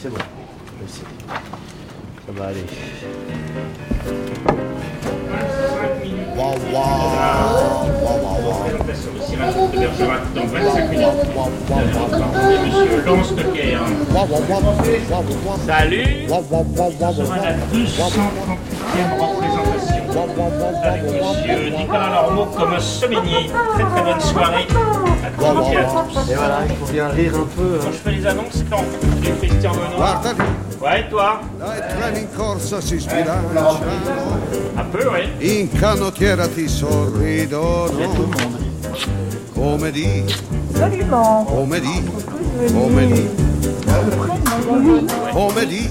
C'est bon. Je sais. Ça va aller. Waouh, waouh, waouh, waouh, Présentation de Cyrano de Bergerac dans 25 minutes. Monsieur Lance de Guerre. waouh, waouh, waouh, waouh, Salut Ce sera la 238e représentation avec Monsieur Nicolas Lormeau comme semainier. Très très bonne soirée et voilà, il faut bien rire un peu. Quand hein. je fais les annonces, quand les Christian Benoît. Ouais, et toi treni in corsa si Un peu, oui. in canottiera ti sorridono, come di, come di, come di, come di,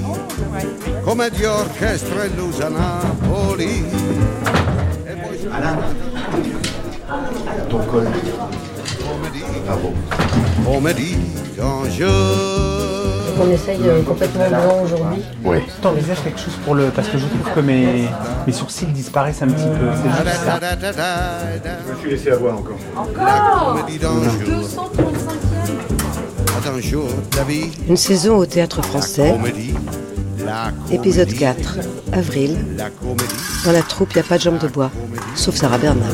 come di orchestra illusa Napoli. E poi Ton col. quand je... On essaye euh, complètement blanc aujourd'hui. Oui. T'envisages quelque chose pour le. Parce que je trouve que mes, mes sourcils disparaissent un petit peu. C'est juste ça. Je me suis laissé avoir encore. Vie. Une saison au théâtre français, épisode 4, avril. La comédie. Dans la troupe, il n'y a pas de jambes de bois, sauf Sarah Bernard.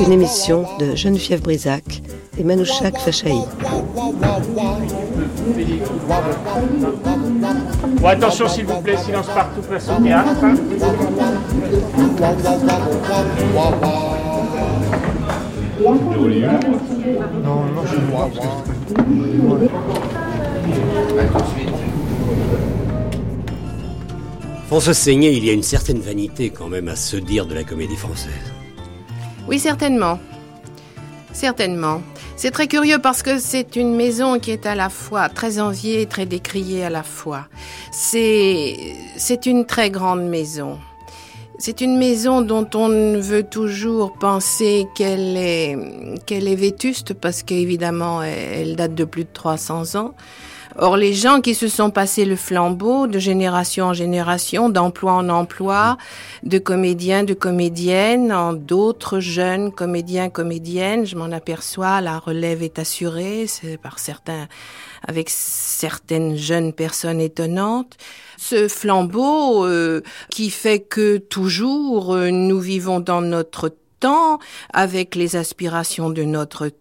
Une émission de Geneviève Brisac et Manouchak Fachaï. Bon, attention s'il vous plaît, silence partout, place au théâtre. Non, non, je vois. François Seignet, il y a une certaine vanité quand même à se dire de la comédie française. Oui, certainement. Certainement. C'est très curieux parce que c'est une maison qui est à la fois très enviée et très décriée à la fois. C'est, c'est une très grande maison. C'est une maison dont on veut toujours penser qu'elle est, qu'elle est vétuste parce qu'évidemment, elle, date de plus de 300 ans. Or, les gens qui se sont passés le flambeau de génération en génération, d'emploi en emploi, de comédiens, de comédiennes, en d'autres jeunes comédiens, comédiennes, je m'en aperçois, la relève est assurée, c'est par certains, avec certaines jeunes personnes étonnantes. Ce flambeau euh, qui fait que toujours euh, nous vivons dans notre temps, avec les aspirations de notre temps,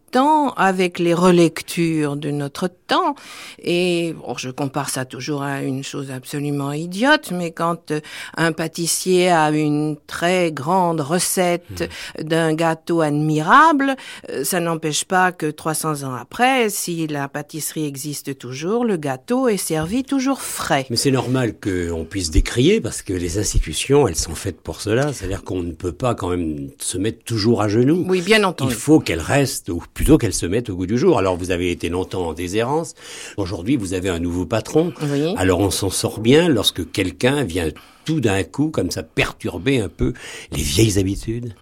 avec les relectures de notre temps. Et bon, je compare ça toujours à une chose absolument idiote, mais quand euh, un pâtissier a une très grande recette d'un gâteau admirable, euh, ça n'empêche pas que 300 ans après, si la pâtisserie existe toujours, le gâteau est servi toujours frais. Mais c'est normal qu'on puisse décrier parce que les institutions, elles sont faites pour cela. C'est-à-dire qu'on ne peut pas quand même se mettre toujours à genoux. Oui, bien entendu. Il faut qu'elles restent, ou plutôt qu'elles se mettent au goût du jour. Alors vous avez été longtemps en déshérence. Aujourd'hui, vous avez un nouveau patron. Oui. Alors on s'en sort bien lorsque quelqu'un vient tout d'un coup, comme ça, perturber un peu les vieilles habitudes.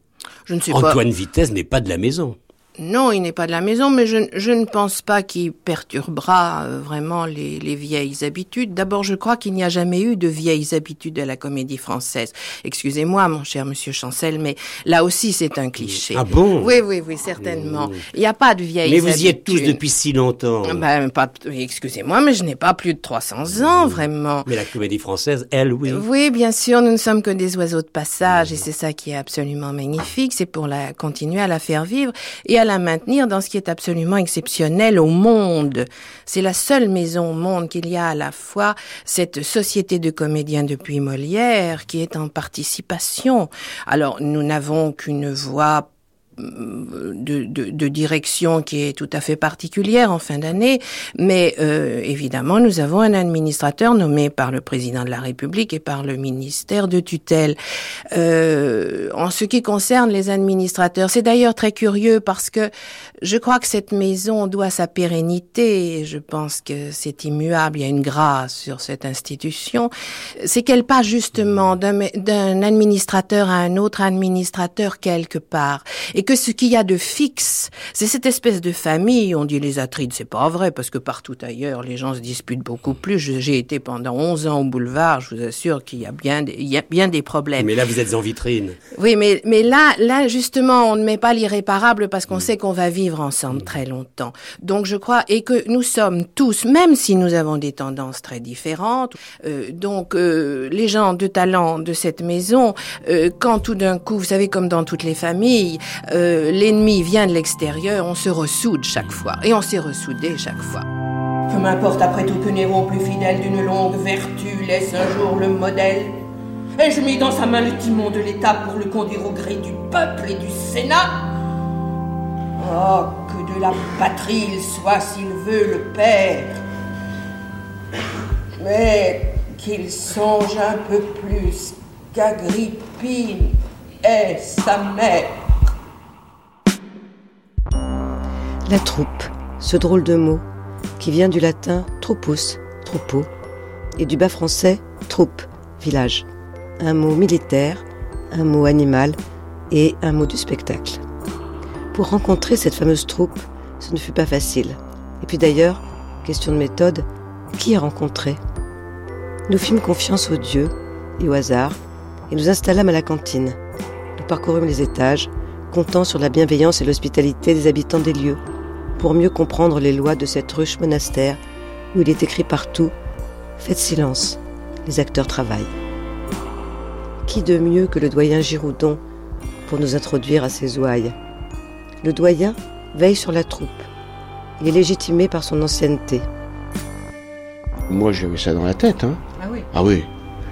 Je ne sais pas. Antoine Vitesse n'est pas de la maison. Non, il n'est pas de la maison, mais je, je ne pense pas qu'il perturbera euh, vraiment les, les vieilles habitudes. D'abord, je crois qu'il n'y a jamais eu de vieilles habitudes à la comédie française. Excusez-moi, mon cher monsieur Chancel, mais là aussi c'est un cliché. Ah bon? Oui, oui, oui, certainement. Il n'y a pas de vieilles Mais habitudes. vous y êtes tous depuis si longtemps. Ben, pas, excusez-moi, mais je n'ai pas plus de 300 ans, vraiment. Mais la comédie française, elle, oui. Oui, bien sûr, nous ne sommes que des oiseaux de passage et c'est ça qui est absolument magnifique. C'est pour la continuer à la faire vivre et à la maintenir dans ce qui est absolument exceptionnel au monde. C'est la seule maison au monde qu'il y a à la fois cette société de comédiens depuis Molière qui est en participation. Alors, nous n'avons qu'une voix de, de, de, direction qui est tout à fait particulière en fin d'année, mais euh, évidemment, nous avons un administrateur nommé par le président de la République et par le ministère de tutelle. Euh, en ce qui concerne les administrateurs, c'est d'ailleurs très curieux parce que je crois que cette maison doit sa pérennité, et je pense que c'est immuable, il y a une grâce sur cette institution, c'est qu'elle passe justement d'un administrateur à un autre administrateur quelque part, que ce qu'il y a de fixe, c'est cette espèce de famille, on dit les Atrides, c'est pas vrai, parce que partout ailleurs, les gens se disputent beaucoup plus. J'ai été pendant 11 ans au boulevard, je vous assure qu'il y a bien des, il y a bien des problèmes. Mais là, vous êtes en vitrine. Oui, mais, mais là, là, justement, on ne met pas l'irréparable parce qu'on mm. sait qu'on va vivre ensemble très longtemps. Donc, je crois, et que nous sommes tous, même si nous avons des tendances très différentes, euh, donc, euh, les gens de talent de cette maison, euh, quand tout d'un coup, vous savez, comme dans toutes les familles, euh, l'ennemi vient de l'extérieur, on se ressoude chaque fois. Et on s'est ressoudé chaque fois. Que m'importe après tout que Néron, plus fidèle d'une longue vertu, laisse un jour le modèle? Ai-je mis dans sa main le timon de l'État pour le conduire au gré du peuple et du Sénat? Oh, que de la patrie il soit s'il veut le père Mais qu'il songe un peu plus qu'Agrippine est sa mère. La troupe, ce drôle de mot, qui vient du latin troupus, troupeau, et du bas français troupe, village. Un mot militaire, un mot animal et un mot du spectacle. Pour rencontrer cette fameuse troupe, ce ne fut pas facile. Et puis d'ailleurs, question de méthode, qui a rencontré? Nous fîmes confiance au Dieu et au hasard et nous installâmes à la cantine. Nous parcourûmes les étages, comptant sur la bienveillance et l'hospitalité des habitants des lieux, pour mieux comprendre les lois de cette ruche monastère où il est écrit partout Faites silence, les acteurs travaillent. Qui de mieux que le doyen Giroudon pour nous introduire à ses ouailles? Le doyen veille sur la troupe. Il est légitimé par son ancienneté. Moi, j'avais ça dans la tête. Hein. Ah oui Ah oui.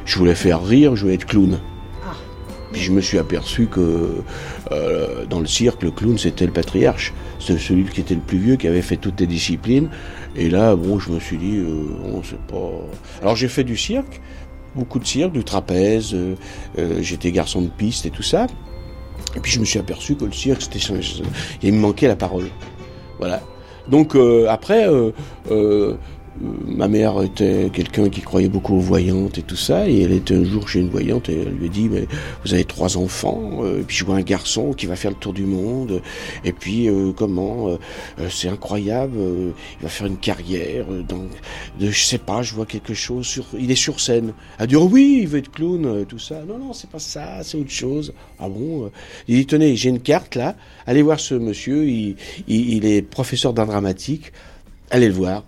Je voulais faire rire, je voulais être clown. Puis je me suis aperçu que euh, dans le cirque, le clown, c'était le patriarche. C'était celui qui était le plus vieux, qui avait fait toutes les disciplines. Et là, bon, je me suis dit, euh, on sait pas. Alors j'ai fait du cirque, beaucoup de cirque, du trapèze. Euh, euh J'étais garçon de piste et tout ça. Et puis je me suis aperçu que le cirque, c'était, il me manquait la parole. Voilà. Donc après, ma mère était quelqu'un qui croyait beaucoup aux voyantes et tout ça, et elle était un jour chez une voyante et elle lui dit mais vous avez trois enfants, euh, et puis je vois un garçon qui va faire le tour du monde, et puis euh, comment, euh, c'est incroyable, il va faire une carrière, donc de, je sais pas, je vois quelque chose sur, il est sur scène. Elle a dit oh oui, il veut être clown, tout ça. Non non, c'est pas ça, c'est autre chose. Ah bon Il dit tenez, j'ai une carte là, allez voir ce monsieur, il, il, il est professeur d'art dramatique, allez le voir.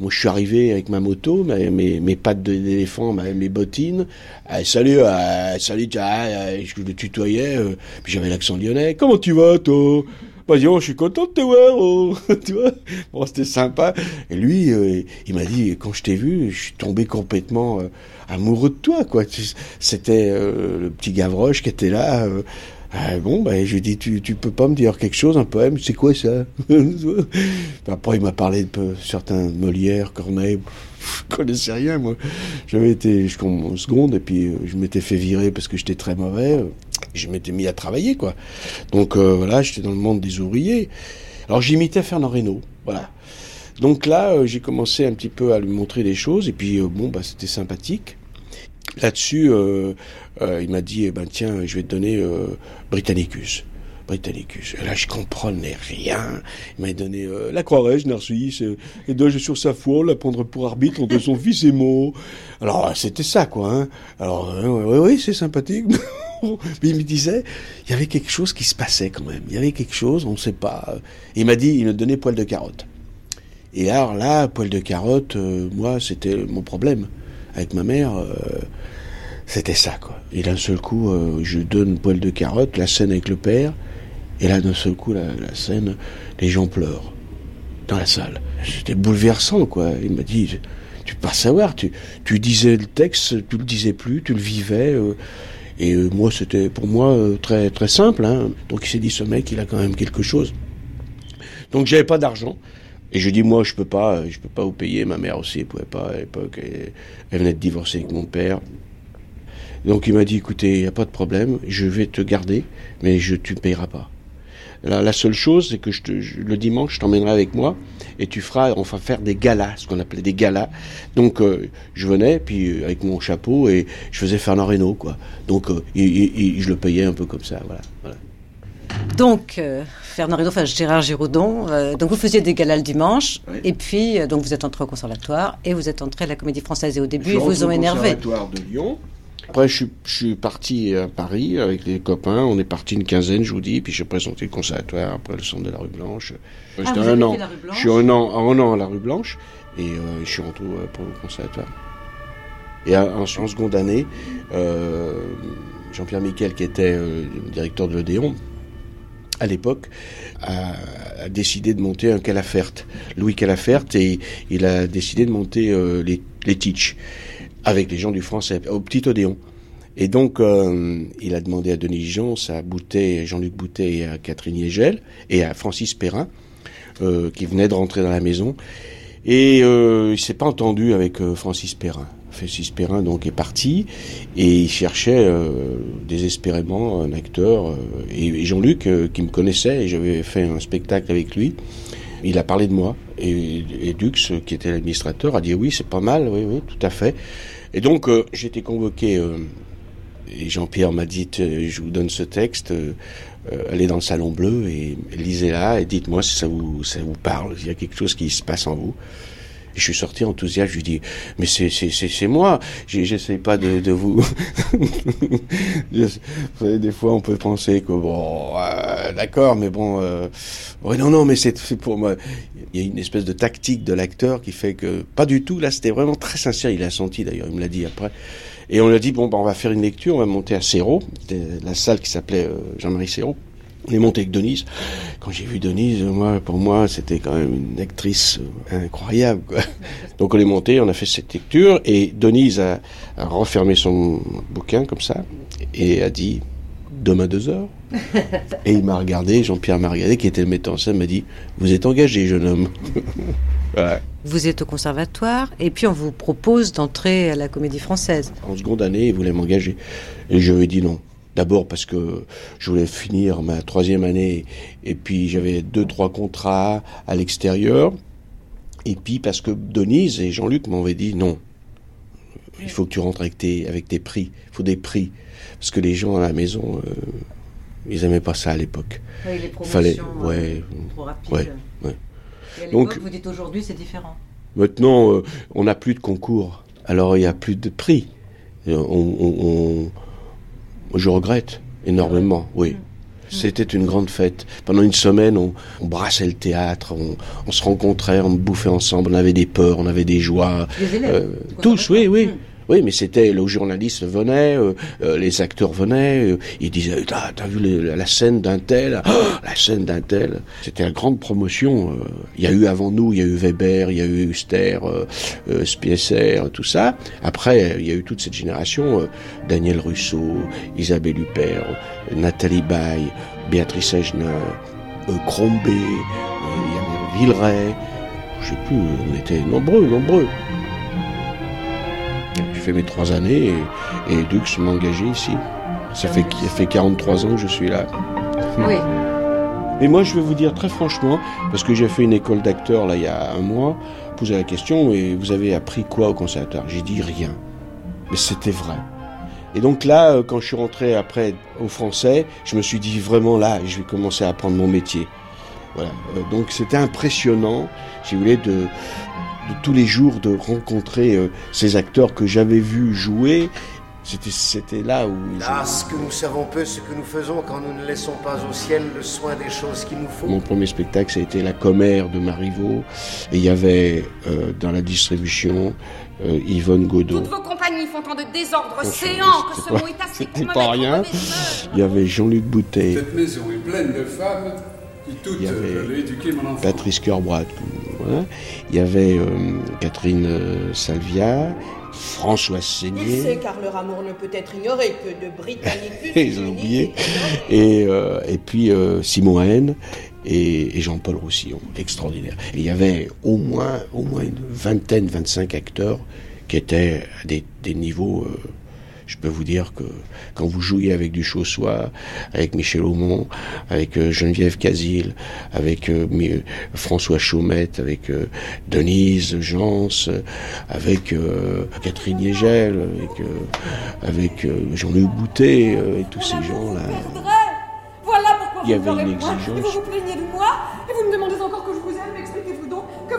Moi, je suis arrivé avec ma moto, mes, mes, mes pattes d'éléphant, mes bottines. Ah, salut, ah, salut, ah, je le tutoyais. Euh, puis j'avais l'accent lyonnais. Comment tu vas, toi? Bah, je suis content de te voir, oh. tu vois? Bon, c'était sympa. Et lui, euh, il m'a dit, quand je t'ai vu, je suis tombé complètement euh, amoureux de toi, quoi. C'était le petit Gavroche qui était là. Ah, bon, ben, je lui ai dit, tu, tu peux pas me dire quelque chose, un poème, c'est quoi ça? Après, il m'a parlé de certains Molière, Corneille, je connaissais rien, moi. J'avais été en seconde, et puis euh, je m'étais fait virer parce que j'étais très mauvais. Je m'étais mis à travailler, quoi. Donc euh, voilà, j'étais dans le monde des ouvriers. Alors j'imitais Fernand Reynaud, voilà. Donc là, euh, j'ai commencé un petit peu à lui montrer des choses, et puis bon, bah, c'était sympathique. Là-dessus, euh, euh, il m'a dit, eh ben tiens, je vais te donner euh, Britannicus. Britannicus. Et là, je comprenais rien. Il m'a donné euh, la Croix-Rouge, Narcisse, et doge sur sa foi, la prendre pour arbitre entre son fils et moi? Alors, c'était ça, quoi. Hein. Alors, oui, oui, c'est sympathique. Mais il me disait, il y avait quelque chose qui se passait quand même. Il y avait quelque chose, on ne sait pas. Il m'a dit, il me donnait poil de carotte. Et alors là, poil de carotte, moi, c'était mon problème avec ma mère, euh, c'était ça, quoi. Et d'un seul coup, euh, je donne poil de carotte, la scène avec le père, et là, d'un seul coup, la, scène, les gens pleurent dans la salle. C'était bouleversant, quoi. Il m'a dit, tu peux pas savoir, tu, tu disais le texte, tu le disais plus, tu le vivais. Euh, Et euh, moi, c'était pour moi très très simple. Hein. Donc il s'est dit, ce mec, il a quand même quelque chose. Donc j'avais pas d'argent. Et je dis, moi, je peux pas, je peux pas vous payer. Ma mère aussi, elle pouvait pas à l'époque. Elle venait de divorcer avec mon père. Donc il m'a dit, écoutez, il n'y a pas de problème, je vais te garder, mais je tu ne payeras pas. La, la seule chose, c'est que je te, je- le dimanche, je t'emmènerai avec moi et tu feras, on va faire des galas, ce qu'on appelait des galas. Donc euh, je venais, puis euh, avec mon chapeau et je faisais Fernand Reynaud, quoi. Donc euh, il- il- il- je le payais un peu comme ça, voilà. voilà. Donc, euh, Fernand Reynaud, enfin Gérard Giraudon, euh, donc vous faisiez des galas le dimanche, et puis euh, donc vous êtes entré au conservatoire et vous êtes entré à la Comédie Française. Et au début, Je ils vous ont au énervé. conservatoire de Lyon. Après, je suis, je suis parti à Paris avec les copains. On est parti une quinzaine, je vous dis. Puis j'ai présenté le conservatoire après le centre de la rue Blanche. Ah, un an. fait la rue Blanche Je suis un an, un an à la rue Blanche et euh, je suis rentré euh, pour le conservatoire. Et à- en, en seconde année, euh, Jean-Pierre Miquel, qui était euh, directeur de l'Odéon, à l'époque, a, a décidé de monter un Calafert, Louis Calafert, et il a décidé de monter euh, les, les Teach avec les gens du français, au Petit Odéon. Et donc, euh, il a demandé à Denis Jean, à Boutet, Jean-Luc Boutet et à Catherine Yegel, et à Francis Perrin, euh, qui venait de rentrer dans la maison. Et euh, il s'est pas entendu avec euh, Francis Perrin. Francis Perrin donc est parti et il cherchait euh, désespérément un acteur. euh, et, Jean-Luc, qui me connaissait, et j'avais fait un spectacle avec lui, il a parlé de moi. Et, Dux, qui était l'administrateur, a dit oui, c'est pas mal, oui, oui, tout à fait. Et donc euh, j'ai été convoqué. euh, et Jean-Pierre m'a dit, je vous donne ce texte, euh, euh, allez dans le salon bleu et lisez-la et dites-moi si ça vous, ça vous parle, s'il y a quelque chose qui se passe en vous. Je suis sorti enthousiaste, je lui dis, mais c'est, moi, j'essaie pas de, de vous... Des fois on peut penser que bon, euh, d'accord, mais bon, euh, non, non, mais c'est, pour moi. Il y a une espèce de tactique de l'acteur qui fait que, pas du tout, là c'était vraiment très sincère, il a senti d'ailleurs, il me l'a dit après. Et on lui a dit, bon, bah, on va faire une lecture, on va monter à Serrault, la salle qui s'appelait euh, Jean-Marie Serrault. On est monté avec Denise. Quand j'ai vu Denise, moi, pour moi, c'était quand même une actrice euh, incroyable. Quoi. Donc on est monté, on a fait cette lecture, et Denise a, a refermé son bouquin comme ça, et a dit, demain deux heures. et il m'a regardé, Jean-Pierre m'a regardé, qui était le metteur en scène, m'a dit, vous êtes engagé, jeune homme. voilà. Vous êtes au conservatoire et puis on vous propose d'entrer à la Comédie Française. En seconde année, il voulait m'engager. Et je lui ai dit non. D'abord parce que je voulais finir ma troisième année et puis j'avais deux, trois contrats à l'extérieur. Et puis parce que Denise et Jean-Luc m'avaient dit non. Il faut que tu rentres avec tes, avec tes prix. Il faut des prix. Parce que les gens à la maison, euh, ils aimaient pas ça à l'époque. Oui, les Il promotions, fallait, euh, ouais, trop rapides. ouais, ouais. Et à Donc- vous dites aujourd'hui, c'est différent. Maintenant, euh, on n'a plus de concours. Alors, il n'y a plus de prix. On, on- on- je regrette énormément, oui. C'était une grande fête. Pendant une semaine, on, on brassait le théâtre, on, on se rencontrait, on bouffait ensemble, on avait des peurs, on avait des joies. Les élèves, Euh, tous, oui, oui. Oui, mais c'était le journaliste venait, euh, euh, les acteurs venaient, euh, ils disaient t'as t'as vu la scène d'un tel, Oh, la scène d'un tel. C'était la grande promotion. Il y a eu avant nous, il y a eu Weber, il y a eu Huster, Spiesser, tout ça. Après, il y a eu toute cette génération, Daniel Russo, Isabelle Huppert, Nathalie Baye, Béatrice Agenin, Crombé, il y avait Villeray. Je sais plus, on était nombreux, nombreux. J'ai fait mes trois années et, et Dux m'a engagé ici. Ça fait, ça fait 43 ans que je suis là. Oui. Mais moi, je vais vous dire très franchement, parce que j'ai fait une école d'acteur là il y a un mois, posé la question et vous avez appris quoi au conservatoire? J'ai dit rien. Mais c'était vrai. Et donc là, euh, quand je suis rentré après au français, je me suis dit vraiment là, je vais commencer à apprendre mon métier. Voilà. Euh, donc c'était impressionnant, si vous voulez, de, de tous les jours de rencontrer euh, ces acteurs que j'avais vus jouer. C'était, c'était là où ils Hélas, que nous savons peu ce que nous faisons quand nous ne laissons pas au ciel le soin des choses qu'il nous faut. Mon premier spectacle, ça a été La Commère de Marivaux. Et il y avait euh, dans la distribution euh, Yvonne Godot. Toutes vos compagnies font tant de désordre séant que ce mot est assez C'était pas rien. Il y avait Jeunluc Boutet. Cette maison est pleine de femmes Il y avait veulent éduquer mon enfant. Patrice. Voilà. Il y avait euh, Catherine euh, Salvia. François Il Seigné. sait car leur amour ne peut être ignoré que de Britannicus. Ils ont oublié. Et, euh, et puis euh, Simon Haine et, et Jean-Paul Roussillon. Extraordinaire. Et il y avait au moins, au moins une vingtaine, 25 acteurs qui étaient à des, des niveaux. euh, je peux vous dire que quand vous jouiez avec du Chaussois, avec Michel Aumont, avec euh, Geneviève Casil, avec euh, euh, François Chaumette, avec Denise Jans, avec Catherine Yegel, avec, avec Jean-Luc Boutet et tous ces gens-là. Voilà pourquoi Il y vous avait une exigence. Vous vous plaignez de moi, et vous me demandez encore que je vous aime, expliquez-vous donc, que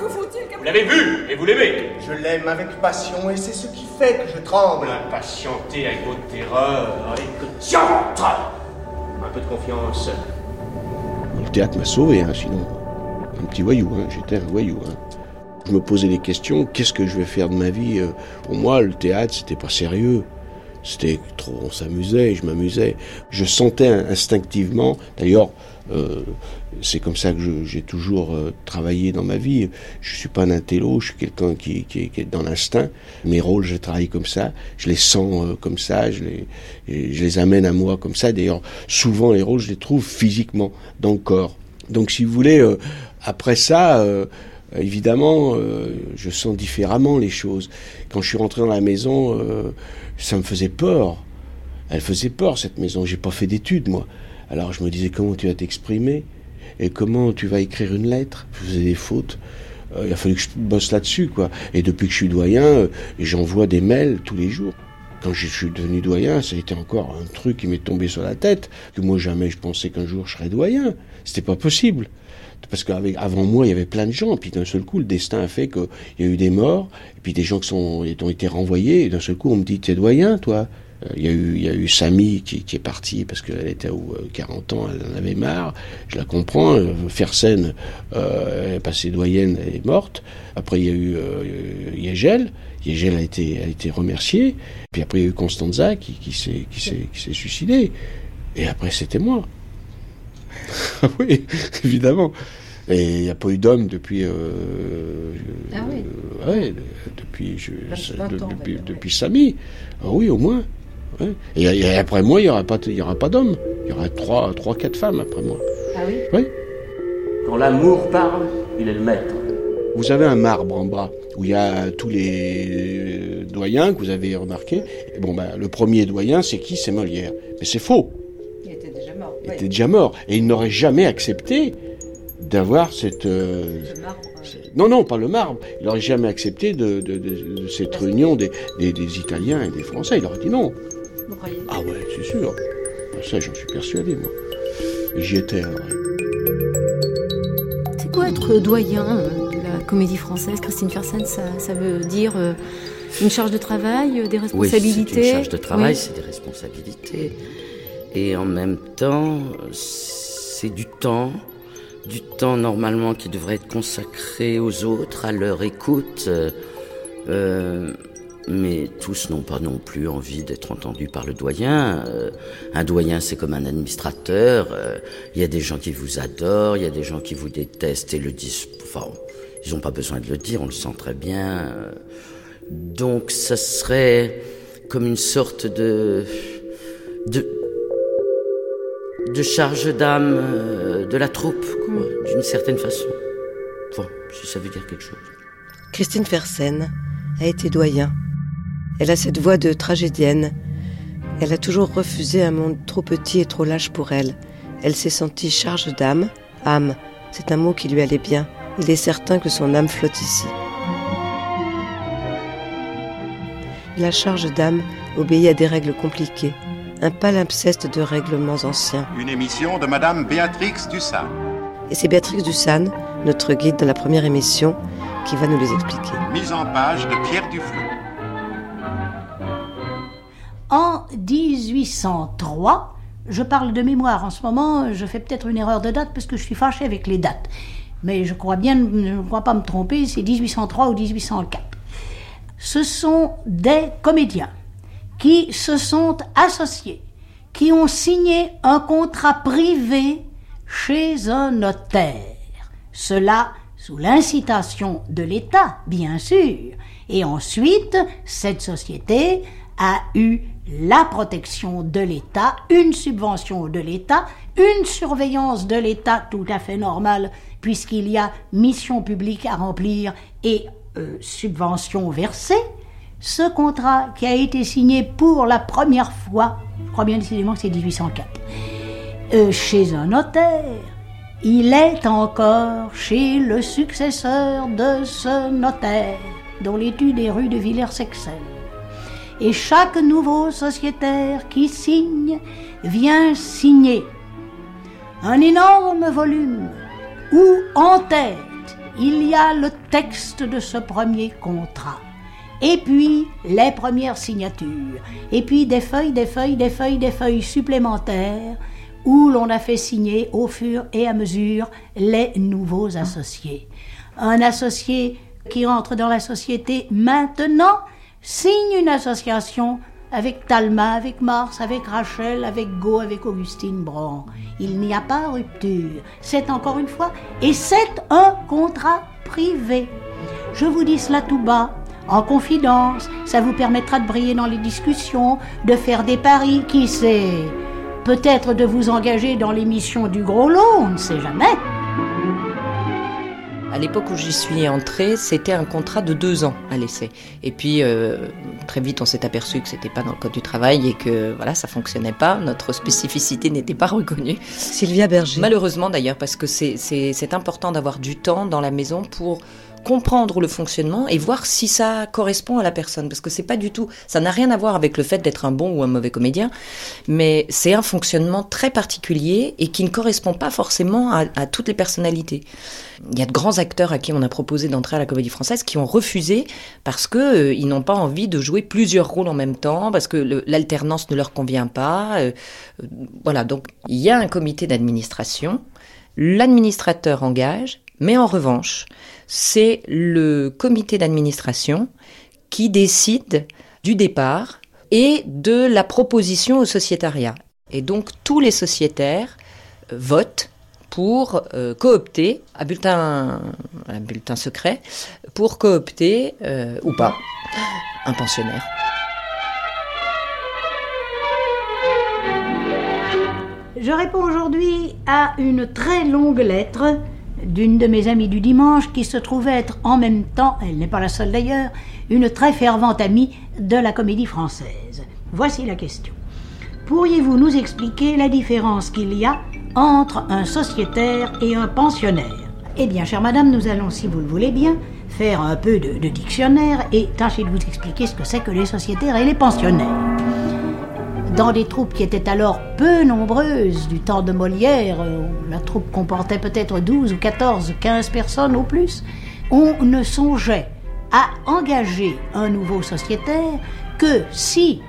vous l'avez vu et vous l'aimez. Je l'aime avec passion et c'est ce qui fait que je tremble. Impatienté avec votre terreur, inconsciente. Un peu de confiance. Le théâtre m'a sauvé, hein, sinon. Un petit voyou, hein, j'étais un voyou. Hein. Je me posais des questions, qu'est-ce que je vais faire de ma vie euh, Pour moi, le théâtre, c'était pas sérieux. C'était trop, on s'amusait, je m'amusais. Je sentais instinctivement, d'ailleurs, euh, c'est comme ça que j'ai toujours euh, travaillé dans ma vie. Je suis pas un intello, je suis quelqu'un qui, est dans l'instinct. Mes rôles, je travaille comme ça, je les sens euh, comme ça, je les, je les amène à moi comme ça. D'ailleurs, souvent les rôles, je les trouve physiquement dans le corps. Donc, si vous voulez, après ça, évidemment, je sens différemment les choses. Quand je suis rentré dans la maison, ça me faisait peur. Elle faisait peur, cette maison. J'ai pas fait d'études, moi. Alors je me disais, comment tu vas t'exprimer Et comment tu vas écrire une lettre? Je faisais des fautes. Euh, il a fallu que je bosse là-dessus, quoi. Et depuis que je suis doyen, euh, j'envoie des mails tous les jours. Quand je suis devenu doyen, ça a été encore un truc qui m'est tombé sur la tête. Que moi, jamais je pensais qu'un jour je serais doyen. C'était pas possible. Parce qu'avant moi, il y avait plein de gens, puis d'un seul coup, le destin a fait qu'il y a eu des morts, et puis des gens qui sont, ont été renvoyés, et d'un seul coup, on me dit, t'es doyen, toi? Il y a eu, il y a eu Samy qui, qui est partie parce qu'elle était euh, 40 ans, elle en avait marre. Je la comprends. Euh, Fersen, euh, elle est passée doyenne, elle est morte. Après, il y a eu euh, Yegel. Yegel a été, a été remercié. Puis après, il y a eu Constanza qui, qui s'est, qui s'est, qui s'est suicidée. Et après, c'était moi. oui, évidemment. Et il n'y a pas eu d'homme depuis. euh, Ah oui. euh, ouais, depuis, je, ans, depuis, depuis Samy. Ah oui, au moins. Ouais. Et, et après moi, il n'y aura pas, il y aura pas d'hommes. Il y aura trois, trois, quatre femmes après moi. Ah oui Oui. Quand l'amour parle, il est le maître. Vous avez un marbre en bas où il y a tous les doyens que vous avez remarqué. Et bon, ben, le premier doyen, c'est qui? C'est Molière. Mais c'est faux. Il était déjà mort. Il était déjà mort. Et il n'aurait jamais accepté d'avoir cette. euh, non, non, pas le marbre. Il n'aurait jamais accepté de, de- de- de cette réunion des, des- des Italiens et des Français. Il aurait dit non. Vous croyez Ah ouais, c'est sûr. Ça, j'en suis persuadé, moi. J'y étais alors. C'est quoi être doyen de la comédie française, Christine Fersen ça, ça veut dire euh, une charge de travail, euh, des responsabilités Oui, c'est une charge de travail, Oui. c'est des responsabilités. Et en même temps, c'est du temps, du temps normalement qui devrait être consacré aux autres, à leur écoute. euh, mais tous n'ont pas non plus envie d'être entendus par le doyen. Euh, un doyen, c'est comme un administrateur. euh, Il y a des gens qui vous adorent, il y a des gens qui vous détestent et le disent. Enfin, ils n'ont pas besoin de le dire, on le sent très bien. euh. Donc, ça serait comme une sorte de de de charge d'âme euh, de la troupe, quoi, d'une certaine façon. Bon, si ça veut dire quelque chose. Christine Fersen a été doyen. Elle a cette voix de tragédienne. Elle a toujours refusé un monde trop petit et trop lâche pour elle. Elle s'est sentie charge d'âme. Âme, c'est un mot qui lui allait bien. Il est certain que son âme flotte ici. La charge d'âme obéit à des règles compliquées, un palimpseste de règlements anciens. Une émission de Madame Béatrix Dussan. Et c'est Béatrix Dussan, notre guide dans la première émission, qui va nous les expliquer. Mise en page de Pierre Duflot. En 1803, je parle de mémoire en ce moment, je fais peut-être une erreur de date parce que je suis fâché avec les dates. Mais je crois bien, je ne crois pas me tromper, c'est 1803 ou 1804. Ce sont des comédiens qui se sont associés, qui ont signé un contrat privé chez un notaire. Cela sous l'incitation de l'État, bien sûr. Et ensuite, cette société a eu la protection de l'État, une subvention de l'État, une surveillance de l'État tout à fait normale, puisqu'il y a mission publique à remplir et euh, subvention versée. Ce contrat qui a été signé pour la première fois, je crois bien décidément que c'est 1804, euh, chez un notaire, il est encore chez le successeur de ce notaire, dont l'étude est rue de Villers-Sexel. Et chaque nouveau sociétaire qui signe vient signer un énorme volume où en tête il y a le texte de ce premier contrat. Et puis les premières signatures. Et puis des feuilles, des feuilles, des feuilles, des feuilles supplémentaires où l'on a fait signer au fur et à mesure les nouveaux associés. Un associé qui entre dans la société maintenant signe une association avec Talma, avec Mars, avec Rachel, avec Go, avec Augustine Brand. Il n'y a pas rupture. C'est encore une fois, et c'est un contrat privé. Je vous dis cela tout bas, en confidence. Ça vous permettra de briller dans les discussions, de faire des paris, qui sait. Peut-être de vous engager dans l'émission du gros lot, on ne sait jamais. À l'époque où j'y suis entrée, c'était un contrat de deux ans à l'essai. Et puis euh, très vite, on s'est aperçu que c'était pas dans le code du travail et que voilà, ça fonctionnait pas. Notre spécificité n'était pas reconnue. Sylvia Berger. Malheureusement d'ailleurs, parce que c'est important d'avoir du temps dans la maison pour comprendre le fonctionnement et voir si ça correspond à la personne. Parce que c'est pas du tout ça n'a rien à voir avec le fait d'être un bon ou un mauvais comédien mais c'est un fonctionnement très particulier et qui ne correspond pas forcément à, toutes les personnalités. Il y a de grands acteurs à qui on a proposé d'entrer à la comédie française qui ont refusé parce que euh, ils n'ont pas envie de jouer plusieurs rôles en même temps parce que l'alternance ne leur convient pas euh, euh, voilà. Donc il y a un comité d'administration l'administrateur engage mais en revanche c'est le comité d'administration qui décide du départ et de la proposition au sociétariat. Et donc tous les sociétaires euh, votent pour euh, coopter, à bulletin, secret, pour coopter, euh, ou pas, un pensionnaire. Je réponds aujourd'hui à une très longue lettre d'une de mes amies du dimanche qui se trouvait être en même temps, elle n'est pas la seule d'ailleurs, une très fervente amie de la comédie française. Voici la question. Pourriez-vous nous expliquer la différence qu'il y a entre un sociétaire et un pensionnaire? Eh bien, chère madame, nous allons, si vous le voulez bien, faire un peu de, de dictionnaire et tâcher de vous expliquer ce que c'est que les sociétaires et les pensionnaires dans des troupes qui étaient alors peu nombreuses du temps de Molière, la troupe comportait peut-être 12 ou 14, 15 personnes au plus, on ne songeait à engager un nouveau sociétaire que si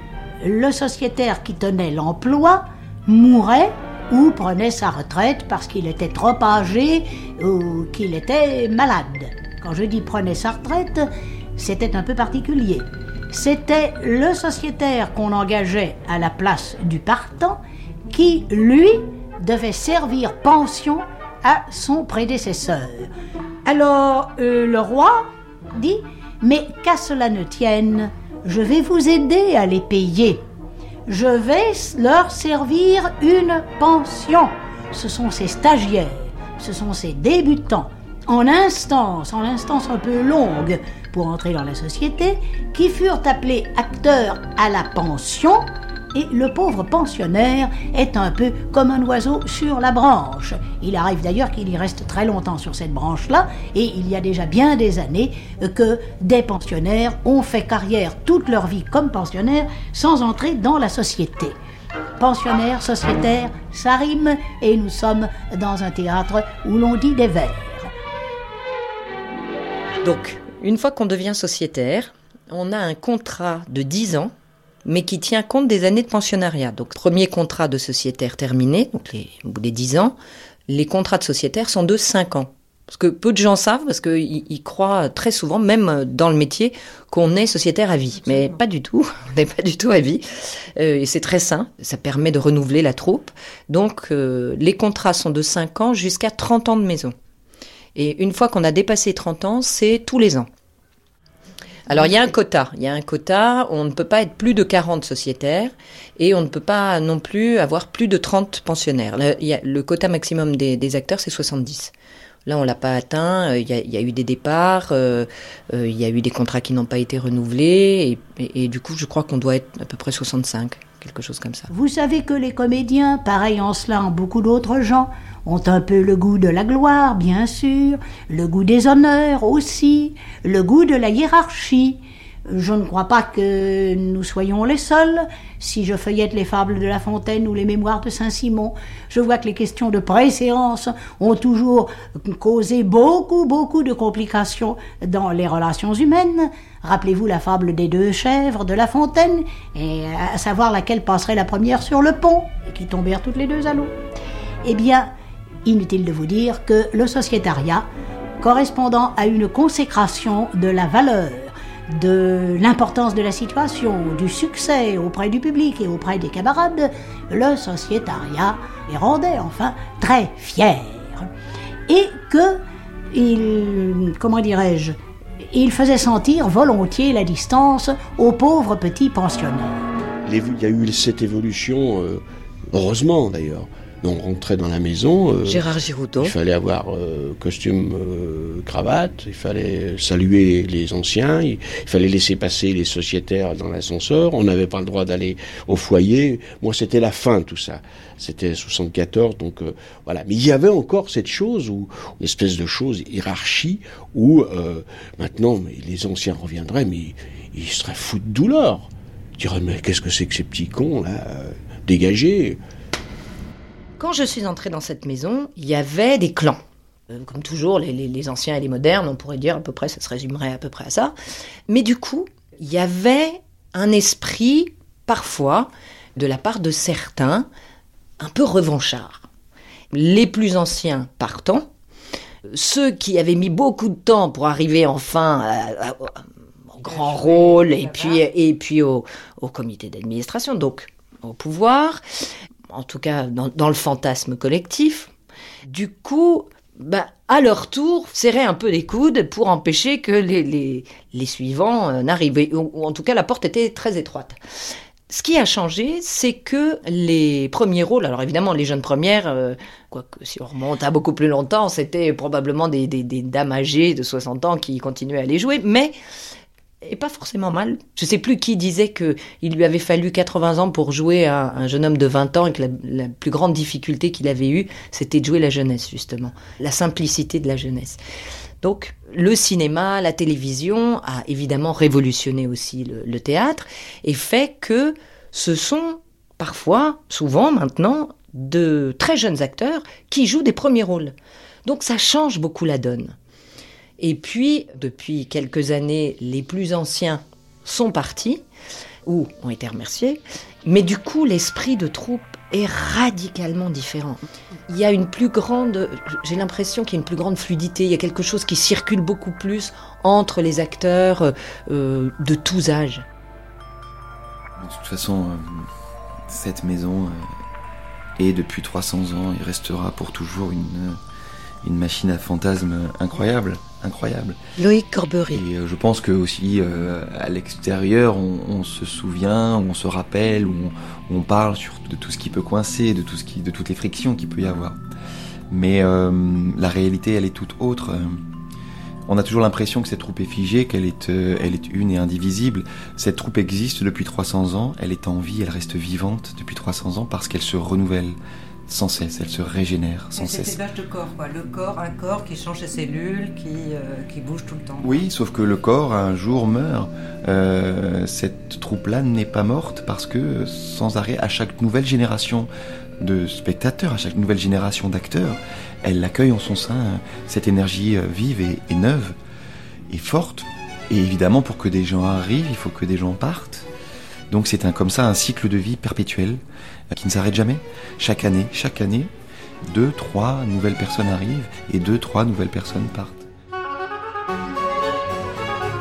le sociétaire qui tenait l'emploi mourait ou prenait sa retraite parce qu'il était trop âgé ou qu'il était malade. Quand je dis prenait sa retraite, c'était un peu particulier c'était le sociétaire qu'on engageait à la place du partant qui, lui, devait servir pension à son prédécesseur. Alors euh, le roi dit, mais qu'à cela ne tienne, je vais vous aider à les payer. Je vais leur servir une pension. Ce sont ces stagiaires, ce sont ces débutants, en instance, en instance un peu longue, pour entrer dans la société, qui furent appelés acteurs à la pension, et le pauvre pensionnaire est un peu comme un oiseau sur la branche. Il arrive d'ailleurs qu'il y reste très longtemps sur cette branche-là, et il y a déjà bien des années que des pensionnaires ont fait carrière toute leur vie comme pensionnaires sans entrer dans la société. Pensionnaire, sociétaire, ça rime, et nous sommes dans un théâtre où l'on dit des vers. Donc, une fois qu'on devient sociétaire, on a un contrat de 10 ans, mais qui tient compte des années de pensionnariat. Donc, premier contrat de sociétaire terminé, donc au bout des 10 ans, les contrats de sociétaire sont de 5 ans. Parce que peu de gens savent, parce qu'ils croient très souvent, même dans le métier, qu'on est sociétaire à vie. Mais pas du tout, on n'est pas du tout à vie. Euh, et c'est très sain, ça permet de renouveler la troupe. Donc euh, les contrats sont de 5 ans jusqu'à 30 ans de maison. Et une fois qu'on a dépassé 30 ans, c'est tous les ans. Alors il y a un quota, il y a un quota, on ne peut pas être plus de 40 sociétaires et on ne peut pas non plus avoir plus de 30 pensionnaires. Le, quota maximum des, acteurs c'est 70. Là, on l'a pas atteint. euh, Il y, a, eu des départs, euh, euh, il y a eu des contrats qui n'ont pas été renouvelés, et, et- et du coup, je crois qu'on doit être à peu près 65, quelque chose comme ça. Vous savez que les comédiens, pareil en cela en beaucoup d'autres gens, ont un peu le goût de la gloire, bien sûr, le goût des honneurs aussi, le goût de la hiérarchie. Je ne crois pas que nous soyons les seuls. Si je feuillette les fables de La Fontaine ou les mémoires de Saint-Simon, je vois que les questions de préséance ont toujours causé beaucoup, beaucoup de complications dans les relations humaines. Rappelez-vous la fable des deux chèvres de La Fontaine, et à savoir laquelle passerait la première sur le pont, et qui tombèrent toutes les deux à l'eau. Eh bien, inutile de vous dire que le sociétariat, correspondant à une consécration de la valeur, de l'importance de la situation, du succès auprès du public et auprès des camarades, le sociétariat les rendait enfin très fiers. Et que il, comment dirais-je, il faisait sentir volontiers la distance aux pauvres petits pensionnaires. Il y a eu cette évolution, euh, heureusement d'ailleurs. On rentrait dans la maison. euh, Gérard Giroudon. Il fallait avoir euh, costume, euh, cravate. Il fallait saluer les anciens. Il, il fallait laisser passer les sociétaires dans l'ascenseur. On n'avait pas le droit d'aller au foyer. Moi, c'était la fin tout ça. C'était 74, donc voilà. Mais il y avait encore cette chose où une espèce de chose hiérarchie où maintenant, mais les anciens reviendraient, mais ils, seraient fous de douleur. Ils diraient mais qu'est-ce que c'est que ces petits cons là, dégagés? Quand je suis entrée dans cette maison, il y avait des clans. Euh, Comme toujours, les, les- les anciens et les modernes, on pourrait dire à peu près, ça se résumerait à peu près à ça. Mais du coup, il y avait un esprit, parfois, de la part de certains, un peu revanchard. Les plus anciens partant, ceux qui avaient mis beaucoup de temps pour arriver enfin à- à- au grand rôle et puis, et puis au, au comité d'administration, donc au pouvoir, en tout cas dans, le fantasme collectif. Du coup, bah, à leur tour, serraient un peu les coudes pour empêcher que les, suivants euh, n'arrivent. Ou, en tout cas, la porte était très étroite. Ce qui a changé, c'est que les premiers rôles, alors évidemment les jeunes premières, euh, quoique si on remonte à beaucoup plus longtemps, c'était probablement des, des, des dames âgées de 60 ans qui continuaient à les jouer, mais et pas forcément mal. Je sais plus qui disait que il lui avait fallu 80 ans pour jouer un, un jeune homme de 20 ans et que la, plus grande difficulté qu'il avait eue, c'était de jouer la jeunesse, justement. La simplicité de la jeunesse. Donc, le cinéma, la télévision a évidemment révolutionné aussi le théâtre et fait que ce sont parfois, souvent maintenant, de très jeunes acteurs qui jouent des premiers rôles. Donc ça change beaucoup la donne. Et puis, depuis quelques années, les plus anciens sont partis ou ont été remerciés. Mais du coup, l'esprit de troupe est radicalement différent. Il y a une plus grande, j'ai l'impression qu'il y a une plus grande fluidité, il y a quelque chose qui circule beaucoup plus entre les acteurs euh, de tous âges. De toute façon, euh, cette maison euh, est depuis 300 ans et restera pour toujours une, euh, une machine à fantasmes incroyable. Incroyable. Loïc Corbery. Et euh, je pense que aussi euh, à l'extérieur, on, on se souvient, on se rappelle, on, on parle sur, de tout ce qui peut coincer, de tout ce qui, de toutes les frictions qu'il peut y avoir. Mais euh, la réalité, elle est toute autre. On a toujours l'impression que cette troupe est figée, qu'elle est, euh, elle est une et indivisible. Cette troupe existe depuis 300 ans, elle est en vie, elle reste vivante depuis 300 ans parce qu'elle se renouvelle sans cesse, elle se régénère sans C'est cesse. cet élevage de corps, quoi. Le corps, un corps qui change ses cellules, qui, euh, qui bouge tout le temps. Oui, sauf que le corps un jour meurt. Euh, cette troupe-là n'est pas morte parce que sans arrêt, à chaque nouvelle génération de spectateurs, à chaque nouvelle génération d'acteurs, elle accueille en son sein cette énergie euh, vive et, et neuve et forte. Et évidemment, pour que des gens arrivent, il faut que des gens partent. Donc c'est un, comme ça un cycle de vie perpétuel qui ne s'arrête jamais. Chaque année, chaque année, deux, trois nouvelles personnes arrivent et deux, trois nouvelles personnes partent.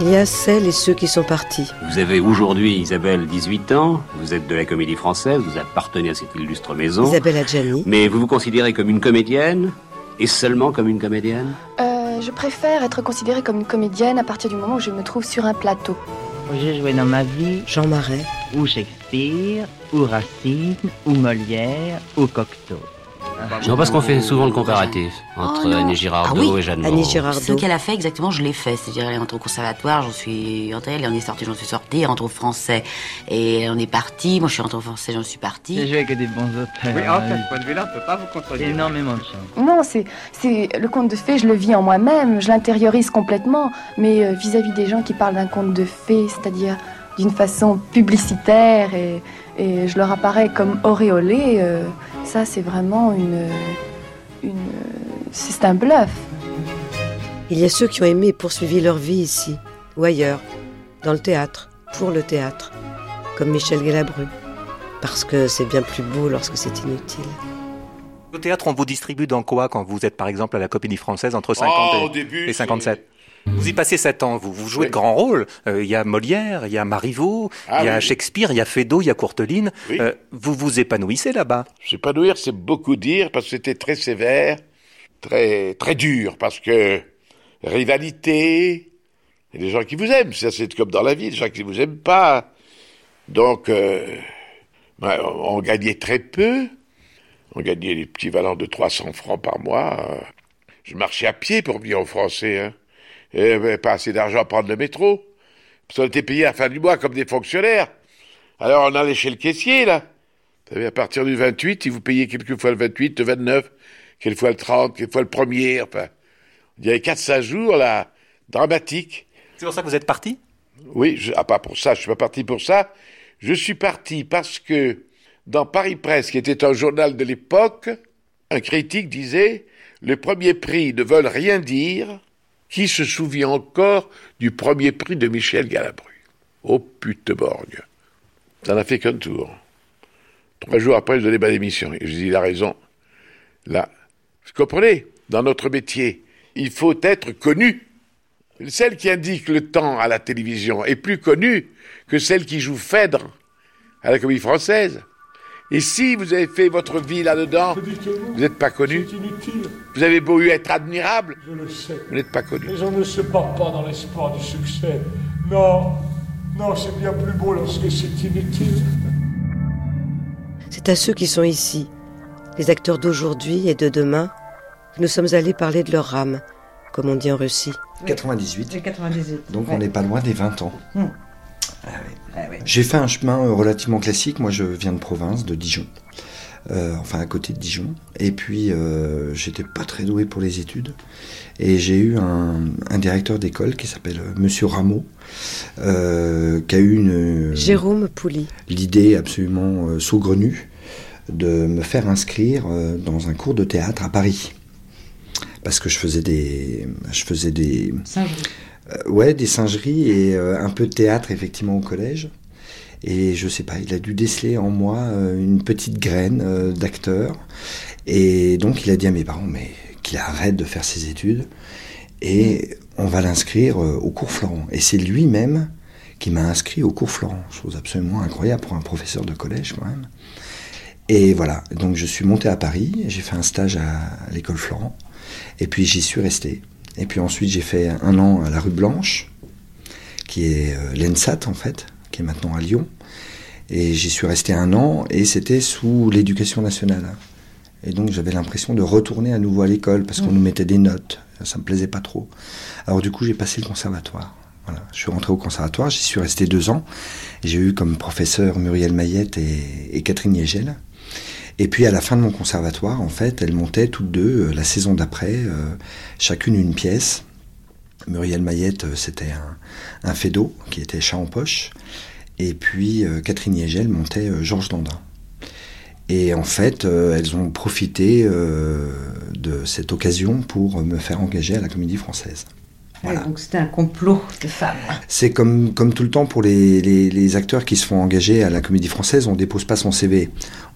Il y a celles et ceux qui sont partis. Vous avez aujourd'hui, Isabelle, 18 ans, vous êtes de la comédie française, vous appartenez à cette illustre maison. Isabelle Adjani. Mais vous vous considérez comme une comédienne Et seulement comme une comédienne? Euh, je préfère être considérée comme une comédienne à partir du moment où je me trouve sur un plateau. J'ai joué dans ma vie Jean Marais, ou Shakespeare, ou Racine, ou Molière, ou Cocteau. Non, parce qu'on fait souvent le comparatif entre Oh. Annie Girardot Ah oui, et Jeanne Annie Moreau. Girardot. Ce qu'elle a fait exactement, je l'ai fait. C'est-à-dire, elle est rentrée au conservatoire, j'en suis entrée, elle en est sortie, j'en suis sortie, elle rentre au français. Et on est parti, moi je suis rentrée au français, j'en suis partie. J'ai joué avec des bons auteurs. Oui, en fait, ce point de vue-là, on peut pas vous contredire. Énormément de chance. Non, c'est, c'est le conte de fées, je le vis en moi-même, je l'intériorise complètement, mais euh, vis-à-vis des gens qui parlent d'un conte de fées, c'est-à-dire d'une façon publicitaire et, et je leur apparais comme auréolée, euh, ça c'est vraiment une, une, c'est un bluff. Il y a ceux qui ont aimé et poursuivi leur vie ici, ou ailleurs, dans le théâtre, pour le théâtre, comme Michel Galabru, parce que c'est bien plus beau lorsque c'est inutile. Au théâtre, on vous distribue dans quoi quand vous êtes par exemple à la Comédie Française entre 50 Oh, et, au début, et 57 Vous y passez 7 ans, vous, vous jouez de grands rôles. Euh, Il y a Molière, il y a Marivaux, il Ah y a oui. Shakespeare, il y a Feydeau, il y a Courteline. Euh, vous vous épanouissez là-bas S'épanouir, c'est beaucoup dire parce que c'était très sévère, très très dur parce que rivalité, il y a des gens qui vous aiment, ça c'est comme dans la vie, des gens qui vous aiment pas. Donc, euh, ouais, on, gagnait très peu, on gagnait valeurs de 300 francs par mois. Je marchais à pied pour venir aux Français, hein. Et pas assez d'argent à prendre le métro. Parce qu'on était payés à la fin du mois comme des fonctionnaires. Alors on allait chez le caissier, là. Vous savez, à partir du 28, ils vous payaient quelquefois le 28, le 29, quelquefois le 30, quelquefois le premier, enfin. Il y avait 4-5 jours, là, dramatiques. C'est pour ça que vous êtes parti? Oui, je, ah, pas pour ça, je suis pas parti pour ça. Je suis parti parce que dans Paris Presse, qui était un journal de l'époque, un critique disait Le premier prix ne veut rien dire. Qui se souvient encore du premier prix de Michel Galabru? Oh puteborgne Ça n'a fait qu'un tour. Trois jours après, je donnais ma démission. Et je dis, il a raison. Là, vous comprenez? Dans notre métier, il faut être connu. Celle qui indique le temps à la télévision est plus connue que celle qui joue Phèdre à la Comédie Française. Et si vous avez fait votre vie là-dedans, vous n'êtes pas connu. Vous avez beau être admirable, Je le sais. vous n'êtes pas connu. Mais on ne se bat pas dans l'espoir du succès. Non, non, c'est bien plus beau lorsque c'est inutile. C'est à ceux qui sont ici, les acteurs d'aujourd'hui et de demain, que nous sommes allés parler de leur âme, comme on dit en Russie. 98. J'ai 98. Donc ouais. on n'est pas loin des 20 ans. Hmm. Ah. Ah. J'ai fait un chemin euh, relativement classique. Moi, je viens de province, de Dijon. Euh, enfin, à côté de Dijon. Et puis, euh, j'étais pas très doué pour les études. Et j'ai eu un, un directeur d'école qui s'appelle Monsieur Rameau, euh, qui a eu une, Jérôme Pouli. l'idée absolument euh, saugrenue de me faire inscrire euh, dans un cours de théâtre à Paris. Parce que je faisais des, je faisais des, ouais, des singeries et euh, un peu de théâtre effectivement au collège. Et je sais pas, il a dû déceler en moi euh, une petite graine euh, d'acteur. Et donc il a dit à mes parents, mais qu'il arrête de faire ses études et on va l'inscrire euh, au cours Florent. Et c'est lui-même qui m'a inscrit au cours Florent. Chose absolument incroyable pour un professeur de collège quand même. Et voilà, donc je suis monté à Paris, j'ai fait un stage à l'école Florent, et puis j'y suis resté. Et puis ensuite j'ai fait un an à la rue Blanche, qui est euh, l'ENSAT en fait, qui est maintenant à Lyon. Et j'y suis resté un an, et c'était sous l'éducation nationale. Et donc j'avais l'impression de retourner à nouveau à l'école, parce qu'on nous mettait des notes, ça me plaisait pas trop. Alors du coup j'ai passé le conservatoire. Voilà. Je suis rentré au conservatoire, j'y suis resté deux ans. J'ai eu comme professeur Muriel Mayette et, et Catherine Yegel. Et puis à la fin de mon conservatoire, en fait, elles montaient toutes deux euh, la saison d'après, euh, chacune une pièce. Muriel Mayette, euh, c'était un, un Feydeau qui était chat en poche. Et puis Catherine Yegel montait Georges Dandin. Et en fait, euh, elles ont profité euh, de cette occasion pour me faire engager à la Comédie Française. Ouais, donc c'était un complot de femmes. C'est comme, comme tout le temps pour les, les, les acteurs qui se font engager à la comédie française, on dépose pas son CV.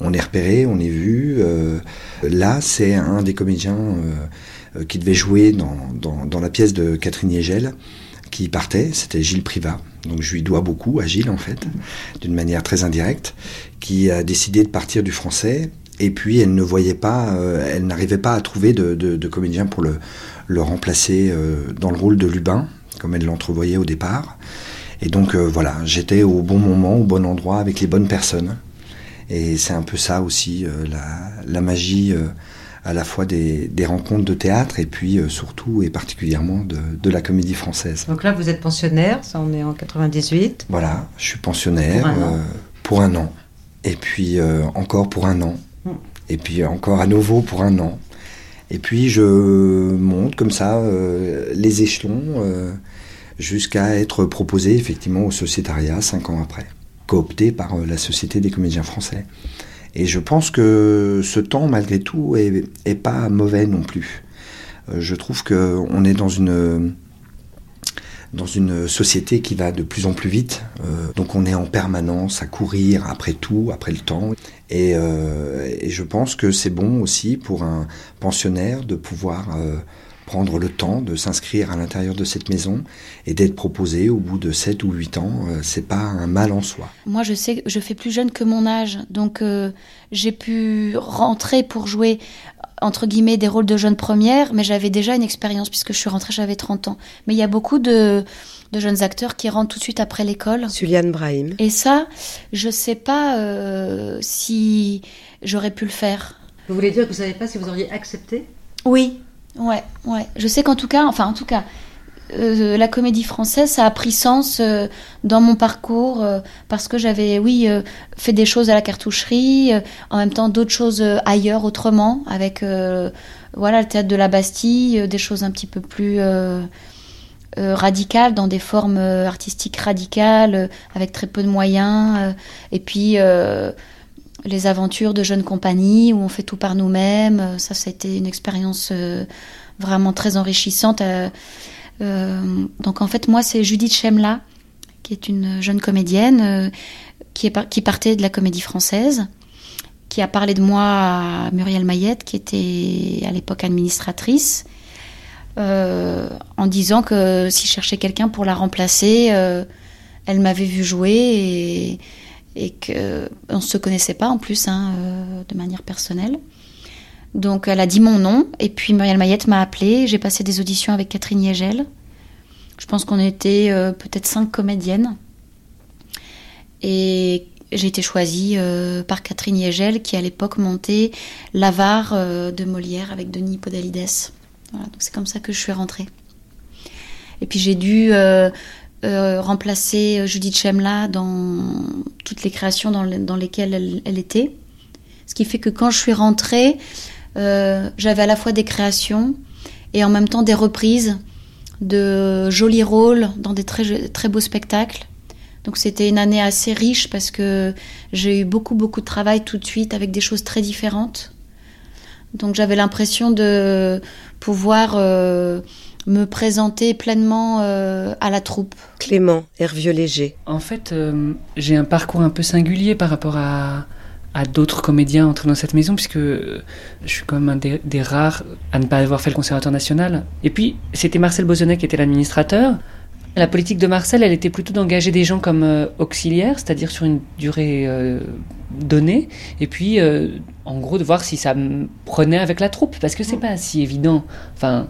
On est repéré, on est vu. euh, là, c'est un des comédiens euh, euh, qui devait jouer dans, dans, la pièce de Catherine Yegel qui partait, c'était Gilles Privat. Donc je lui dois beaucoup à Gilles en fait, d'une manière très indirecte, qui a décidé de partir du français Et puis elle ne voyait pas, elle n'arrivait pas à trouver de, de, comédien pour le, le remplacer dans le rôle de Lubin, comme elle l'entrevoyait au départ. Et donc voilà, j'étais au bon moment, au bon endroit, avec les bonnes personnes. Et c'est un peu ça aussi, euh, la, la magie euh, à la fois des, des rencontres de théâtre et puis euh, surtout et particulièrement de, de la comédie française. Donc là, vous êtes pensionnaire, ça on est en 98. Voilà, je suis pensionnaire Pour un an. euh, pour un an. Et puis euh, encore pour un an. Mm. Et puis encore à nouveau pour un an. Et puis je monte comme ça euh, les échelons jusqu'à être proposé effectivement au sociétariat cinq ans après, coopté par euh, la Société des comédiens français. Et je pense que ce temps, malgré tout, est, pas mauvais non plus. Euh, je trouve que on est dans une dans une société qui va de plus en plus vite. Euh, donc on est en permanence à courir après tout, après le temps. Et, je pense que c'est bon aussi pour un pensionnaire de pouvoir prendre le temps de s'inscrire à l'intérieur de cette maison et d'être proposé au bout de 7 ou 8 ans. Euh, c'est pas un mal en soi. Moi, je sais, que je fais plus jeune que mon âge, donc euh, j'ai pu rentrer pour jouer entre guillemets des rôles de jeune première, mais j'avais déjà une expérience puisque je suis rentrée, j'avais 30 ans. Mais il y a beaucoup de, de jeunes acteurs qui rentrent tout de suite après l'école. Suliane Brahim. Et ça, je sais pas euh, si j'aurais pu le faire. Vous voulez dire que vous savez pas si vous auriez accepté? Oui, ouais, ouais. Je sais qu'en tout cas, enfin en tout cas, euh, la comédie française, ça a pris sens euh, dans mon parcours euh, parce que j'avais, oui, fait des choses à la cartoucherie, en même temps d'autres choses ailleurs, autrement, avec, voilà, le théâtre de la Bastille, des choses un petit peu plus radicales, dans des formes artistiques radicales, avec très peu de moyens, et puis les aventures de jeunes compagnies où on fait tout par nous-mêmes. Euh, Ça, ça a été une expérience euh, vraiment très enrichissante. Euh, donc en fait, moi, c'est Judith Chemla, qui est une jeune comédienne qui, est partait de la comédie française, qui a parlé de moi à Muriel Mayette, qui était à l'époque administratrice, en disant que si je cherchais quelqu'un pour la remplacer, elle m'avait vu jouer et, et que on se connaissait pas en plus hein, euh, de manière personnelle. Donc elle a dit mon nom et puis Muriel Mayette m'a appelé. J'ai passé des auditions avec Catherine Yegel. Je pense qu'on était euh, peut-être cinq comédiennes. Et j'ai été choisie euh, par Catherine Yegel qui à l'époque montait l'avare de Molière avec Denis Podalides. Voilà, donc c'est comme ça que je suis rentrée. Et puis j'ai dû euh, euh, remplacer Judith Chemla dans toutes les créations dans, dans lesquelles elle, était. Ce qui fait que quand je suis rentrée, euh, j'avais à la fois des créations et en même temps des reprises de jolis rôles dans des très, très beaux spectacles. Donc c'était une année assez riche parce que j'ai eu beaucoup beaucoup de travail tout de suite avec des choses très différentes. Donc j'avais l'impression de pouvoir euh, me présenter pleinement euh, à la troupe. Clément, Hervieux Léger. En fait, euh, j'ai un parcours un peu singulier par rapport à, à d'autres comédiens entrés dans cette maison, puisque euh, je suis quand même un des, des rares à ne pas avoir fait le Conservatoire national. Et puis, c'était Marcel Bozonnet qui était l'administrateur. La politique de Marcel, elle était plutôt d'engager des gens comme euh, auxiliaires, c'est-à-dire sur une durée euh, donnée, et puis, euh, en gros, de voir si ça me prenait avec la troupe, parce que c'est pas si évident. Enfin,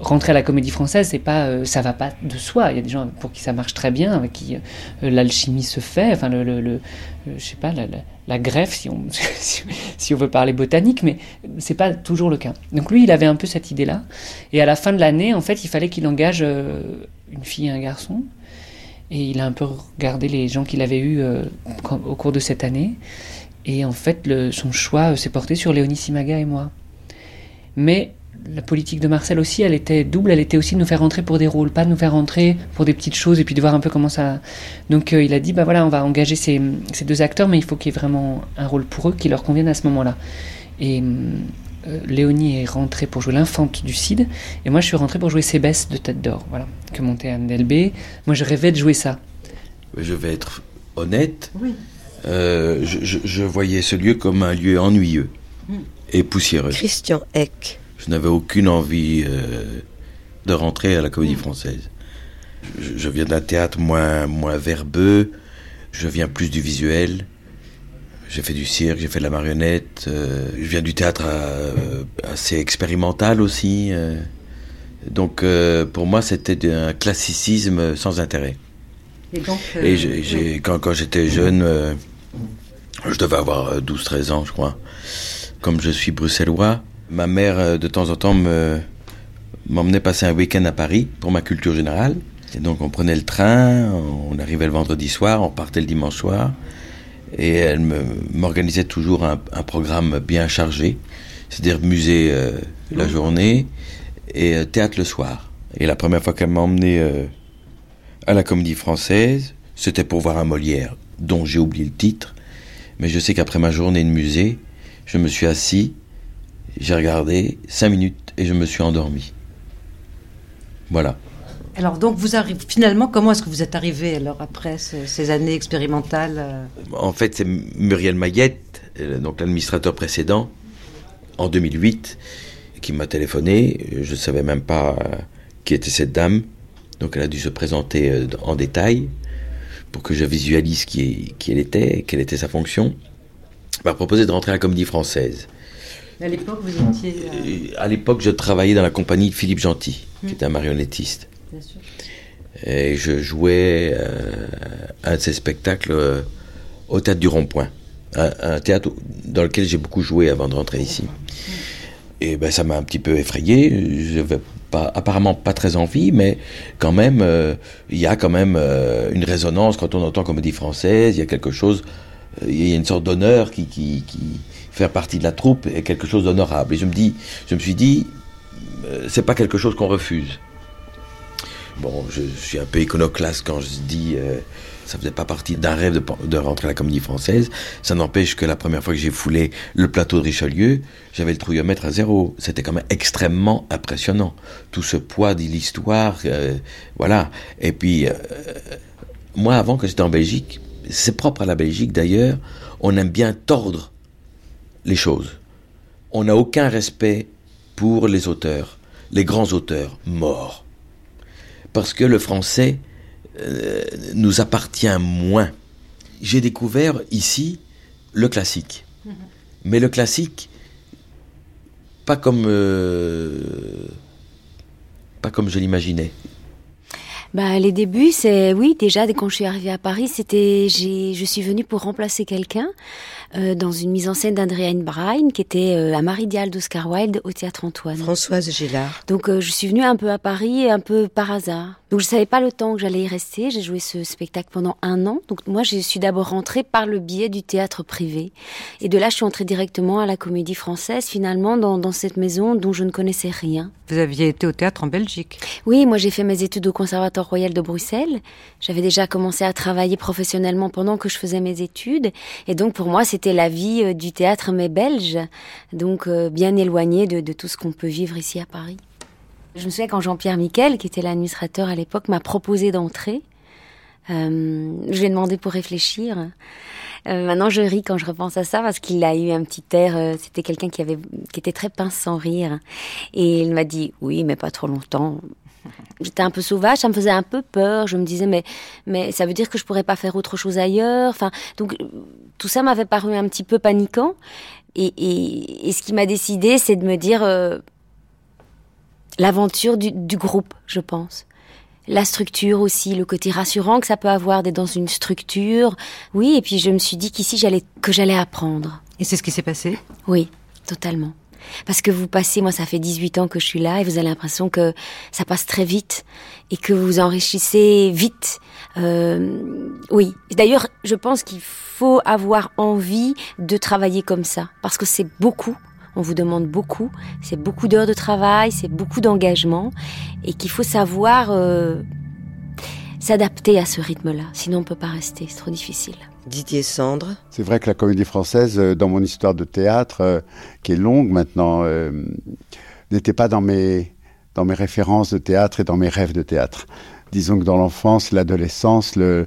rentrer à la comédie française, c'est pas, euh, ça va pas de soi. Il y a des gens pour qui ça marche très bien, avec qui euh, l'alchimie se fait. Enfin, le, euh, je sais pas, la, greffe, si on, si on veut parler botanique, mais c'est pas toujours le cas. Donc lui, il avait un peu cette idée-là. Et à la fin de l'année, en fait, il fallait qu'il engage une fille et un garçon. Et il a un peu regardé les gens qu'il avait eus au cours de cette année. Et en fait, son choix s'est porté sur Léonie Simaga et moi. Mais la politique de Marcel aussi, elle était double. Elle était aussi de nous faire rentrer pour des rôles, pas de nous faire rentrer pour des petites choses et puis de voir un peu comment ça. Donc euh, il a dit bah voilà, on va engager ces, ces deux acteurs, mais il faut qu'il y ait vraiment un rôle pour eux qui leur convienne à ce moment-là. Et euh, Léonie est rentrée pour jouer l'infante du Cid, et moi je suis rentrée pour jouer Cébès de Tête d'Or, voilà, que montait Anne Delbé. Moi je rêvais de jouer ça. Je vais être honnête. Oui. Euh, je, je- je voyais ce lieu comme un lieu ennuyeux Mm. et poussiéreux. Christian Eck. Je n'avais aucune envie euh, de rentrer à la comédie française. Je, je viens d'un théâtre moins, moins verbeux, je viens plus du visuel. J'ai fait du cirque, j'ai fait de la marionnette. euh, je viens du théâtre euh, assez expérimental aussi. euh. donc pour moi, c'était un classicisme sans intérêt. Et donc, quand, quand j'étais jeune, je devais avoir euh, 12-13 ans, je crois. Comme je suis bruxellois, ma mère, euh, de temps en temps, me, m'emmenait passer un week-end à Paris pour ma culture générale. Et donc, on prenait le train, on arrivait le vendredi soir, on partait le dimanche soir. Et elle m'organisait toujours un, un programme bien chargé, c'est-à-dire musée euh, la journée et euh, théâtre le soir. Et la première fois qu'elle m'a emmené euh, à la Comédie Française, c'était pour voir un Molière, dont j'ai oublié le titre. Mais je sais qu'après ma journée de musée, je me suis assis, j'ai regardé cinq minutes et je me suis endormi. Voilà. Alors donc vous arrivez finalement comment est-ce que vous êtes arrivé alors après ce- ces années expérimentales euh, En fait, c'est Muriel Maillette, euh, donc l'administrateur précédent, en 2008, qui m'a téléphoné. Je ne savais même pas euh, qui était cette dame. Donc elle a dû se présenter en détail pour que je visualise qui, qui elle était, quelle était sa fonction. Elle m'a proposé de rentrer à la Comédie Française. À l'époque vous étiez euh, À l'époque, je travaillais dans la compagnie de Philippe Gentil, qui était un marionnettiste. bien sûr. Et je jouais euh, un de ces spectacles euh, au théâtre du Rond-Point. Un, un théâtre dans lequel j'ai beaucoup joué avant de rentrer ici. Et ben, ça m'a un petit peu effrayé. Je n'avais pas, apparemment pas très envie, mais quand même, euh, il y a quand même une résonance quand on entend comédie française. Il y a quelque chose, il y a une sorte d'honneur qui, qui, qui fait partie de la troupe et quelque chose d'honorable. Et je me dis, je me suis dit, euh, c'est pas quelque chose qu'on refuse. Bon, je suis un peu iconoclaste quand je dis euh, ça faisait pas partie d'un rêve de, de rentrer à la comédie française. Ça n'empêche que la première fois que j'ai foulé le plateau de Richelieu, j'avais le trouillomètre à zéro. C'était quand même extrêmement impressionnant. Tout ce poids de l'histoire, euh, voilà. Et puis, euh, moi, avant que j'étais en Belgique, c'est propre à la Belgique d'ailleurs, on aime bien tordre les choses. On n'a aucun respect pour les auteurs, les grands auteurs morts parce que le français euh, nous appartient moins. J'ai découvert ici le classique. Mais le classique, pas comme, euh, pas comme je l'imaginais. Bah, les débuts, c'est oui, déjà quand je suis arrivée à Paris, c'était j'ai je suis venue pour remplacer quelqu'un euh, dans une mise en scène d'Andréane Brine qui était euh, à Marie Dial d'Oscar Wilde au théâtre Antoine. Françoise Gillard. Donc euh, je suis venue un peu à Paris, un peu par hasard. Donc je savais pas le temps que j'allais y rester. J'ai joué ce spectacle pendant un an. Donc moi je suis d'abord rentrée par le biais du théâtre privé. Et de là je suis entrée directement à la Comédie Française finalement dans, dans cette maison dont je ne connaissais rien. Vous aviez été au théâtre en Belgique. Oui, moi j'ai fait mes études au Conservatoire royal de Bruxelles. J'avais déjà commencé à travailler professionnellement pendant que je faisais mes études. Et donc pour moi c'était la vie euh, du théâtre mais belge. Donc euh, bien éloignée de, tout ce qu'on peut vivre ici à Paris. Je me souviens quand Jean-Pierre Miquel, qui était l'administrateur à l'époque, m'a proposé d'entrer. Euh, je lui ai demandé pour réfléchir. Maintenant, je ris quand je repense à ça parce qu'il a eu un petit air. C'était quelqu'un qui avait, qui était très pince sans rire, et il m'a dit oui, mais pas trop longtemps. J'étais un peu sauvage, ça me faisait un peu peur. Je me disais mais mais ça veut dire que je pourrais pas faire autre chose ailleurs? Enfin donc tout ça m'avait paru un petit peu paniquant. Et, et, et ce qui m'a décidé, c'est de me dire euh, l'aventure du, du groupe, je pense. La structure aussi, le côté rassurant que ça peut avoir d'être dans une structure. Oui, et puis je me suis dit qu'ici j'allais que j'allais apprendre. Et c'est ce qui s'est passé? Oui, totalement. Parce que vous passez, moi ça fait 18 ans que je suis là et vous avez l'impression que ça passe très vite et que vous enrichissez vite. Euh, oui, d'ailleurs je pense qu'il faut avoir envie de travailler comme ça parce que c'est beaucoup. On vous demande beaucoup, c'est beaucoup d'heures de travail, c'est beaucoup d'engagement et qu'il faut savoir euh, s'adapter à ce rythme-là. Sinon on peut pas rester, c'est trop difficile. Didier Cendre. C'est vrai que la comédie française, euh, dans mon histoire de théâtre, euh, qui est longue maintenant, euh, n'était pas dans mes, dans mes références de théâtre et dans mes rêves de théâtre. Disons que dans l'enfance, l'adolescence, le,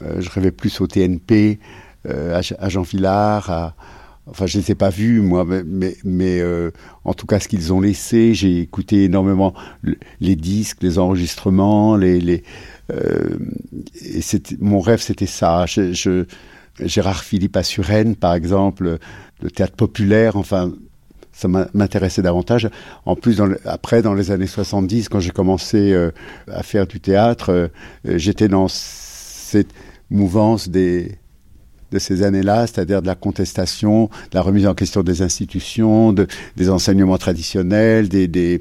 je rêvais plus au TNP, à, Jean Villard, à, Enfin, je ne les ai pas vus, moi, mais, en tout cas, ce qu'ils ont laissé, j'ai écouté énormément le, les disques, les enregistrements, les, et c'était, mon rêve, c'était ça. Gérard Philippe à Suresnes, par exemple, le théâtre populaire, enfin, ça m'intéressait davantage. En plus, après, dans les années 70, quand j'ai commencé euh, à faire du théâtre, euh, j'étais dans cette mouvance des, de ces années-là, c'est-à-dire de la contestation, de la remise en question des institutions, de, des enseignements traditionnels, des,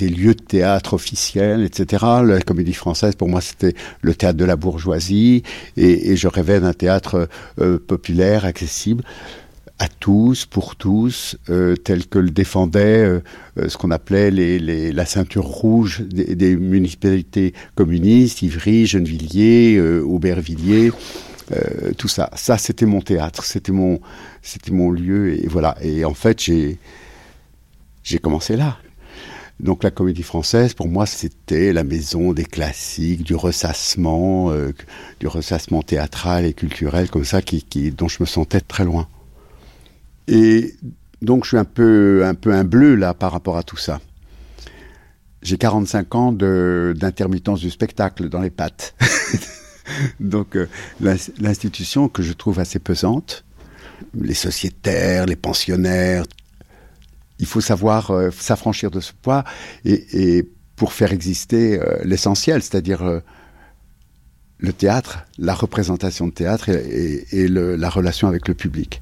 lieux de théâtre officiels, etc. La comédie française, pour moi, c'était le théâtre de la bourgeoisie, et, je rêvais d'un théâtre euh, populaire, accessible à tous, pour tous, euh, tel que le défendait euh, ce qu'on appelait la ceinture rouge des, des, municipalités communistes, Ivry, Gennevilliers, Aubervilliers. Euh, tout ça. Ça, c'était mon théâtre, c'était mon, c'était mon lieu, et voilà. Et en fait, j'ai, j'ai commencé là. Donc la comédie française, pour moi, c'était la maison des classiques, du ressassement, euh, du ressassement théâtral et culturel, comme ça, qui, qui, dont je me sentais très loin. Et donc je suis un peu, un peu un bleu là par rapport à tout ça. J'ai 45 ans d'intermittence du spectacle dans les pattes. Donc euh, l'institution que je trouve assez pesante, les sociétaires, les pensionnaires, il faut savoir euh, s'affranchir de ce poids et, pour faire exister euh, l'essentiel, c'est-à-dire le théâtre, la représentation de théâtre et, la relation avec le public.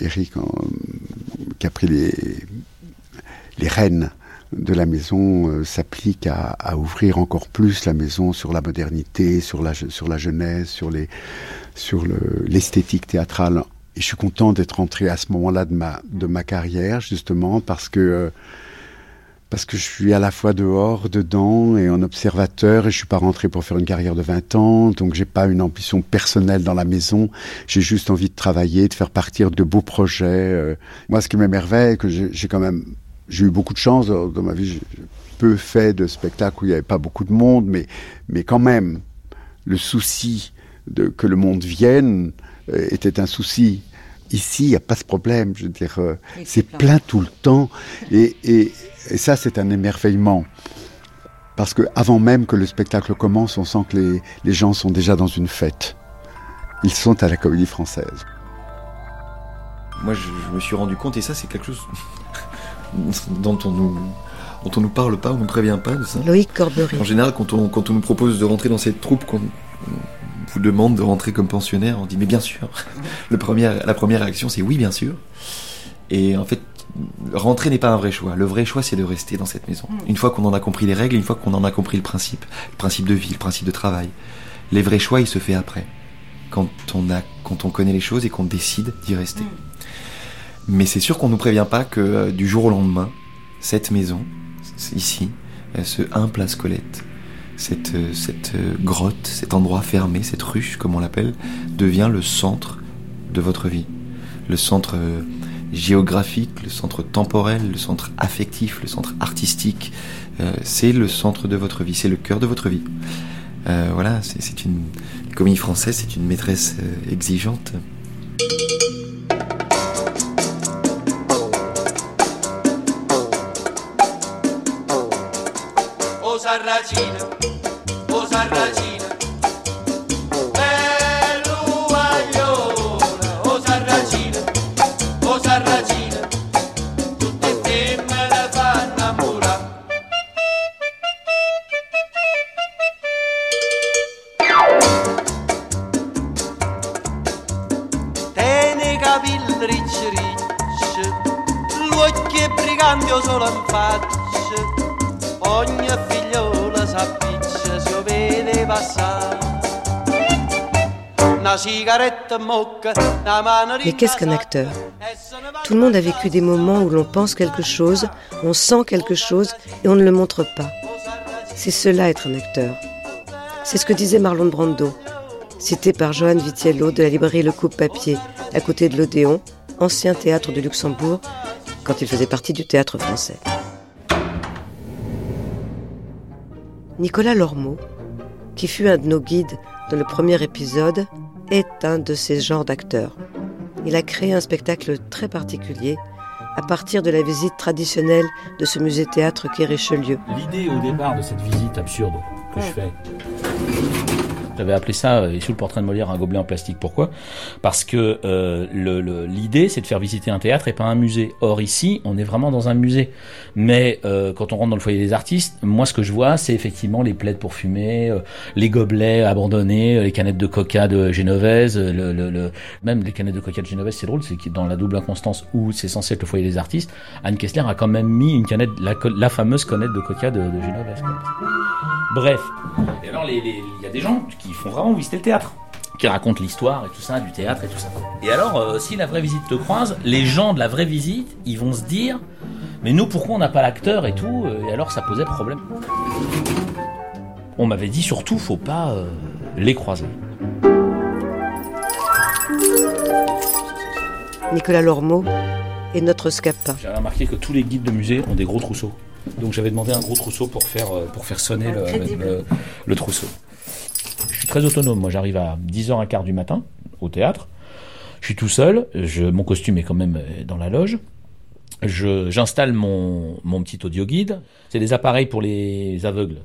Eric, qui a pris les rênes de la maison euh, s'applique à, ouvrir encore plus la maison sur la modernité, sur la, sur la jeunesse, sur les, sur l'esthétique théâtrale. Et je suis content d'être entré à ce moment-là de ma, de ma carrière, justement, parce que, euh, parce que je suis à la fois dehors, dedans et en observateur, et je suis pas rentré pour faire une carrière de 20 ans, donc j'ai pas une ambition personnelle dans la maison. J'ai juste envie de travailler, de faire partir de beaux projets. Euh. Moi, ce qui m'émerveille, que j'ai quand même j'ai eu beaucoup de chance dans, dans ma vie. J'ai peu fait de spectacles où il n'y avait pas beaucoup de monde, mais, mais quand même, le souci de que le monde vienne euh, était un souci. Ici, il n'y a pas ce problème. Je veux dire, euh, c'est plein. plein tout le temps. Et, et, et ça, c'est un émerveillement. Parce que avant même que le spectacle commence, on sent que les, les gens sont déjà dans une fête. Ils sont à la comédie française. Moi, je, je me suis rendu compte, et ça, c'est quelque chose dont on nous dont on nous parle pas, on nous prévient pas de ça. Loïc Corbery. En général, quand on, quand on nous propose de rentrer dans cette troupe, qu'on vous demande de rentrer comme pensionnaire, on dit mais bien sûr. Le premier, la première réaction, c'est oui, bien sûr. Et en fait, rentrer n'est pas un vrai choix. Le vrai choix, c'est de rester dans cette maison. Une fois qu'on en a compris les règles, une fois qu'on en a compris le principe, le principe de vie, le principe de travail, les vrais choix, il se fait après. Quand on, a, quand on connaît les choses et qu'on décide d'y rester. Mais c'est sûr qu'on nous prévient pas que euh, du jour au lendemain, cette maison, ici, ce 1 place cette, euh, cette euh, grotte, cet endroit fermé, cette ruche, comme on l'appelle, devient le centre de votre vie. Le centre géographique, le centre temporel, le centre affectif, le centre artistique. Euh, c'est le centre de votre vie, c'est le cœur de votre vie. Euh, voilà, c'est une comédie française, c'est une maîtresse exigeante. Sarracina, o sarracina, belluagliona, o sarracina, o sarracina, tutte e te me fanno innamorare. Tieni i capelli ricci ricci, l'occhio brigante solo in faccia, ogni Mais qu'est-ce qu'un acteur Tout le monde a vécu des moments où l'on pense quelque chose, on sent quelque chose et on ne le montre pas. C'est cela être un acteur. C'est ce que disait Marlon Brando, cité par Johan Vitiello de la librairie Le Coupe Papier, à côté de l'Odéon, ancien théâtre de Luxembourg, quand il faisait partie du théâtre français. Nicolas Lormeau, qui fut un de nos guides dans le premier épisode, est un de ces genres d'acteurs. Il a créé un spectacle très particulier à partir de la visite traditionnelle de ce musée-théâtre qu'est Richelieu. L'idée au départ de cette visite absurde que je fais, J'avais appelé ça, euh, et sous le portrait de Molière, un gobelet en plastique. Pourquoi? Parce que euh, l'idée, c'est de faire visiter un théâtre et pas un musée. Or, ici, on est vraiment dans un musée. Mais euh, quand on rentre dans le foyer des artistes, moi, ce que je vois, c'est effectivement les plaides pour fumer, euh, les gobelets abandonnés, euh, les canettes de coca de Génovaise, euh, le, le- même les canettes de coca de Génovaise, c'est drôle, c'est que dans la double inconstance où c'est censé être le foyer des artistes, Anne Kessler a quand même mis une canette, la, fameuse canette de coca de, de. Bref. Et alors, il y a des gens qui font vraiment visiter le théâtre, qui racontent l'histoire et tout ça, du théâtre et tout ça. Et alors, euh, si la vraie visite te croise, les gens de la vraie visite, ils vont se dire, mais nous, pourquoi on n'a pas l'acteur et tout euh, Et alors, ça posait problème. On m'avait dit surtout, faut pas euh, les croiser. Nicolas Lormeau est notre scapin. J'ai remarqué que tous les guides de musée ont des gros trousseaux. Donc j'avais demandé un gros trousseau pour faire, pour faire sonner le, le- le trousseau. Je suis très autonome. Moi, j'arrive à 10h15 du matin au théâtre. Je suis tout seul. Mon costume est quand même euh, dans la loge. J'installe mon, mon petit audio guide. C'est des appareils pour les aveugles.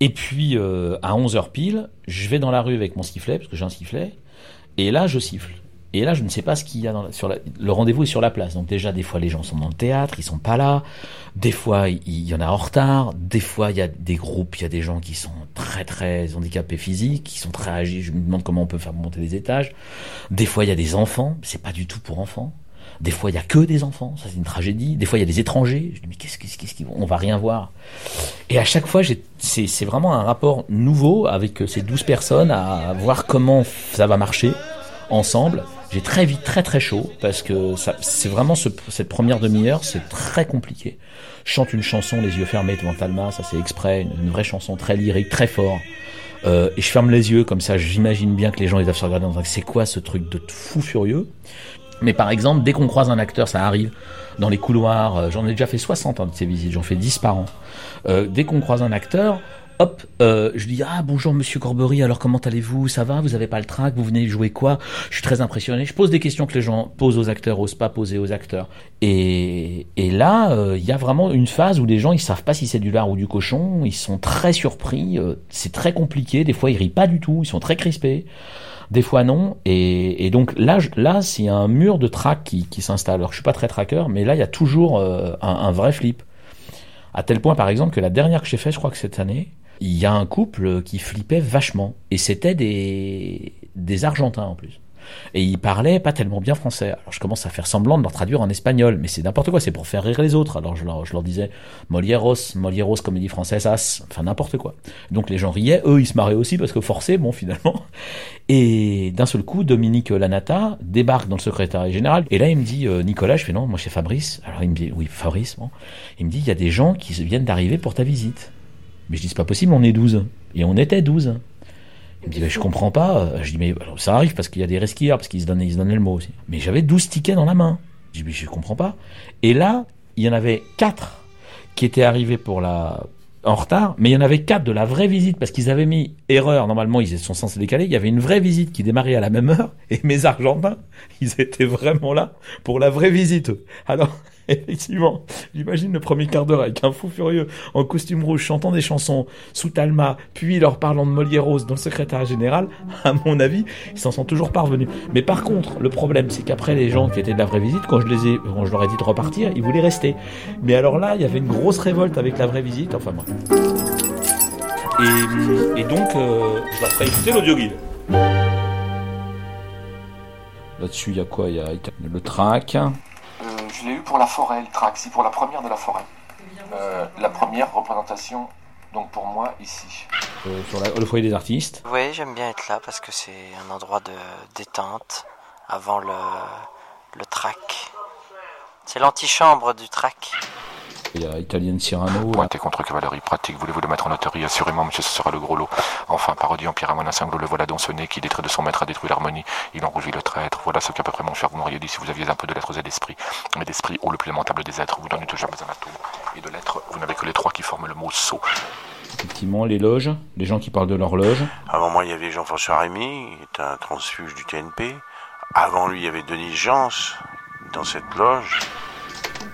Et puis, euh, à 11h pile, je vais dans la rue avec mon sifflet, parce que j'ai un sifflet. Et là, je siffle. Et là, je ne sais pas ce qu'il y a dans la- sur la- le rendez-vous est sur la place. Donc déjà, des fois, les gens sont dans le théâtre, ils sont pas là. Des fois, il y en a en retard. Des fois, il y a des groupes, il y a des gens qui sont très très handicapés physiques, qui sont très âgés. Je me demande comment on peut faire monter les étages. Des fois, il y a des enfants. C'est pas du tout pour enfants. Des fois, il y a que des enfants. Ça, c'est une tragédie. Des fois, il y a des étrangers. Je dis mais qu'est-ce qu'est-ce qu'ils vont On va rien voir. Et à chaque fois, c'est vraiment un rapport nouveau avec euh, ces 12 personnes à voir comment ça va marcher ensemble. J'ai très vite très très chaud parce que c'est vraiment ce- cette première demi-heure, c'est très compliqué. Je chante une chanson les yeux fermés devant Talma, ça c'est exprès, une, une vraie chanson très lyrique, très fort. Euh, et je ferme les yeux comme ça, j'imagine bien que les gens ils doivent se regarder en disant c'est quoi ce truc de fou furieux? Mais par exemple, dès qu'on croise un acteur, ça arrive dans les couloirs, euh, j'en ai déjà fait 60 hein, de ces visites, j'en fais 10 par an. Euh, dès qu'on croise un acteur, hop, euh, je dis ah bonjour Monsieur Corbery, alors comment allez-vous? Ça va? Vous avez pas le trac? Vous venez jouer quoi? Je suis très impressionné. Je pose des questions que les gens posent aux acteurs, osent pas poser aux acteurs. Et, et là, euh, il y a vraiment une phase où les gens ils savent pas si c'est du lard ou du cochon. Ils sont très surpris. euh, c'est très compliqué. Des fois ils rient pas du tout. Ils sont très crispés. Des fois non. Et, et donc là, là, c'est un mur de trac qui, qui s'installe. Alors je suis pas très tracker, mais là il y a toujours euh, un, un vrai flip. À tel point, par exemple, que la dernière que j'ai fait, je crois que cette année, il y a un couple qui flippait vachement. Et c'était des, des Argentins en plus. Et ils parlaient pas tellement bien français. Alors je commence à faire semblant de leur traduire en espagnol, mais c'est n'importe quoi, c'est pour faire rire les autres. Alors je leur, je leur disais Molieros, Molieros, comédie française, as, enfin n'importe quoi. Donc les gens riaient, eux ils se marraient aussi parce que forcé, bon finalement. Et d'un seul coup, Dominique Lanata débarque dans le secrétariat général. Et là il me dit euh, Nicolas, je fais non, moi c'est Fabrice. Alors il me dit oui Fabrice, bon. Il me dit il y a des gens qui viennent d'arriver pour ta visite. Mais je dis c'est pas possible, on est 12. Et on était 12. Il me dit, mais je comprends pas. Je dis, mais ça arrive parce qu'il y a des resquilleurs, parce qu'ils se donnaient, donnaient le mot aussi. Mais j'avais 12 tickets dans la main. Je dis, mais je comprends pas. Et là, il y en avait 4 qui étaient arrivés pour la, en retard, mais il y en avait 4 de la vraie visite parce qu'ils avaient mis erreur. Normalement, ils sont censés décaler. Il y avait une vraie visite qui démarrait à la même heure et mes Argentins, ils étaient vraiment là pour la vraie visite. Alors, effectivement, j'imagine le premier quart d'heure avec un fou furieux en costume rouge chantant des chansons sous Talma, puis leur parlant de Molieros dans le secrétariat général. À mon avis, ils s'en sont toujours parvenus. Mais par contre, le problème, c'est qu'après les gens qui étaient de la vraie visite, quand je les ai, quand je leur ai dit de repartir, ils voulaient rester. Mais alors là, il y avait une grosse révolte avec la vraie visite. Enfin bref. Et, et donc, euh, je leur ferai écouter l'audio guide. Là-dessus, il y a quoi? Il y a le track. Je l'ai eu pour la forêt, le track, si pour la première de la forêt. Euh, la première représentation, donc pour moi, ici. euh, sur la- le foyer des artistes. Oui, j'aime bien être là parce que c'est un endroit de détente avant le, le track. C'est l'antichambre du track. Il y a Italian Cyrano. Pointé contre cavalerie pratique, voulez-vous le mettre en autorie Assurément, monsieur, ce sera le gros lot. Enfin, parodie en pierre à mon cinglot, le voilà dansonné, qui des traits de son maître a détruit l'harmonie. Il en rougit le traître. Voilà ce qu'à peu près, mon cher, vous m'auriez dit si vous aviez un peu de lettres et d'esprit. Mais d'esprit, ô le plus lamentable des êtres, vous n'en eûtes jamais un atome. Et de lettres, vous n'avez que les trois qui forment le mot sot. Effectivement, les loges, les gens qui parlent de leur loge. Avant moi, il y avait Jean-François Rémy, qui est un transfuge du TNP. Avant lui, il y avait Denis Jans, dans cette loge.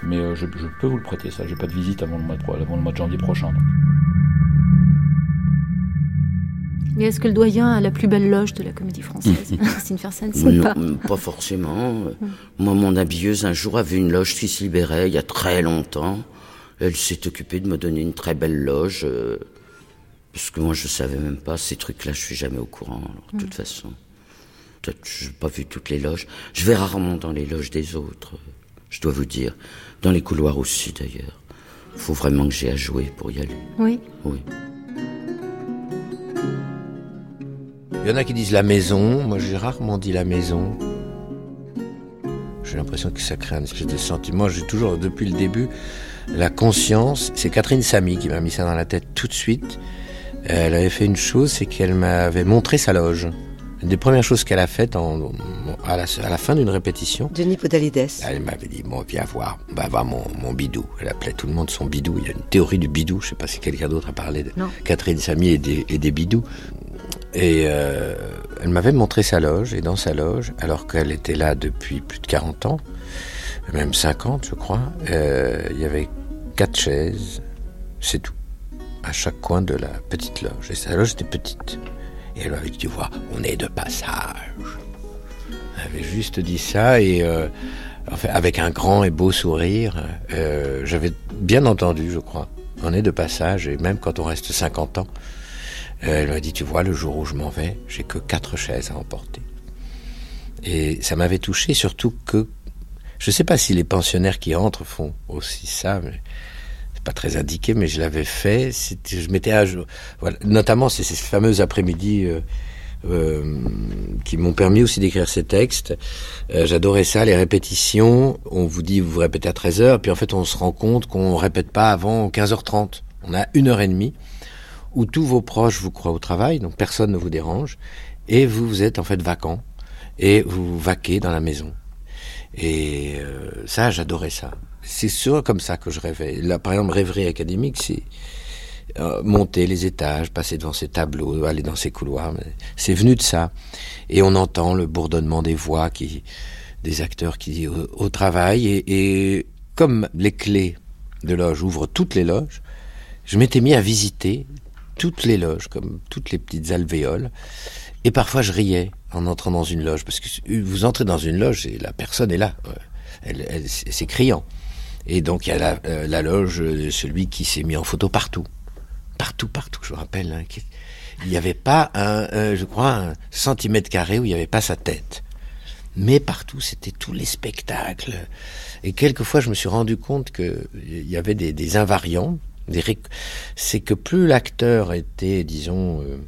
Mais euh, je, je peux vous le prêter, ça. J'ai pas de visite avant le mois de, avant le mois de janvier prochain. donc. Et est-ce que le doyen a la plus belle loge de la comédie française? Christine Fersen, c'est Non, pas? pas forcément. Moi, mon habilleuse, un jour, avait une loge qui se libérait il y a très longtemps. Elle s'est occupée de me donner une très belle loge. euh, parce que moi, je savais même pas. Ces trucs-là, je suis jamais au courant, alors, de toute façon. Peut-être que je n'ai pas vu toutes les loges. Je vais rarement dans les loges des autres, euh, je dois vous dire. Dans les couloirs aussi, d'ailleurs. faut vraiment que j'ai à jouer pour y aller. Oui. Oui. Il y en a qui disent la maison. Moi, j'ai rarement dit la maison. J'ai l'impression que ça crée un espèce de sentiment. J'ai toujours, depuis le début, la conscience. C'est Catherine Samy qui m'a mis ça dans la tête tout de suite. Elle avait fait une chose, c'est qu'elle m'avait montré sa loge. Une des premières choses qu'elle a faites en, à, la, à la fin d'une répétition. Denis Podalides. Elle m'avait dit, bon, viens voir, on va voir mon, mon bidou. Elle appelait tout le monde son bidou. Il y a une théorie du bidou. Je sais pas si quelqu'un d'autre a parlé de Non. Catherine Samy et des, et des bidous. Et euh, elle m'avait montré sa loge, et dans sa loge, alors qu'elle était là depuis plus de 40 ans, même 50 je crois, euh, il y avait quatre chaises, c'est tout, à chaque coin de la petite loge. Et sa loge était petite. Et elle m'avait dit, tu vois, on est de passage. Elle avait juste dit ça, et euh, enfin, avec un grand et beau sourire, euh, j'avais bien entendu, je crois. On est de passage, et même quand on reste 50 ans, euh, elle m'a dit, tu vois, le jour où je m'en vais, j'ai que quatre chaises à emporter. Et ça m'avait touché, surtout que je ne sais pas si les pensionnaires qui entrent font aussi ça, mais pas très indiqué, mais je l'avais fait. Je m'étais à jour. Voilà. Notamment, c'est ces fameux après-midi euh, euh, qui m'ont permis aussi d'écrire ces textes. Euh, J'adorais ça, les répétitions. On vous dit, vous vous répétez à 13h, puis en fait, on se rend compte qu'on répète pas avant 15h30. On a une heure et demie où tous vos proches vous croient au travail, donc personne ne vous dérange, et vous, vous êtes en fait vacant, et vous vaquez dans la maison. Et euh, ça, j'adorais ça. C'est sûr comme ça que je rêvais. Là, par exemple, rêverie académique, c'est euh, monter les étages, passer devant ces tableaux, aller dans ces couloirs. C'est venu de ça. Et on entend le bourdonnement des voix qui, des acteurs qui au, au travail. Et, comme les clés de loge ouvrent toutes les loges, je m'étais mis à visiter toutes les loges, comme toutes les petites alvéoles. Et parfois, je riais en entrant dans une loge, parce que vous entrez dans une loge et la personne est là. Elle, elle- c'est criant. Et donc, il y a la, euh, la loge de celui qui s'est mis en photo partout. Partout, partout, je me rappelle. hein, il n'y avait pas, je crois, un centimètre carré où il n'y avait pas sa tête. Mais partout, c'était tous les spectacles. Et quelquefois, je me suis rendu compte qu'il y avait des, invariants. C'est que plus l'acteur était, disons, euh,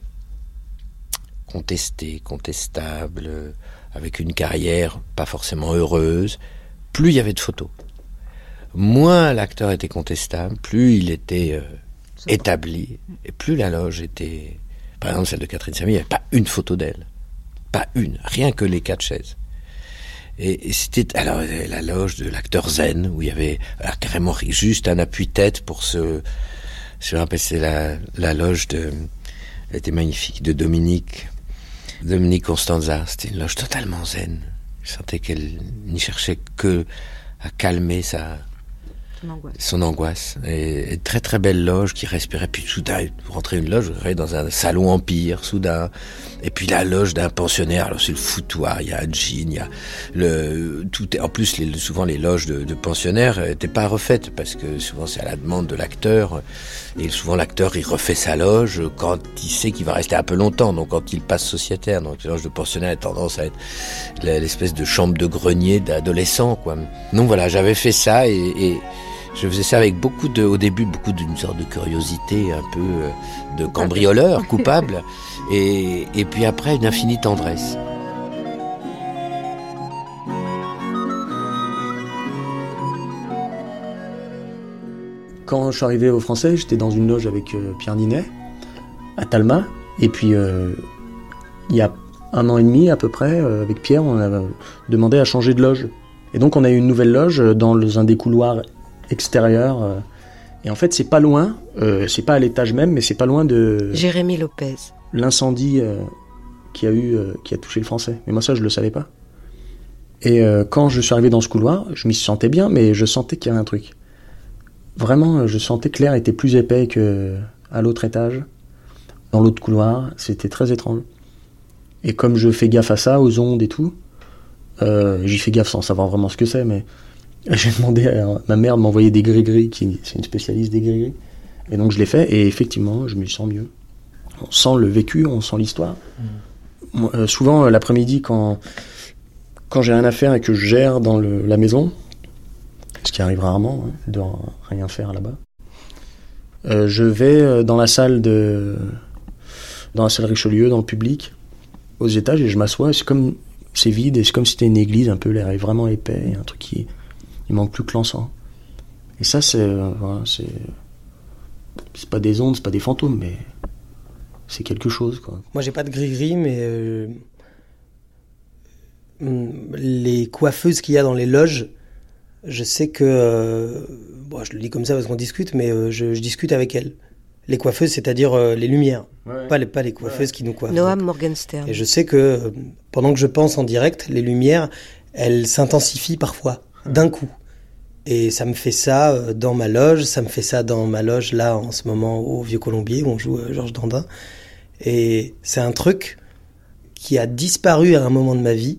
contesté, contestable, euh, avec une carrière pas forcément heureuse, plus il y avait de photos. Moins l'acteur était contestable, plus il était euh, établi, et plus la loge était... Par exemple, celle de Catherine Samy, il n'y avait pas une photo d'elle. Pas une, rien que les quatre chaises. Et, et c'était alors euh, la loge de l'acteur zen où il y avait alors, carrément juste un appui-tête pour ce. Je me rappelle, c'est la, la loge de. Elle était magnifique de Dominique, Dominique Constanza. C'était une loge totalement zen. Je sentais qu'elle n'y cherchait que à calmer sa angoisse. son angoisse. Et, très très belle loge qui respirait. Puis soudain, vous rentrez une loge, vous dans un salon empire, soudain. Et puis la loge d'un pensionnaire, alors c'est le foutoir, il y a un jean, il y a le tout. En plus, souvent les loges de, de pensionnaires n'étaient pas refaites parce que souvent c'est à la demande de l'acteur. Et souvent l'acteur il refait sa loge quand il sait qu'il va rester un peu longtemps. Donc quand il passe sociétaire, donc la loge de pensionnaire a tendance à être l'espèce de chambre de grenier d'adolescent, quoi. Donc voilà, j'avais fait ça et je faisais ça avec beaucoup de, au début, beaucoup d'une sorte de curiosité, un peu euh, de cambrioleur coupable, et, et puis après une infinie tendresse. Quand je suis arrivé au Français, j'étais dans une loge avec euh, Pierre Ninet, à Talma. Et puis, euh, il y a un an et demi à peu près, avec Pierre, on a demandé à changer de loge. Et donc, on a eu une nouvelle loge dans un des couloirs extérieurs. euh, et en fait, c'est pas loin, euh, c'est pas à l'étage même, mais c'est pas loin de Jérémy Lopez. l'incendie euh, qui a eu, euh, qui a touché le Français. Mais moi, ça, je le savais pas. Et quand je suis arrivé dans ce couloir, je m'y sentais bien, mais je sentais qu'il y avait un truc. Vraiment, je sentais que l'air était plus épais que à l'autre étage. dans l'autre couloir. C'était très étrange. Et comme je fais gaffe à ça, aux ondes et tout, j'y fais gaffe sans savoir vraiment ce que c'est, mais j'ai demandé à ma mère de m'envoyer des gris-gris, qui c'est une spécialiste des gris-gris. Et donc je l'ai fait, et effectivement, je me sens mieux. On sent le vécu, on sent l'histoire. Euh, souvent, euh, l'après-midi, quand, quand j'ai rien à faire et que je gère dans le- la maison, ce qui arrive rarement, hein, de rien faire là-bas, euh, je vais dans la salle de dans la salle Richelieu, dans le public, aux étages, et je m'assois. et C'est comme c'est vide, et c'est comme si c'était une église, un peu l'air est vraiment épais, a un truc qui il manque plus que l'encens. Et ça, c'est euh, voilà, c'est c'est pas des ondes, c'est pas des fantômes, mais c'est quelque chose, quoi. Moi, j'ai pas de gris-gris, mais euh, hum, les coiffeuses qu'il y a dans les loges, je sais que. euh, bon, je le dis comme ça parce qu'on discute, mais euh, je, je discute avec elles. Les coiffeuses, c'est-à-dire euh, les lumières, Ouais. pas, les, pas les coiffeuses qui nous coiffent. Noam Morgenstern. Et je sais que pendant que je pense en direct, les lumières, elles s'intensifient parfois, d'un coup. Et ça me fait ça euh, dans ma loge, ça me fait ça dans ma loge là en ce moment au Vieux Colombier où on joue euh, Georges Dandin. Et c'est un truc qui a disparu à un moment de ma vie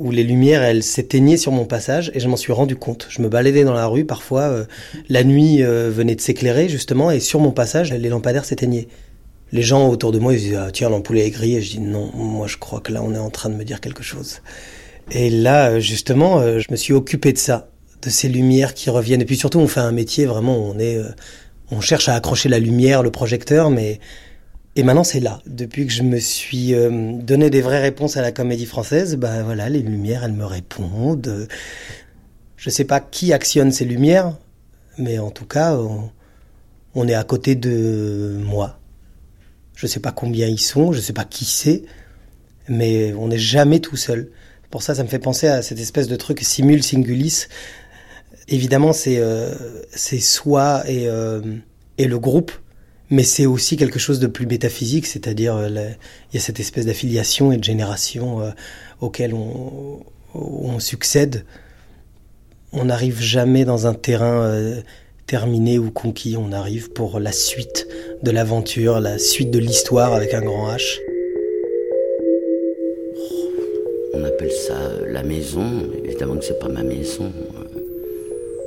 où les lumières elles s'éteignaient sur mon passage et je m'en suis rendu compte. Je me baladais dans la rue parfois, euh, la nuit venait de s'éclairer justement et sur mon passage les lampadaires s'éteignaient. Les gens autour de moi ils disaient ah, tiens l'ampoule est grillée et je dis non moi je crois que là on est en train de me dire quelque chose. Et là euh, justement euh, je me suis occupé de ça, de ces lumières qui reviennent et puis surtout on fait un métier vraiment on est euh, on cherche à accrocher la lumière, le projecteur mais et maintenant, c'est là. Depuis que je me suis donné des vraies réponses à la comédie française, bah voilà, les lumières, elles me répondent. Je sais pas qui actionne ces lumières, mais en tout cas, on, on est à côté de moi. Je sais pas combien ils sont, je sais pas qui c'est, mais on n'est jamais tout seul. Pour ça, ça me fait penser à cette espèce de truc simul singulis. Évidemment, c'est euh, soi et, euh, et le groupe, mais c'est aussi quelque chose de plus métaphysique, c'est-à-dire euh, il y a cette espèce d'affiliation et de génération euh, auquel on, on succède. On n'arrive jamais dans un terrain euh, terminé ou conquis, on arrive pour la suite de l'aventure, la suite de l'histoire avec un grand H. On appelle ça euh, la maison. Évidemment que c'est pas ma maison. Euh,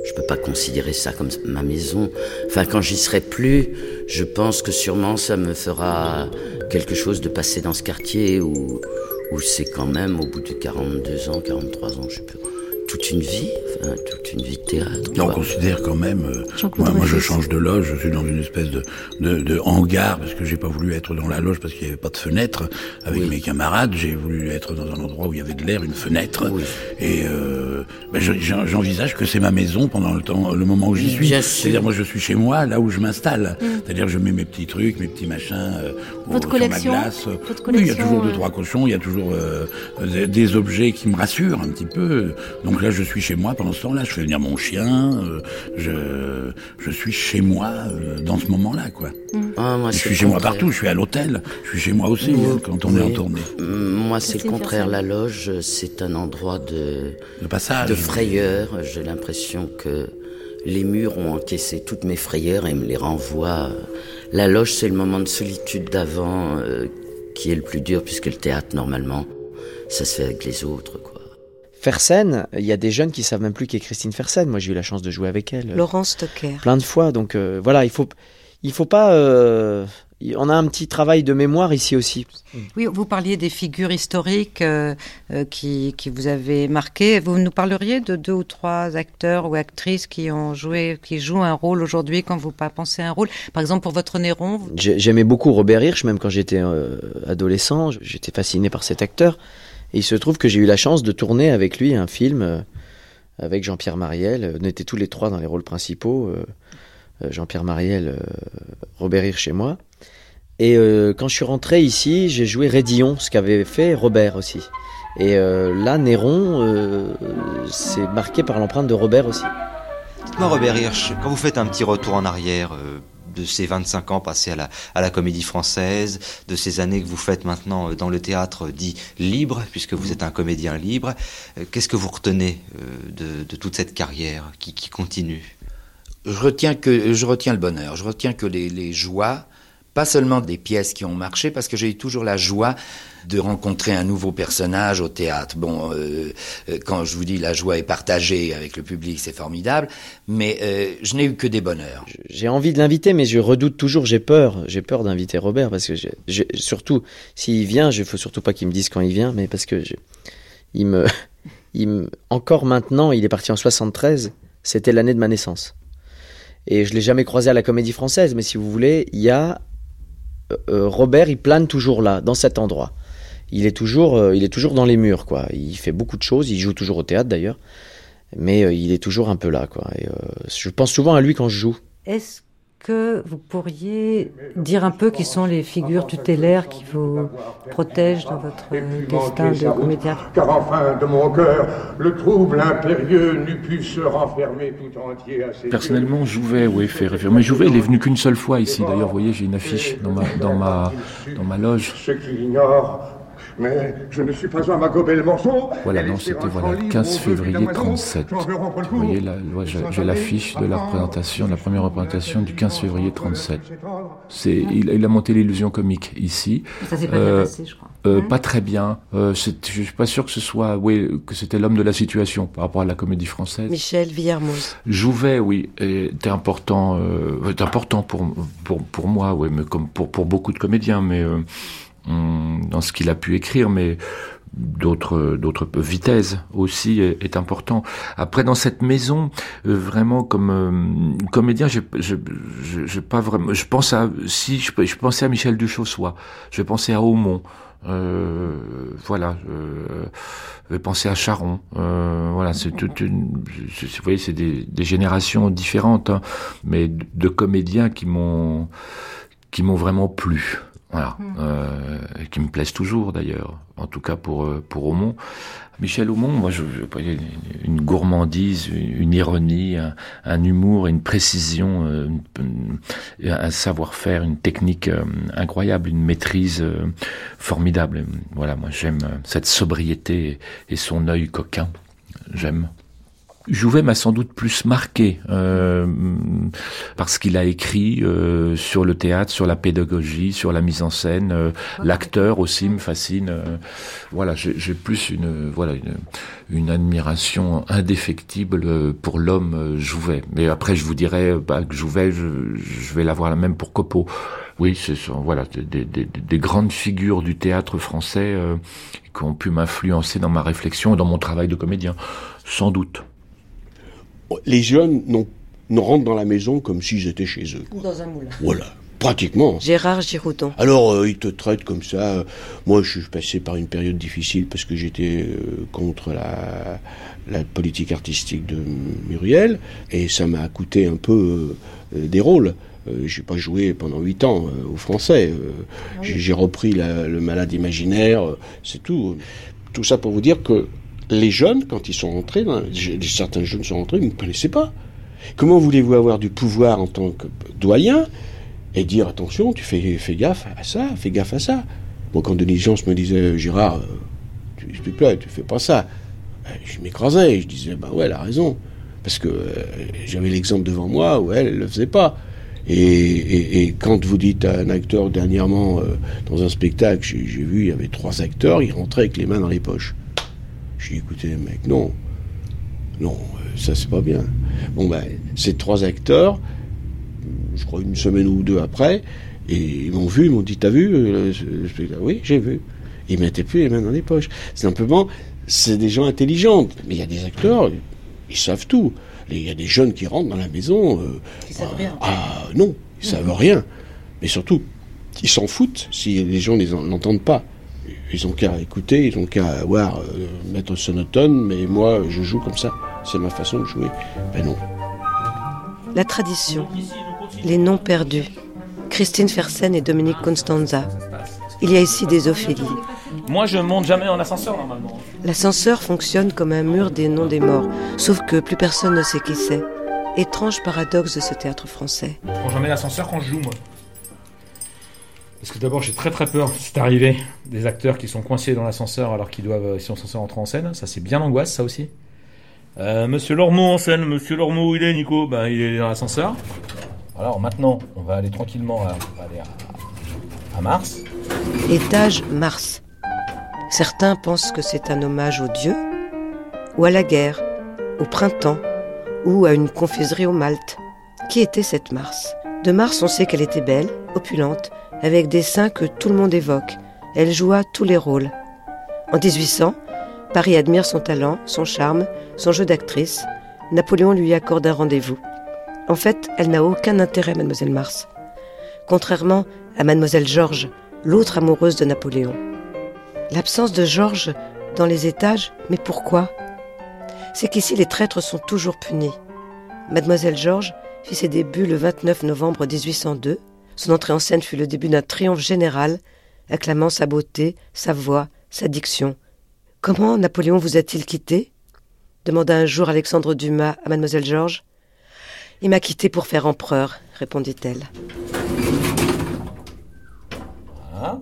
Je peux pas considérer ça comme ma maison. Enfin, quand j'y serai plus, je pense que sûrement ça me fera quelque chose de passer dans ce quartier où, où c'est quand même au bout de 42 ans, 43 ans, je sais plus, toute une vie, enfin, toute une vie de théâtre. On quoi. considère quand même. euh, moi, moi, je change de loge. Je suis dans une espèce de, de, de hangar parce que j'ai pas voulu être dans la loge parce qu'il y avait pas de fenêtre avec mes camarades. J'ai voulu être dans un endroit où il y avait de l'air, une fenêtre. Et euh, ben, je- j'en- j'envisage que c'est ma maison pendant le temps, le moment où j'y suis. C'est-à-dire, moi, je suis chez moi, là où je m'installe. Mm. C'est-à-dire, je mets mes petits trucs, mes petits machins. euh, au- Votre sur ma collection glace. Votre Oui, il y a collection, toujours deux euh, trois cochons. Il y a toujours euh, des, des objets qui me rassurent un petit peu. Donc là, je suis chez moi pendant ce temps-là. Je fais venir mon chien. euh, je, je suis chez moi euh, dans ce moment-là, quoi. Ah, moi, je suis chez moi partout. Je suis à l'hôtel. Je suis chez moi aussi hein, quand on est en tournée. Mm, Moi, c'est le contraire. La loge, c'est un endroit de, de passage. de frayeur. J'ai l'impression que les murs ont encaissé toutes mes frayeurs et me les renvoient. La loge, c'est le moment de solitude d'avant euh, qui est le plus dur, puisque le théâtre, normalement, ça se fait avec les autres. Fersen, il y a des jeunes qui savent même plus qui est Christine Fersen. Moi, j'ai eu la chance de jouer avec elle. Laurence Stocker. Plein de fois. Donc euh, voilà, il faut, il faut pas. euh, y- on a un petit travail de mémoire ici aussi. Oui, vous parliez des figures historiques euh, euh, qui, qui vous avaient marqué. Vous nous parleriez de deux ou trois acteurs ou actrices qui ont joué, qui jouent un rôle aujourd'hui quand vous pas pensez à un rôle? Par exemple, pour votre Néron, vous- J'aimais beaucoup Robert Hirsch, même quand j'étais euh, adolescent. J'étais fasciné par cet acteur. Il se trouve que j'ai eu la chance de tourner avec lui un film euh, avec Jean-Pierre Mariel. On était tous les trois dans les rôles principaux. euh, euh, Jean-Pierre Mariel, Robert Hirsch et moi. Et quand je suis rentré ici, j'ai joué Rédillon, ce qu'avait fait Robert aussi. Et là, Néron, c'est marqué par l'empreinte de Robert aussi. Dites-moi, Robert Hirsch, quand vous faites un petit retour en arrière de ces 25 ans passés à la, à la comédie française, de ces années que vous faites maintenant euh, dans le théâtre dit libre, puisque vous êtes un comédien libre, euh, qu'est-ce que vous retenez euh, de, de toute cette carrière qui, qui continue? Je retiens que je retiens le bonheur, je retiens que les, les joies pas seulement des pièces qui ont marché, parce que j'ai eu toujours la joie de rencontrer un nouveau personnage au théâtre. Bon, euh, euh, quand je vous dis la joie est partagée avec le public, c'est formidable, mais euh, je n'ai eu que des bonheurs. J'ai envie de l'inviter, mais je redoute toujours, j'ai peur, j'ai peur d'inviter Robert, parce que j'ai- surtout, s'il vient, il faut surtout pas qu'il me dise quand il vient, mais parce que j'ai- il me, il me, encore maintenant, il est parti en 73, c'était l'année de ma naissance. Et je l'ai jamais croisé à la Comédie Française, mais si vous voulez, il y a Robert, il plane toujours là, dans cet endroit. Il est toujours, euh, il est toujours dans les murs, quoi. Il fait beaucoup de choses. Il joue toujours au théâtre d'ailleurs, mais euh, il est toujours un peu là, quoi. Et, euh, je pense souvent à lui quand je joue. Est-ce que vous pourriez dire un peu qui sont les figures tutélaires qui vous protègent dans votre destin de comédien Car enfin, de mon cœur, le trouble impérieux n'eût pu se renfermer tout entier à ses Personnellement, Jouvet, oui, fait référence. Mais Jouvet, il est venu qu'une seule fois ici. D'ailleurs, vous voyez, j'ai une affiche dans ma, dans ma, dans ma loge. Ceux qui l'ignorent, mais je ne suis pas un magobel morceau. Voilà, non, c'était voilà, le 15 février 37. Vous voyez, là, ouais, j'ai l'affiche de la représentation, la première représentation du 15 février 37. C'est, il, il a monté l'illusion comique ici. Ça s'est pas bien passé, je crois. euh, pas très bien. Euh, je suis pas sûr que ce soit, oui, que c'était l'homme de la situation par rapport à la comédie française. Michel Villermoz. Jouvet, oui, était important, euh, était important pour, pour, pour moi, oui, mais comme pour, pour beaucoup de comédiens, mais euh, dans ce qu'il a pu écrire, mais d'autres d'autres vitesse aussi est, important. Après dans cette maison euh, vraiment comme euh, comédien je, je pas vraiment je pense à si je, pensais à Michel Duchossois, je pensais à Aumont euh, voilà, je penser à Charon. Euh, voilà, c'est toute une. Vous voyez, c'est des, des générations différentes, hein, mais de, de comédiens qui m'ont qui m'ont vraiment plu. Voilà, euh, et qui me plaisent toujours d'ailleurs. En tout cas pour euh, pour Aumont. Michel Aumont, moi, je, je une gourmandise, une, ironie, un, un humour, une précision, euh, une- une- un savoir-faire, une technique euh, incroyable, une maîtrise euh, formidable. Voilà, moi, j'aime euh, cette sobriété et son œil coquin. J'aime. Jouvet m'a sans doute plus marqué euh, parce qu'il a écrit euh, sur le théâtre, sur la pédagogie, sur la mise en scène. euh, L'acteur aussi me fascine. euh, voilà, j'ai plus une voilà une, une admiration indéfectible euh, pour l'homme euh, Jouvet. Mais après, je vous dirais bah, que Jouvet, je, je vais l'avoir la même pour Copeau. Oui, ce sont voilà des, des, des- des grandes figures du théâtre français euh, qui ont pu m'influencer dans ma réflexion et dans mon travail de comédien, sans doute. Les jeunes ne rentrent dans la maison comme s'ils étaient chez eux. Ou dans un moulin. Voilà, pratiquement. Gérard Giroudon. Alors, euh, ils te traitent comme ça. Moi, je suis passé par une période difficile parce que j'étais euh, contre la, la politique artistique de Muriel et ça m'a coûté un peu euh, des rôles. Euh, j'ai pas joué pendant huit ans euh, au français. Euh, j'ai, j'ai repris la- le malade imaginaire, c'est tout. Tout ça pour vous dire que les jeunes, quand ils sont rentrés, j'ai- certains jeunes sont rentrés, ils ne me connaissaient pas. Comment voulez-vous avoir du pouvoir en tant que doyen et dire attention, tu fais, gaffe à ça, fais gaffe à ça. Moi, quand Denis Jans me disait Gérard, euh, tu, te plaît, tu fais pas ça, euh, je m'écrasais, je disais bah ouais, elle a raison. Parce que euh, j'avais l'exemple devant moi où elle, elle le faisait pas. Et, quand vous dites à un acteur dernièrement euh, dans un spectacle, j'ai vu, il y avait trois acteurs, ils rentraient avec les mains dans les poches. J'ai écoutez, mec, non, non, euh, ça c'est pas bien. Bon ben, ces trois acteurs, je crois une semaine ou deux après, et ils m'ont vu, ils m'ont dit T'as vu euh, Oui, j'ai vu. Ils mettaient plus les mains dans les poches. Simplement, c'est des gens intelligents. Mais il y a des acteurs, ils savent tout. Il y a des jeunes qui rentrent dans la maison. euh, ah non, ils savent rien. Mais surtout, ils s'en foutent si les gens ne l'entendent pas. Ils ont qu'à écouter, ils ont qu'à voir euh, Maître Sonotone, mais moi, je joue comme ça. C'est ma façon de jouer. Ben non. La tradition. Les noms perdus. Christine Fersen et Dominique Constanza. Il y a ici des Ophélie. Moi, je monte jamais en ascenseur normalement. L'ascenseur fonctionne comme un mur des noms des morts, sauf que plus personne ne sait qui c'est. Étrange paradoxe de ce théâtre français. Je prends jamais l'ascenseur quand je joue, moi. Parce que d'abord, j'ai très très peur, c'est arrivé, des acteurs qui sont coincés dans l'ascenseur alors qu'ils doivent, si on s'en sort, entrer en scène. Ça, c'est bien l'angoisse, ça aussi. Euh, Monsieur Lormeau en scène, Monsieur Lormeau, où il est, Nico? Ben, il est dans l'ascenseur. Alors maintenant, on va aller tranquillement à- à Mars. Étage Mars. Certains pensent que c'est un hommage aux dieux, ou à la guerre, au printemps, ou à une confiserie au Malte. Qui était cette Mars? De Mars, on sait qu'elle était belle, opulente, avec des seins que tout le monde évoque. Elle joua tous les rôles. En 1800, Paris admire son talent, son charme, son jeu d'actrice. Napoléon lui accorde un rendez-vous. En fait, elle n'a aucun intérêt, mademoiselle Mars. Contrairement à mademoiselle Georges, l'autre amoureuse de Napoléon. L'absence de Georges dans les étages, mais pourquoi? C'est qu'ici les traîtres sont toujours punis. Mademoiselle Georges fit ses débuts le 29 novembre 1802. Son entrée en scène fut le début d'un triomphe général, acclamant sa beauté, sa voix, sa diction. Comment Napoléon vous a-t-il quitté? demanda un jour Alexandre Dumas à mademoiselle Georges. Il m'a quitté pour faire empereur, répondit-elle. Voilà.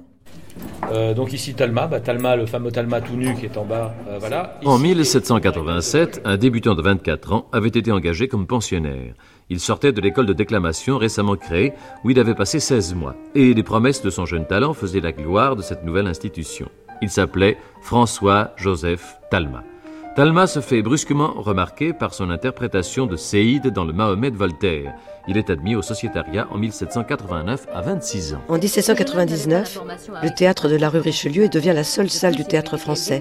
Euh, donc ici Talma, bah, Talma, le fameux Talma tout nu qui est en bas, euh, voilà. En 1787, un débutant de 24 ans avait été engagé comme pensionnaire. Il sortait de l'école de déclamation récemment créée, où il avait passé 16 mois, et les promesses de son jeune talent faisaient la gloire de cette nouvelle institution. Il s'appelait François Joseph Talma. Talma se fait brusquement remarquer par son interprétation de Séide dans le Mahomet Voltaire. Il est admis au sociétariat en 1789 à 26 ans. En 1799, le théâtre de la rue Richelieu devient la seule salle du théâtre français.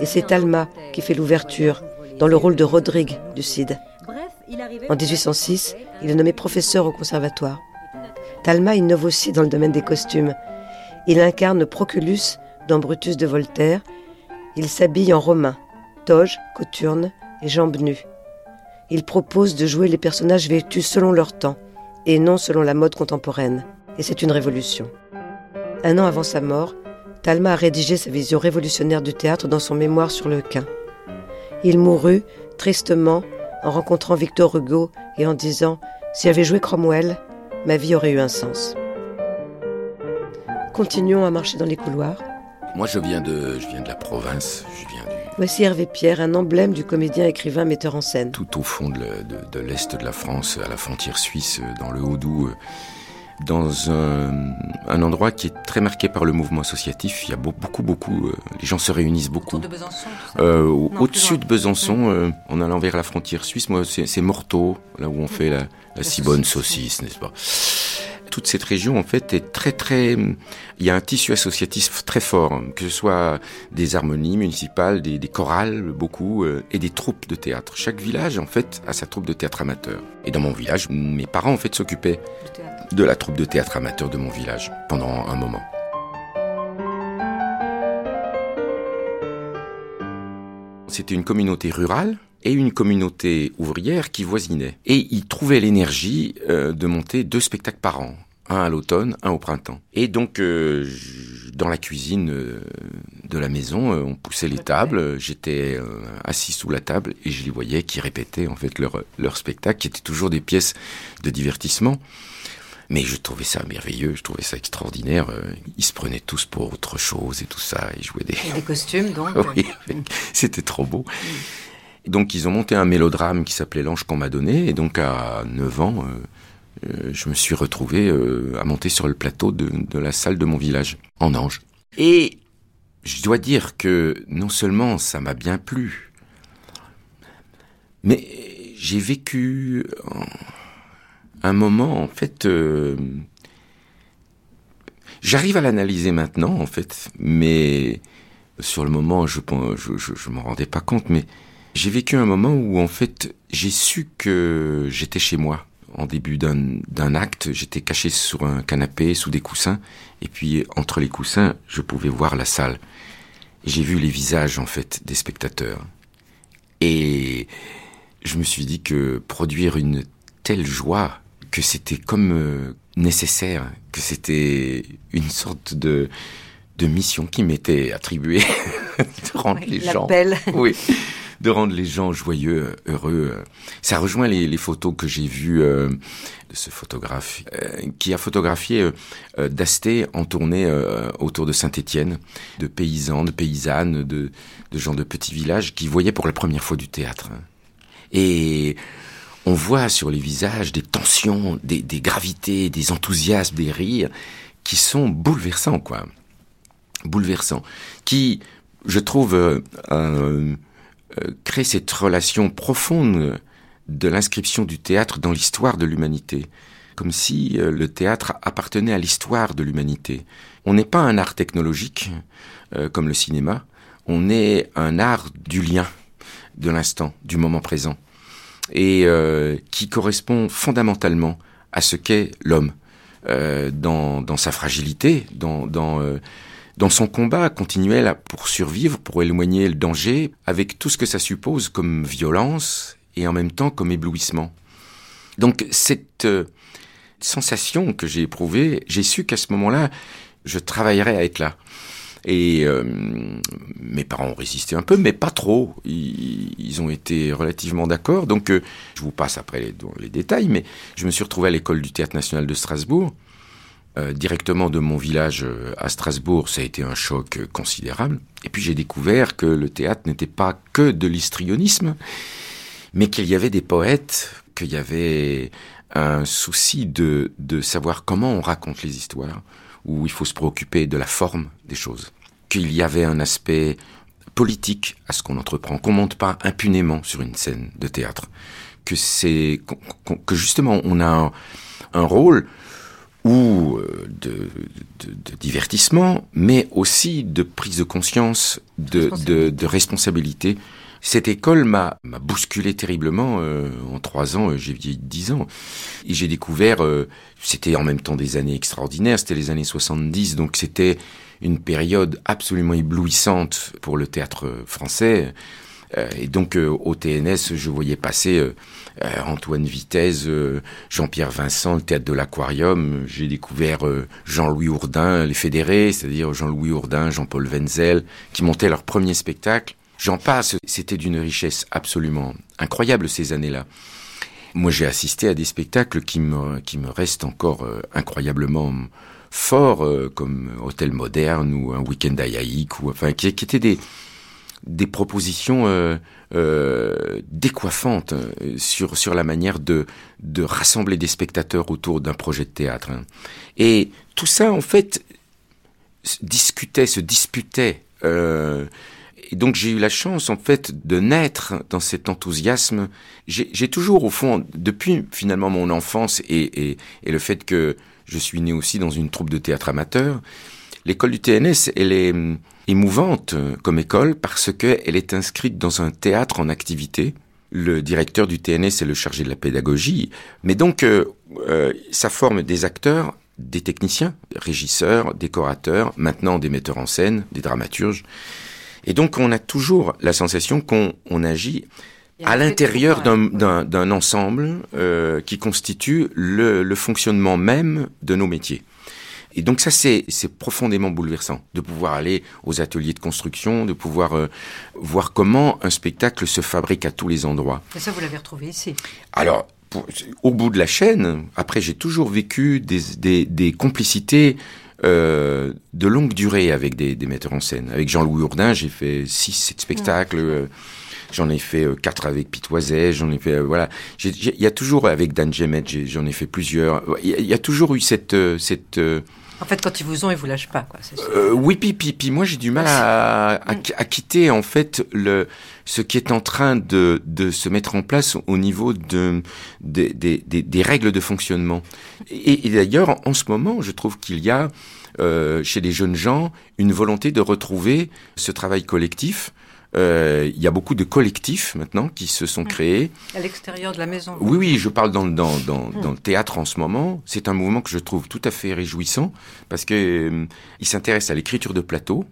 Et c'est Talma qui fait l'ouverture, dans le rôle de Rodrigue du Cid. En 1806, il est nommé professeur au conservatoire. Talma innove aussi dans le domaine des costumes. Il incarne Proculus dans Brutus de Voltaire. Il s'habille en romain toge, coturne et jambes nues. Il propose de jouer les personnages vêtus selon leur temps et non selon la mode contemporaine. Et c'est une révolution. Un an avant sa mort, Talma a rédigé sa vision révolutionnaire du théâtre dans son mémoire sur le quin. Il mourut, tristement, en rencontrant Victor Hugo et en disant Si j'avais joué Cromwell, ma vie aurait eu un sens. Continuons à marcher dans les couloirs. Moi, je viens de, je viens de la province. Je viens du, Voici Hervé Pierre, un emblème du comédien, écrivain, metteur en scène. tout au fond de, le- de- de l'est de la France, à la frontière suisse, euh, dans le Haut-Doubs, euh, dans un, un endroit qui est très marqué par le mouvement associatif. Il y a beau- beaucoup, beaucoup. euh, les gens se réunissent beaucoup. de Besançon, Euh, Au-dessus de. Besançon, euh, en allant vers la frontière suisse, moi, c'est c'est Morteau, là où on fait la, la si bonne saucisse, n'est-ce pas? Toute cette région, en fait, est très, très... Il y a un tissu associatif très fort, que ce soit des harmonies municipales, des, des chorales, beaucoup, euh, et des troupes de théâtre. Chaque village, en fait, a sa troupe de théâtre amateur. Et dans mon village, mes parents, en fait, s'occupaient de la troupe de théâtre amateur de mon village pendant un moment. C'était une communauté rurale et une communauté ouvrière qui voisinaient. Et ils trouvaient l'énergie euh, de monter deux spectacles par an. Un à l'automne, un au printemps. Et donc, euh, dans la cuisine euh, de la maison, on poussait les tables. J'étais assis sous la table et je les voyais qui répétaient en fait leur, leur spectacle, qui étaient toujours des pièces de divertissement. Mais je trouvais ça merveilleux, je trouvais ça extraordinaire. Ils se prenaient tous pour autre chose et tout ça. Ils jouaient des, Et des costumes, donc. oui, c'était trop beau. Donc ils ont monté un mélodrame qui s'appelait L'ange qu'on m'a donné, et donc à 9 ans, euh, euh, je me suis retrouvé euh, à monter sur le plateau de, la salle de mon village, en ange. Et je dois dire que non seulement ça m'a bien plu, mais j'ai vécu un moment, en fait, j'arrive à l'analyser maintenant, en fait, mais sur le moment, je ne m'en rendais pas compte, mais j'ai vécu un moment où, en fait, j'ai su que j'étais chez moi. En début d'un d'un acte, j'étais caché sur un canapé, sous des coussins, et puis entre les coussins, je pouvais voir la salle. J'ai vu les visages, en fait, des spectateurs. Et je me suis dit que produire une telle joie, que c'était comme euh, nécessaire, que c'était une sorte de, de mission qui m'était attribuée de rendre les gens, oui, de rendre les gens joyeux, heureux. Ça rejoint les, les photos que j'ai vues euh, de ce photographe euh, qui a photographié euh, d'Asté en tournée euh, autour de Saint-Étienne, de paysans, de paysannes, de, de gens de petits villages qui voyaient pour la première fois du théâtre. Et on voit sur les visages des tensions, des, des gravités, des enthousiasmes, des rires qui sont bouleversants, quoi. Bouleversants. Qui, je trouve, euh, euh, euh, créent cette relation profonde de l'inscription du théâtre dans l'histoire de l'humanité. Comme si le théâtre appartenait à l'histoire de l'humanité. On n'est pas un art technologique, comme le cinéma. On est un art du lien, de l'instant, du moment présent. Et qui correspond fondamentalement à ce qu'est l'homme. Euh, dans, dans, sa fragilité, dans, dans, euh, dans son combat continuel pour survivre, pour éloigner le danger, avec tout ce que ça suppose comme violence et en même temps comme éblouissement. Donc cette euh, sensation que j'ai éprouvée, j'ai su qu'à ce moment-là, je travaillerais à être là. Et euh, mes parents ont résisté un peu, mais pas trop. Ils, ont été relativement d'accord. Donc, euh, je vous passe après les, les, détails, mais je me suis retrouvé à l'école du Théâtre National de Strasbourg. Euh, directement de mon village à Strasbourg, ça a été un choc considérable. Et puis j'ai découvert que le théâtre n'était pas que de l'histrionisme, mais qu'il y avait des poètes, qu'il y avait un souci de, de savoir comment on raconte les histoires, où il faut se préoccuper de la forme des choses qu'il y avait un aspect politique à ce qu'on entreprend, qu'on monte pas impunément sur une scène de théâtre, que c'est que justement on a un, rôle ou euh, de, divertissement, mais aussi de prise de conscience, de, de, responsabilité. Cette école m'a bousculé terriblement. Euh, en trois ans, euh, j'ai vieilli dix ans. Et j'ai découvert, c'était en même temps des années extraordinaires, c'était les années 70, donc c'était une période absolument éblouissante pour le théâtre français. Euh, et donc euh, au TNS, je voyais passer euh, Antoine Vitesse, Jean-Pierre Vincent, le théâtre de l'Aquarium. J'ai découvert Jean-Louis Ourdin, les fédérés, c'est-à-dire Jean-Louis Ourdin, Jean-Paul Wenzel, qui montaient leur premier spectacle. J'en passe, c'était d'une richesse absolument incroyable ces années-là. Moi, j'ai assisté à des spectacles qui me, qui me restent encore incroyablement forts, euh, comme Hôtel Moderne ou un Week-end Ayaïque, ou enfin qui, qui étaient des des propositions euh, euh, décoiffantes euh, sur sur la manière de de rassembler des spectateurs autour d'un projet de théâtre. Hein. Et tout ça, en fait, discutait, se disputait. Euh, et donc j'ai eu la chance en fait de naître dans cet enthousiasme. J'ai toujours au fond, depuis finalement mon enfance et, et, et le fait que je suis né aussi dans une troupe de théâtre amateur. L'école du TNS, elle est émouvante euh, comme école parce qu'elle est inscrite dans un théâtre en activité. Le directeur du TNS est le chargé de la pédagogie. Mais donc, euh, euh, ça forme des acteurs, des techniciens, régisseurs, décorateurs, maintenant des metteurs en scène, des dramaturges. Et donc, on a toujours la sensation qu'on on agit à l'intérieur d'un ensemble euh, qui constitue le, le, fonctionnement même de nos métiers. Et donc ça, c'est profondément bouleversant de pouvoir aller aux ateliers de construction, de pouvoir euh, voir comment un spectacle se fabrique à tous les endroits. Et ça, vous l'avez retrouvé ici Alors, au bout de la chaîne, après, j'ai toujours vécu des, des, des complicités euh, de longue durée avec des, des, metteurs en scène. Avec Jean-Louis Ourdin, j'ai fait six, sept spectacles. Euh, J'en ai fait euh, quatre avec Pitoiset, j'en ai fait euh, voilà. Il y a toujours avec Dan Jemet, j'en ai fait plusieurs. Il y, a toujours eu cette euh, cette en fait, quand ils vous ont, ils vous lâchent pas, quoi. Euh, oui, puis, puis, puis, moi, j'ai du mal à, à, à, quitter en fait le ce qui est en train de, de se mettre en place au niveau de des, des, des règles de fonctionnement. Et, et d'ailleurs, en ce moment, je trouve qu'il y a euh, chez les jeunes gens une volonté de retrouver ce travail collectif euh, il y a beaucoup de collectifs maintenant qui se sont créés. À l'extérieur de la maison. Oui, oui, je parle dans, dans, dans, dans le théâtre en ce moment. C'est un mouvement que je trouve tout à fait réjouissant parce que euh, il s'intéresse à l'écriture de plateau.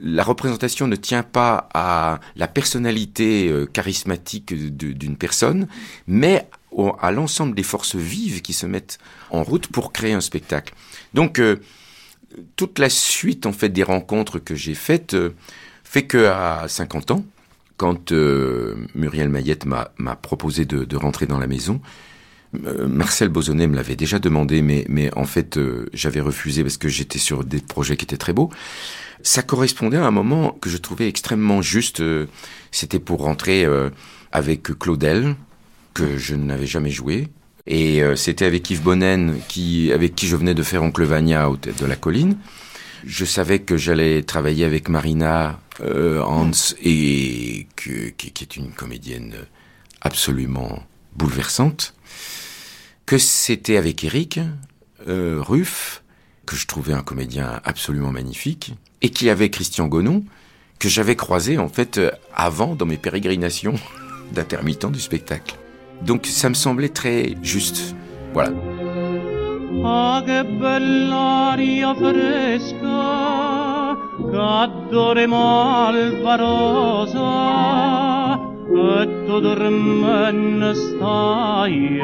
La représentation ne tient pas à la personnalité euh, charismatique d'une personne, mais à l'ensemble des forces vives qui se mettent en route pour créer un spectacle. Donc, toute la suite en fait des rencontres que j'ai faites fait que à 50 ans, quand euh, Muriel Mayette m'a proposé de, de, rentrer dans la maison, euh, Marcel Bozonnet me l'avait déjà demandé, mais, mais en fait euh, j'avais refusé parce que j'étais sur des projets qui étaient très beaux. Ça correspondait à un moment que je trouvais extrêmement juste. C'était pour rentrer avec Claudel, que je n'avais jamais joué, Et euh, c'était avec Yves Bonnen, qui, avec qui je venais de faire Oncle Vania au Tête de la Colline. Je savais que j'allais travailler avec Marina euh, Hans, et qui, qui est une comédienne absolument bouleversante. Que c'était avec Eric euh, Ruff, que je trouvais un comédien absolument magnifique, et qu'il y avait Christian Gonon, que j'avais croisé en fait euh, avant dans mes pérégrinations d'intermittent du spectacle. Donc ça me semblait très juste. Voilà. Fresca C'addore malvarosa E tu dormenne stai.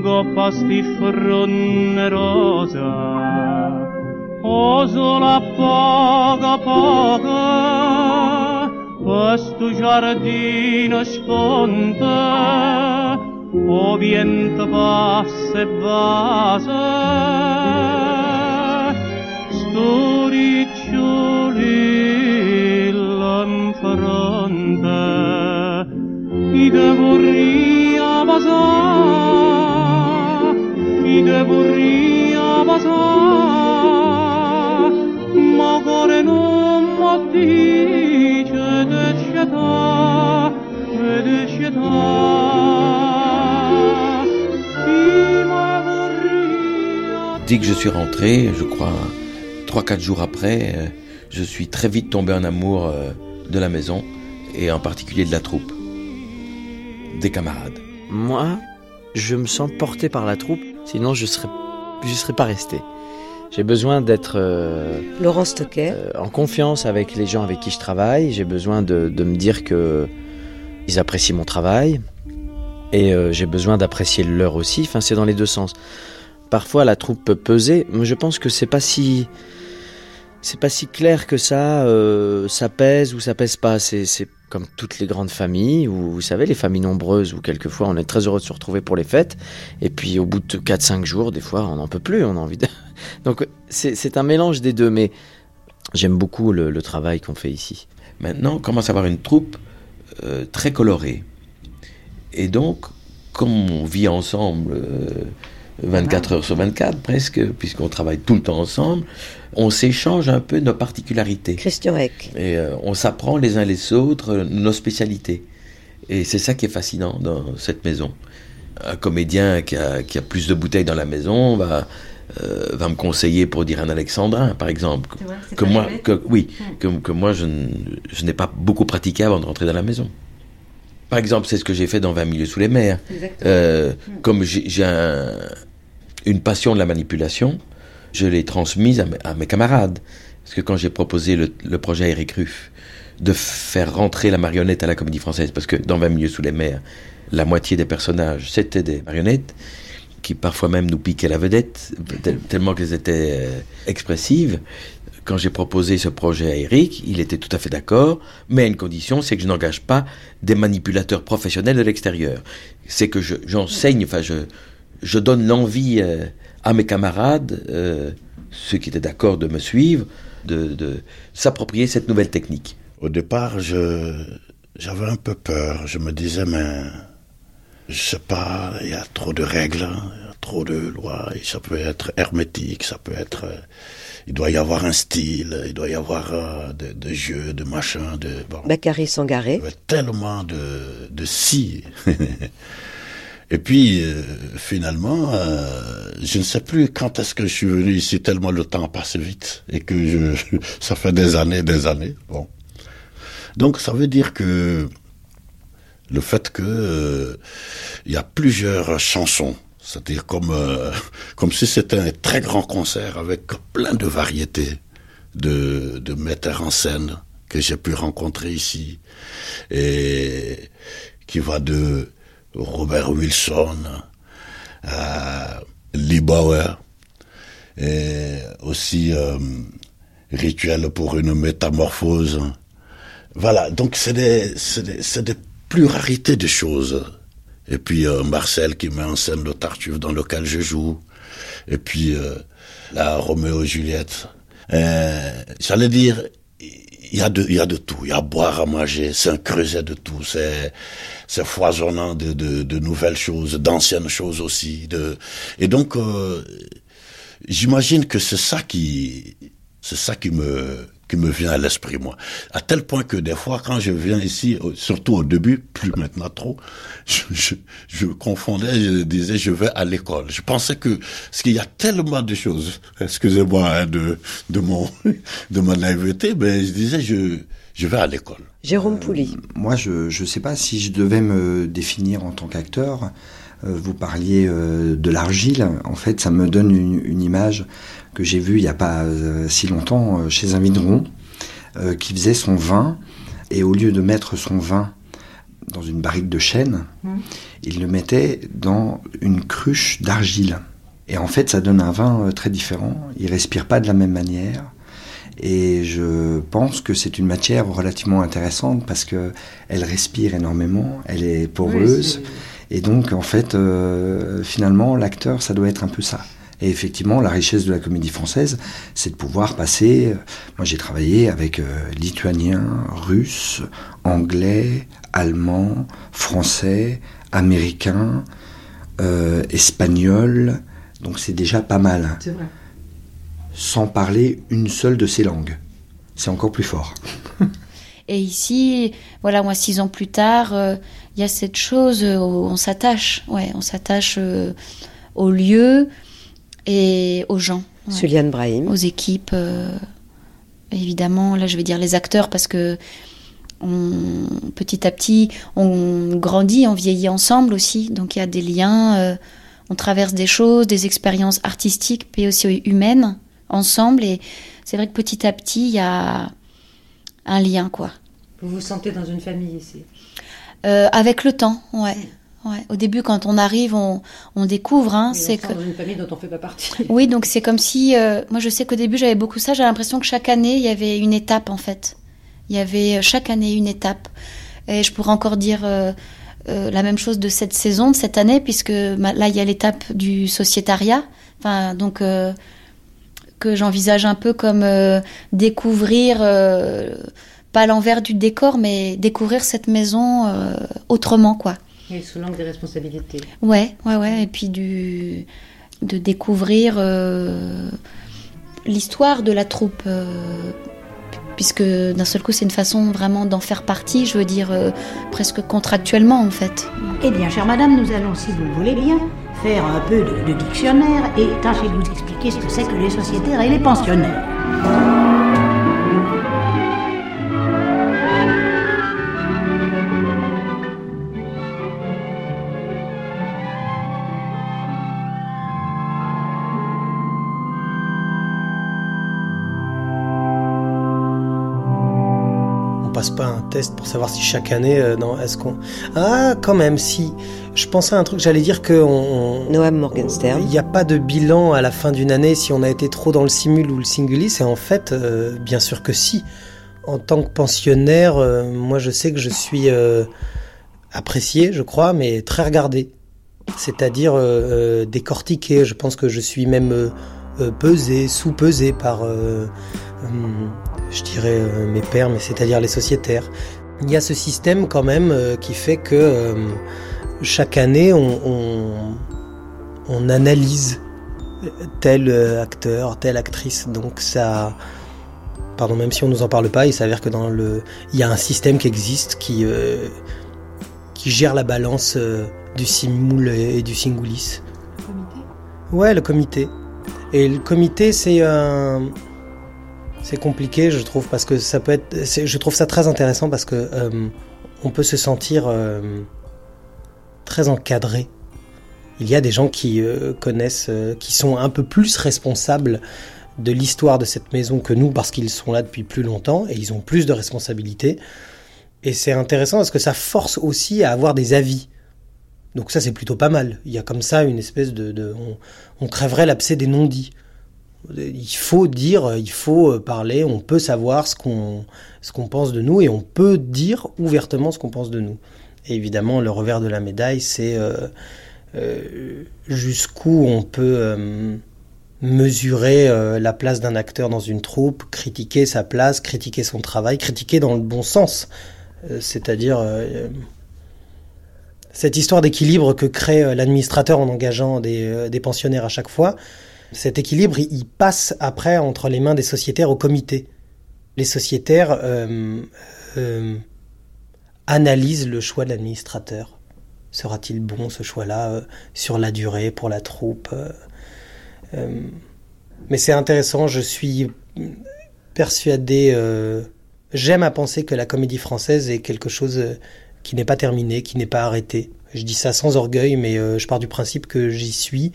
Goppa sti fronne rosa O sola poca poca Questo giardino sconta o viento passa e basa Dès que je suis rentré, je crois, trois, quatre jours après, euh, je suis très vite tombé en amour euh, de la maison et en particulier de la troupe, des camarades. Moi, je me sens porté par la troupe, sinon je serais, je serais pas resté. J'ai besoin d'être euh, Laurent Stoquet. euh, en confiance avec les gens avec qui je travaille. J'ai besoin de, de me dire que ils apprécient mon travail et euh, j'ai besoin d'apprécier le leur aussi. Enfin, c'est dans les deux sens. Parfois, la troupe peut peser, mais je pense que c'est pas si c'est pas si clair que ça. euh, ça pèse ou ça pèse pas. C'est comme toutes les grandes familles, ou vous savez, les familles nombreuses, où quelquefois on est très heureux de se retrouver pour les fêtes, et puis au bout de 4-5 jours, des fois on n'en peut plus, on a envie de... Donc c'est c'est un mélange des deux, mais j'aime beaucoup le, le travail qu'on fait ici. Maintenant, on commence à avoir une troupe euh, très colorée. Et donc, comme on vit ensemble euh, 24 heures sur 24 presque, puisqu'on travaille tout le temps ensemble, on s'échange un peu nos particularités. Christian Eck. Et euh, on s'apprend les uns les autres euh, nos spécialités. Et c'est ça qui est fascinant dans cette maison. Un comédien qui a, qui a plus de bouteilles dans la maison va, euh, va me conseiller pour dire un alexandrin, par exemple. Vrai, que moi, que, oui, Hmm. que, que moi, je, n'ai pas beaucoup pratiqué avant de rentrer dans la maison. Par exemple, c'est ce que j'ai fait dans 20 milieux sous les mers. Euh, Comme j'ai j'ai un- une passion de la manipulation, je l'ai transmise à mes, camarades. Parce que quand j'ai proposé le, projet à Eric Ruff de faire rentrer la marionnette à la comédie française, parce que dans 20 milieux sous les mers, la moitié des personnages, c'était des marionnettes, qui parfois même nous piquaient la vedette, tel- tellement qu'elles étaient euh, expressives. Quand j'ai proposé ce projet à Eric, il était tout à fait d'accord, mais à une condition, c'est que je n'engage pas des manipulateurs professionnels de l'extérieur. C'est que je- j'enseigne, enfin, je, je donne l'envie euh, à mes camarades, euh, ceux qui étaient d'accord de me suivre, de, de s'approprier cette nouvelle technique. Au départ, je, j'avais un peu peur. Je me disais, mais je sais pas, il y a trop de règles, il y a trop de lois, et ça peut être hermétique, ça peut être. euh, il doit y avoir un style, il doit y avoir euh, de, de jeux, de machins, de. Bon. Bakary Sangaré. Il y avait tellement de, de si. Et puis, euh, finalement, euh, je ne sais plus quand est-ce que je suis venu ici, tellement le temps passe vite, et que ça fait des années, des années. Bon. Donc, ça veut dire que le fait que euh, il y a plusieurs chansons, c'est-à-dire comme euh, comme si c'était un très grand concert avec plein de variétés de de metteurs en scène que j'ai pu rencontrer ici et qui va de Robert Wilson à Lee Bauer et aussi euh, Rituel pour une métamorphose. Voilà, donc c'est des, des, des de choses. Et puis euh, Marcel qui met en scène le Tartuffe dans lequel je joue. Et puis euh, la Roméo et Juliette. Euh, J'allais dire, il y a de, il y a de tout. Il y a à boire, à manger. C'est un creuset de tout. C'est, c'est foisonnant de, de, de nouvelles choses, d'anciennes choses aussi. Et donc, euh, j'imagine que c'est ça qui, c'est ça qui me, qui me vient à l'esprit, moi. À tel point que des fois, quand je viens ici, euh, surtout au début, plus maintenant trop, je, je, je confondais, je disais, je vais à l'école. Je pensais que, parce qu'il y a tellement de choses, excusez-moi hein, de, de mon, de ma naïveté, mais je disais, je, je vais à l'école. Jérôme Pouli. Moi, je ne sais pas si je devais me définir en tant qu'acteur. Euh, vous parliez euh, de l'argile. En fait, ça me donne une, une image que j'ai vue il n'y a pas euh, si longtemps chez un vigneron qui faisait son vin. Et au lieu de mettre son vin dans une barrique de chêne, Mmh. il le mettait dans une cruche d'argile. Et en fait, ça donne un vin très différent. Il respire pas de la même manière. Et je pense que c'est une matière relativement intéressante parce que elle respire énormément, elle est poreuse. Et donc, en fait, euh, finalement, l'acteur, ça doit être un peu ça. Et effectivement, la richesse de la comédie française, c'est de pouvoir passer. euh, Moi, j'ai travaillé avec euh, lituaniens, russes, anglais, allemands, français, américains, euh, espagnols. Donc, c'est déjà pas mal. C'est vrai. Sans parler une seule de ces langues. C'est encore plus fort. Et ici, voilà, moi, six ans plus tard, il y a cette chose euh, où on s'attache, ouais, on s'attache euh, au lieu et aux gens. ouais. Suliane Brahim. Aux équipes, euh, évidemment, là, je vais dire les acteurs parce que on- petit à petit, on grandit, on vieillit ensemble aussi, donc il y a des liens, euh, on traverse des choses, des expériences artistiques, mais aussi humaines ensemble, et c'est vrai que petit à petit, il y a un lien, quoi. Vous vous sentez dans une famille ici? Euh, avec le temps, ouais. ouais. Au début, quand on arrive, on, on découvre. Hein, c'est que... dans une famille dont on fait pas partie. Oui, donc c'est comme si. euh, moi, je sais qu'au début, j'avais beaucoup ça. J'ai l'impression que chaque année, il y avait une étape, en fait. Il y avait euh, chaque année une étape. Et je pourrais encore dire euh, euh, la même chose de cette saison, de cette année, puisque ma- là, il y a l'étape du sociétariat. Enfin, donc. que j'envisage un peu comme découvrir, pas l'envers du décor, mais découvrir cette maison euh, autrement, quoi. Et sous l'angle des responsabilités. Ouais, ouais, ouais. Et puis du, de découvrir euh, l'histoire de la troupe. euh, puisque d'un seul coup, c'est une façon vraiment d'en faire partie, je veux dire, euh, presque contractuellement en fait. Eh bien, chère madame, nous allons, si vous le voulez bien, faire un peu de, de dictionnaire et tâcher de vous expliquer ce que c'est que les sociétaires et les pensionnaires. Test pour savoir si chaque année, euh, non, est-ce qu'on... Ah, quand même, si. Je pensais à un truc, j'allais dire que... On... Noam Morgenstern. Il n'y a pas de bilan à la fin d'une année si on a été trop dans le simul ou le singulis, et en fait, euh, bien sûr que si. En tant que pensionnaire, euh, moi je sais que je suis apprécié, je crois, mais très regardé. C'est-à-dire décortiqué. Je pense que je suis même pesé, sous-pesé par, hum, je dirais, euh, mes pairs, mais c'est-à-dire les sociétaires. Il y a ce système quand même euh, qui fait que euh, chaque année, on, on, on analyse tel acteur, telle actrice. Donc ça, pardon, même si on nous en parle pas, il s'avère que dans le, il y a un système qui existe qui euh, qui gère la balance euh, du simul et, du singulis. Ouais, le comité. Et le comité, c'est un, c'est compliqué, je trouve, parce que ça peut être, je trouve ça très intéressant parce que euh, on peut se sentir euh, très encadré. Il y a des gens qui euh, connaissent, qui sont un peu plus responsables de l'histoire de cette maison que nous parce qu'ils sont là depuis plus longtemps et ils ont plus de responsabilités. Et c'est intéressant parce que ça force aussi à avoir des avis. Donc ça c'est plutôt pas mal. Il y a comme ça une espèce de... de- on, on crèverait l'abcès des non-dits. Il faut dire, il faut parler, on peut savoir ce qu'on pense de nous et on peut dire ouvertement ce qu'on pense de nous. Évidemment, le revers de la médaille, c'est euh, euh, jusqu'où on peut euh, mesurer euh, la place d'un acteur dans une troupe, critiquer sa place, critiquer son travail, critiquer dans le bon sens. Euh, C'est-à-dire euh, cette histoire d'équilibre que crée euh, l'administrateur en engageant des, euh, des pensionnaires à chaque fois. Cet équilibre, il, passe après entre les mains des sociétaires au comité. Les sociétaires euh, euh, analysent le choix de l'administrateur. Sera-t-il bon ce choix-là euh, sur la durée pour la troupe Mais c'est intéressant, je suis persuadé, j'aime à penser que la comédie française est quelque chose qui n'est pas terminé, qui n'est pas arrêté. Je dis ça sans orgueil, mais euh, je pars du principe que j'y suis.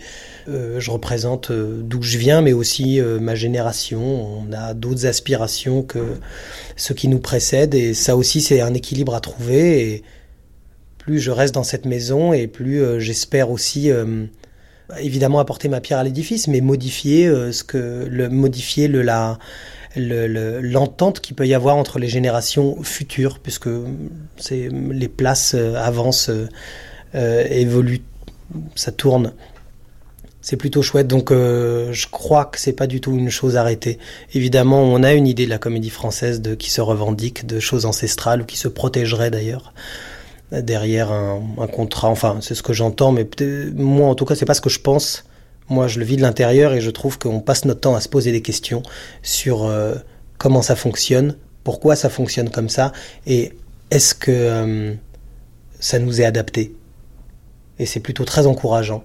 Euh, je représente euh, d'où je viens, mais aussi ma génération. On a d'autres aspirations que ceux qui nous précèdent, et ça aussi c'est un équilibre à trouver. Et plus je reste dans cette maison, et plus j'espère aussi évidemment apporter ma pierre à l'édifice, mais modifier ce que le modifier le la le- le- l'entente qu'il peut y avoir entre les générations futures, puisque c'est les places euh, avancent, euh, euh, évoluent, ça tourne. C'est plutôt chouette, donc euh, je crois que c'est pas du tout une chose arrêtée. Évidemment, on a une idée de la comédie française de qui se revendique de choses ancestrales ou qui se protégerait d'ailleurs derrière un, un contrat. Enfin, c'est ce que j'entends, mais moi, en tout cas, c'est pas ce que je pense. Moi, je le vis de l'intérieur et je trouve qu'on passe notre temps à se poser des questions sur euh, comment ça fonctionne, pourquoi ça fonctionne comme ça, et est-ce que euh, ça nous est adapté. Et c'est plutôt très encourageant,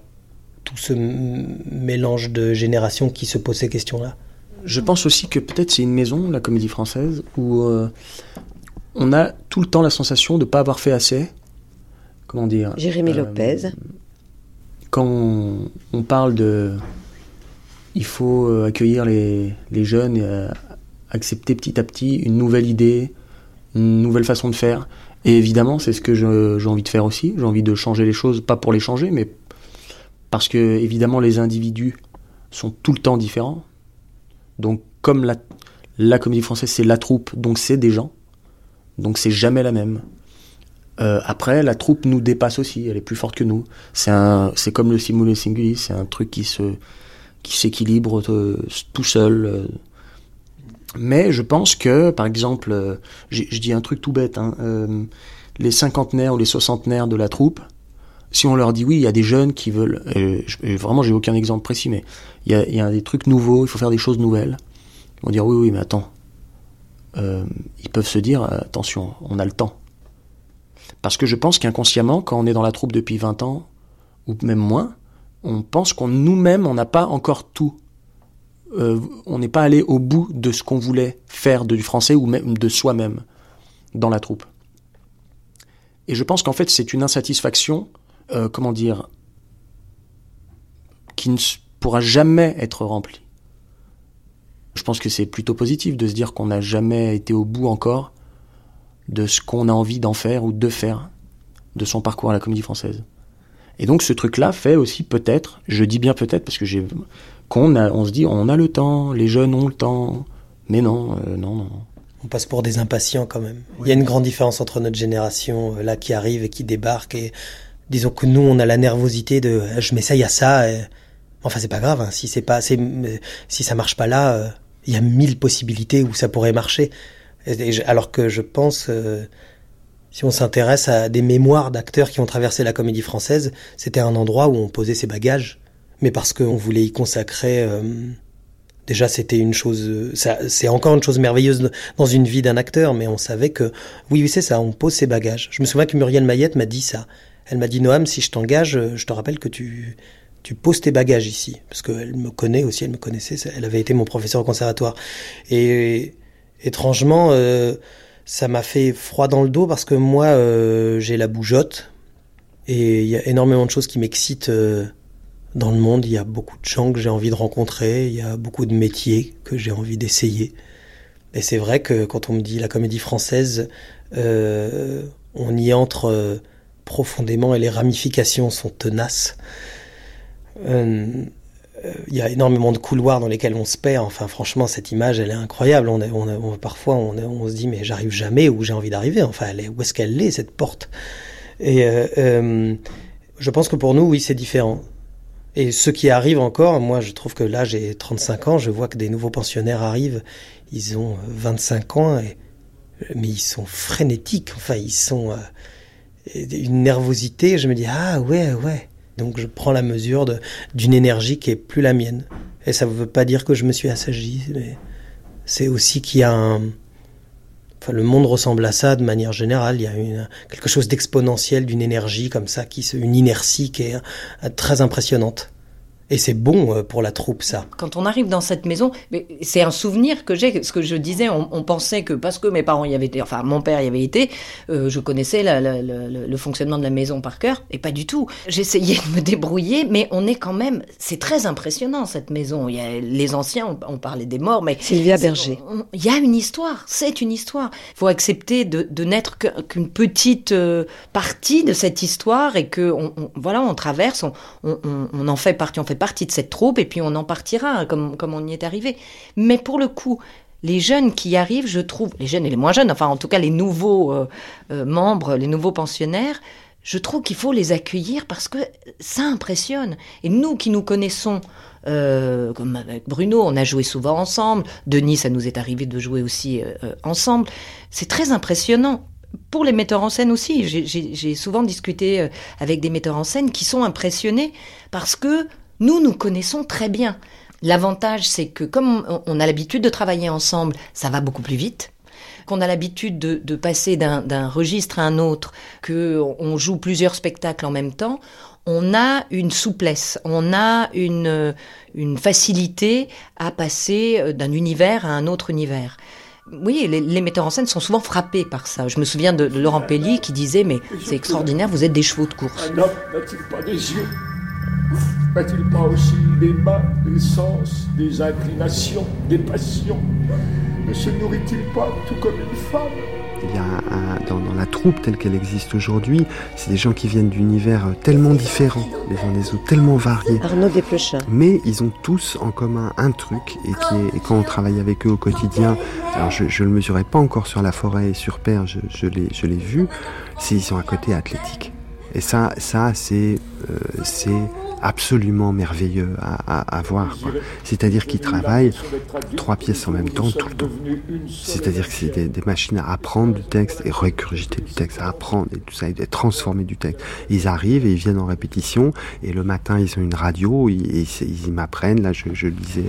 tout ce mélange de générations qui se posent ces questions-là. Je pense aussi que peut-être c'est une maison, la comédie française, où euh, on a tout le temps la sensation de ne pas avoir fait assez. Comment dire Jérémy euh, Lopez. Quand on, parle de. Il faut euh, accueillir les, les jeunes et euh, accepter petit à petit une nouvelle idée, une nouvelle façon de faire. Et évidemment, c'est ce que j'ai envie de faire aussi. J'ai envie de changer les choses, pas pour les changer, mais parce que évidemment les individus sont tout le temps différents. Donc comme la, la comédie française c'est la troupe, donc c'est des gens, donc c'est jamais la même. Euh, après, la troupe nous dépasse aussi, elle est plus forte que nous. C'est un, c'est comme le simulé singulier, c'est un truc qui se, qui s'équilibre euh, tout seul. euh. Mais je pense que, par exemple, euh, je dis un truc tout bête, hein, les cinquantenaires ou les soixantenaires de la troupe, si on leur dit oui, il y a des jeunes qui veulent, je- vraiment j'ai aucun exemple précis, mais il y a, y a des trucs nouveaux, il faut faire des choses nouvelles. Ils vont dire oui, oui, mais attends. Ils peuvent se dire attention, on a le temps. Parce que je pense qu'inconsciemment, quand on est dans la troupe depuis 20 ans, ou même moins, on pense qu'on nous-mêmes, on n'a pas encore tout. Euh, on n'est pas allé au bout de ce qu'on voulait faire du français ou même de soi-même dans la troupe. Et je pense qu'en fait, c'est une insatisfaction, euh, comment dire, qui ne pourra jamais être remplie. Je pense que c'est plutôt positif de se dire qu'on n'a jamais été au bout encore de ce qu'on a envie d'en faire ou de faire de son parcours à la comédie française. Et donc ce truc-là fait aussi peut-être, je dis bien peut-être parce que j'ai qu'on a, on se dit on a le temps, les jeunes ont le temps, mais non, euh, non, non. On passe pour des impatients quand même. Il y a une grande différence entre notre génération euh, là qui arrive et qui débarque et disons que nous on a la nervosité de euh, je m'essaye à ça. Et... Enfin c'est pas grave hein, si c'est pas c'est- si ça marche pas là, euh, il y a mille possibilités où ça pourrait marcher. Alors que je pense euh, si on s'intéresse à des mémoires d'acteurs qui ont traversé la comédie française, c'était un endroit où on posait ses bagages, mais parce qu'on voulait y consacrer. euh, déjà, c'était une chose. C'est encore une chose merveilleuse dans une vie d'un acteur, mais on savait que oui, oui, c'est ça. On pose ses bagages. Je me souviens que Muriel Mayette m'a dit ça. Elle m'a dit Noam, si je t'engage, euh, je te rappelle que tu tu poses tes bagages ici, parce qu'elle me connaît aussi. Elle me connaissait. Elle avait été mon professeur au conservatoire. Et étrangement. euh, ça m'a fait froid dans le dos parce que moi, euh, j'ai la bougeotte et il y a énormément de choses qui m'excitent euh, dans le monde. Il y a beaucoup de gens que j'ai envie de rencontrer, il y a beaucoup de métiers que j'ai envie d'essayer. Et c'est vrai que quand on me dit la comédie française, on y entre profondément et les ramifications sont tenaces. Il y a énormément de couloirs dans lesquels on se perd. Enfin, franchement, cette image, elle est incroyable. On, a- on, a- parfois, on, on se dit, mais j'arrive jamais où j'ai envie d'arriver. Enfin, où est-ce qu'elle est, cette porte? Et euh, euh, je pense que pour nous, oui, c'est différent. Et ceux qui arrivent encore, moi je trouve que là j'ai 35 ans, je vois que des nouveaux pensionnaires arrivent, ils ont 25 ans, mais ils sont frénétiques, enfin ils sont euh, une nervosité, je me dis ah ouais ouais, donc je prends la mesure d'une énergie qui est plus la mienne. Et ça ne veut pas dire que je me suis assagi, mais c'est aussi qu'il y a un... Enfin, le monde ressemble à ça de manière générale. Il y a quelque chose d'exponentiel, d'une énergie comme ça, qui, une inertie qui est euh, très impressionnante. Et c'est bon euh, pour la troupe, ça. Quand on arrive dans cette maison, mais c'est un souvenir que j'ai. Ce que je disais, on, pensait que parce que mes parents y avaient été, enfin mon père y avait été, euh, je connaissais le fonctionnement de la maison par cœur, et pas du tout. J'essayais de me débrouiller, mais on est quand même, c'est très impressionnant cette maison. Il y a les anciens, on, parlait des morts, mais Sylvia Berger. Il y a une histoire, c'est une histoire. Il faut accepter de, de n'être qu'une petite euh, partie de cette histoire et que on, voilà, on traverse, on, on en fait partie, on fait partie de cette troupe et puis on en partira hein, comme, comme on y est arrivé. Mais pour le coup, les jeunes qui arrivent, je trouve, les jeunes et les moins jeunes, enfin en tout cas les nouveaux euh, euh, membres, les nouveaux pensionnaires, je trouve qu'il faut les accueillir parce que ça impressionne. Et nous qui nous connaissons, euh, comme avec Bruno, on a joué souvent ensemble, Denis, ça nous est arrivé de jouer aussi ensemble, c'est très impressionnant pour les metteurs en scène aussi. J'ai souvent discuté avec des metteurs en scène qui sont impressionnés parce que nous, nous connaissons très bien. L'avantage, c'est que comme on a l'habitude de travailler ensemble, ça va beaucoup plus vite qu'on a l'habitude de, passer d'un registre à un autre, qu'on joue plusieurs spectacles en même temps, on a une souplesse, on a une, facilité à passer euh, d'un univers à un autre univers. Oui, les, metteurs en scène sont souvent frappés par ça. Je me souviens de, Laurent Pelli qui disait Mais c'est extraordinaire, vous êtes des chevaux de course. N'a-t-il pas yeux n'a-t-il pas aussi des mains, des sens, des inclinations, des passions Ne se nourrit-il pas tout comme une femme il y a dans, la troupe telle qu'elle existe aujourd'hui, c'est des gens qui viennent d'univers tellement différents, les uns des autres, tellement variés. Arnaud Desplechin. Mais ils ont tous en commun un truc, et, qui est, quand on travaille avec eux au quotidien, alors je ne le mesurais pas encore sur la forêt et sur Père, je, je l'ai vu, c'est ils ont un côté athlétique. Et ça, ça c'est euh, absolument merveilleux à, voir. C'est-à-dire qu'ils travaillent trois pièces en même temps tout le temps. C'est-à-dire que c'est des, machines à apprendre du texte et recurgiter du texte, à apprendre et tout ça, et transformer du texte. Ils arrivent et ils viennent en répétition et le matin ils ont une radio, et, ils, m'apprennent. Là, je, lisais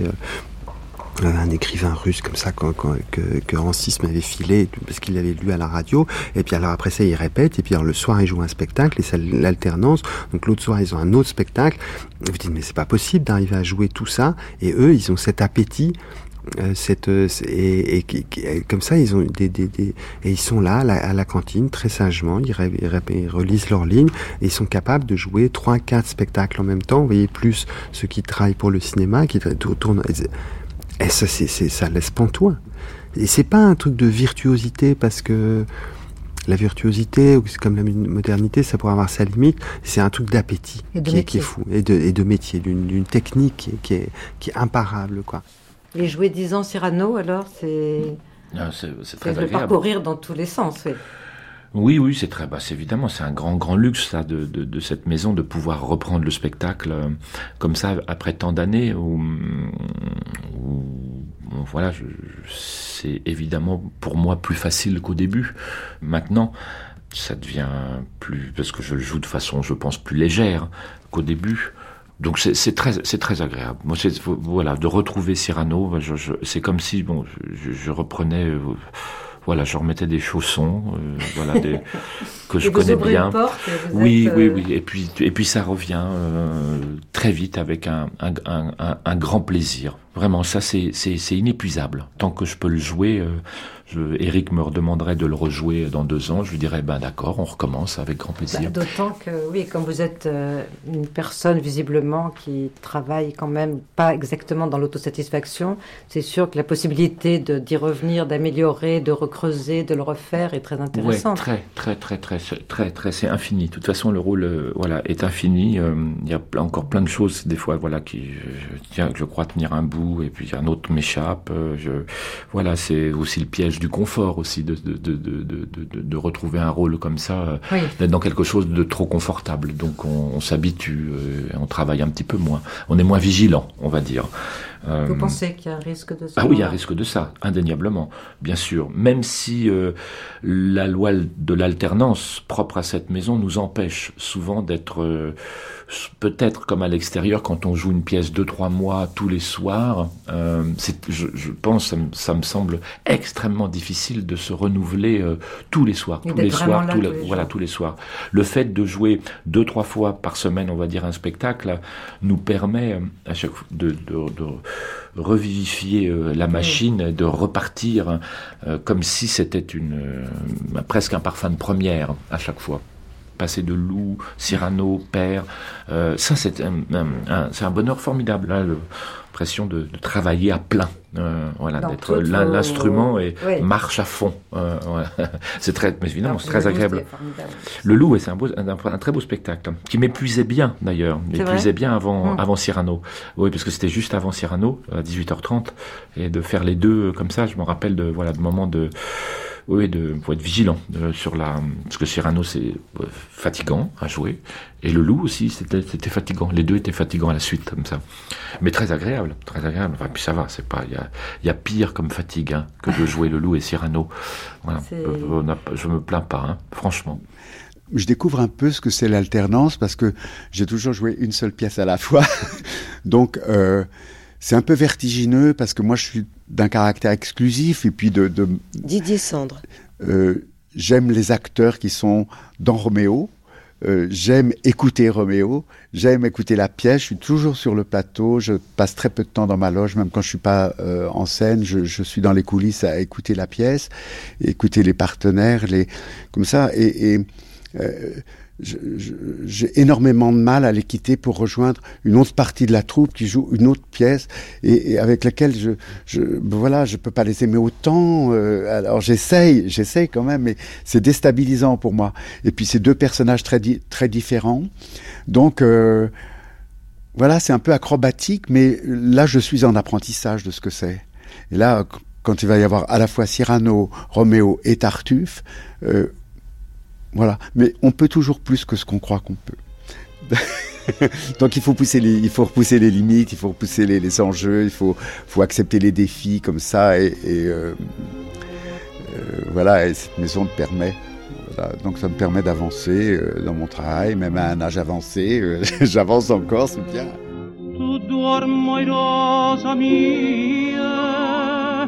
un écrivain russe comme ça que, que Rancis m'avait filé parce qu'il l'avait lu à la radio. Et puis alors après ça il répète. Et puis alors le soir ils jouent un spectacle et c'est l'alternance. Donc l'autre soir ils ont un autre spectacle. Vous dites mais c'est pas possible d'arriver à jouer tout ça. Et eux ils ont cet appétit euh, cette et, et, comme ça ils ont des, des, des, et ils sont là à la, cantine très sagement. Ils, relisent leurs lignes. Et ils sont capables de jouer trois quatre spectacles en même temps. Vous voyez plus ceux qui travaillent pour le cinéma qui tournent et ça, c'est, ça laisse pantois. Et c'est pas un truc de virtuosité parce que la virtuosité, ou c'est comme la modernité, ça pourrait avoir sa limite. C'est un truc d'appétit qui, qui, est fou et de, et de métier, d'une, technique qui est, qui est, imparable, quoi. Et jouer 10 ans Cyrano, alors, c'est. Ah, c'est, très de parcourir dans tous les sens, oui. Oui, oui, c'est très, bah, évidemment, c'est un grand, grand luxe ça de, de, cette maison de pouvoir reprendre le spectacle euh, comme ça après tant d'années où, voilà, c'est évidemment pour moi plus facile qu'au début. Maintenant, ça devient plus parce que je joue de façon, je pense, plus légère qu'au début. Donc c'est très c'est très agréable. Moi, voilà, de retrouver Cyrano, c'est comme si bon, je, reprenais. Euh, voilà, je remettais des chaussons, euh, voilà, des, que je connais bien. oui, oui, euh, oui. Et puis, et puis ça revient euh, très vite avec un, un, un, un, grand plaisir. Vraiment, ça c'est inépuisable. Tant que je peux le jouer, Eric me redemanderait de le rejouer dans deux ans, je lui dirais ben d'accord, on recommence avec grand plaisir. Bah, d'autant que oui, comme vous êtes euh, une personne visiblement qui travaille quand même pas exactement dans l'autosatisfaction, c'est sûr que la possibilité d'y revenir, d'améliorer, de recreuser, de le refaire est très intéressante. Oui, très, très, très, très, très, très, c'est infini. De toute façon, le rôle, euh, voilà, est infini. Euh, il y a encore plein de choses des fois, voilà, qui, je, tiens, je crois tenir un bout et puis un autre m'échappe. euh, je, voilà, c'est aussi le piège du confort aussi de de, de, de, de, de- de retrouver un rôle comme ça, euh, Oui. d'être dans quelque chose de trop confortable. Donc on, on s'habitue, euh, on travaille un petit peu moins, on est moins vigilant, on va dire. Euh, Vous pensez qu'il y a un risque de ça ah oui, il y a un risque de ça, indéniablement, bien sûr. Même si euh, la loi de l'alternance propre à cette maison nous empêche souvent d'être, euh, peut-être comme à l'extérieur, quand on joue une pièce deux trois mois tous les soirs. euh, je, je pense, ça me, ça me semble extrêmement difficile de se renouveler euh, tous les soirs, tous les soirs, tous tous les- voilà, jours. tous les soirs. Le fait de jouer deux trois fois par semaine, on va dire un spectacle, nous permet euh, à chaque fois de, de- de revivifier euh, la machine, de repartir euh, comme si c'était une euh, presque un parfum de première à chaque fois. Passer de loup, Cyrano, père, euh, ça c'est un, un- un- c'est un bonheur formidable. Là, l'impression de, de travailler à plein, euh, voilà, d'être vos- l'instrument et marche à fond. euh, voilà. c'est très, mais évidemment, c'est très agréable. Le loup, ouais, c'est un, beau- un, un très beau spectacle qui m'épuisait bien d'ailleurs, m'épuisait bien avant, Hum. avant Cyrano. Oui, parce que c'était juste avant Cyrano, à 18h30, et de faire les deux comme ça, je me rappelle de voilà de moments de oui, de faut être vigilant euh, sur la parce que Cyrano c'est euh, fatigant à jouer et le loup aussi c'était c'était fatigant. Les deux étaient fatigants à la suite comme ça, mais très agréable, très agréable. Enfin puis ça va, c'est pas il y a il y a pire comme fatigue hein, que de jouer le loup et Cyrano. Voilà, Euh, je me plains pas, hein, franchement. je découvre un peu ce que c'est l'alternance parce que j'ai toujours joué une seule pièce à la fois. Donc, euh, c'est un peu vertigineux parce que moi, je suis d'un caractère exclusif et puis de. de Didier Sandre. euh, j'aime les acteurs qui sont dans Roméo. Euh, j'aime écouter Roméo, j'aime écouter la pièce, je suis toujours sur le plateau, je passe très peu de temps dans ma loge, même quand je suis pas euh, en scène, je, je suis dans les coulisses à écouter la pièce, écouter les partenaires, les comme ça, et, j'ai énormément de mal à les quitter pour rejoindre une autre partie de la troupe qui joue une autre pièce et, avec laquelle je, je ben voilà je peux pas les aimer autant euh, alors j'essaye j'essaye quand même mais c'est déstabilisant pour moi. Et puis c'est deux personnages très très différents. Donc euh, voilà c'est un peu acrobatique mais là je suis en apprentissage de ce que c'est. Et là qu- quand il va y avoir à la fois Cyrano, Roméo et Tartuffe, euh, voilà. Mais on peut toujours plus que ce qu'on croit qu'on peut. Donc il faut pousser il faut repousser les limites, il faut repousser les, enjeux, il faut, faut accepter les défis comme ça et, euh, euh, voilà. Et cette maison me permet. Donc ça me permet d'avancer euh, dans mon travail, même à un âge avancé. J'avance encore, c'est bien. Tu dormo, rosa mia,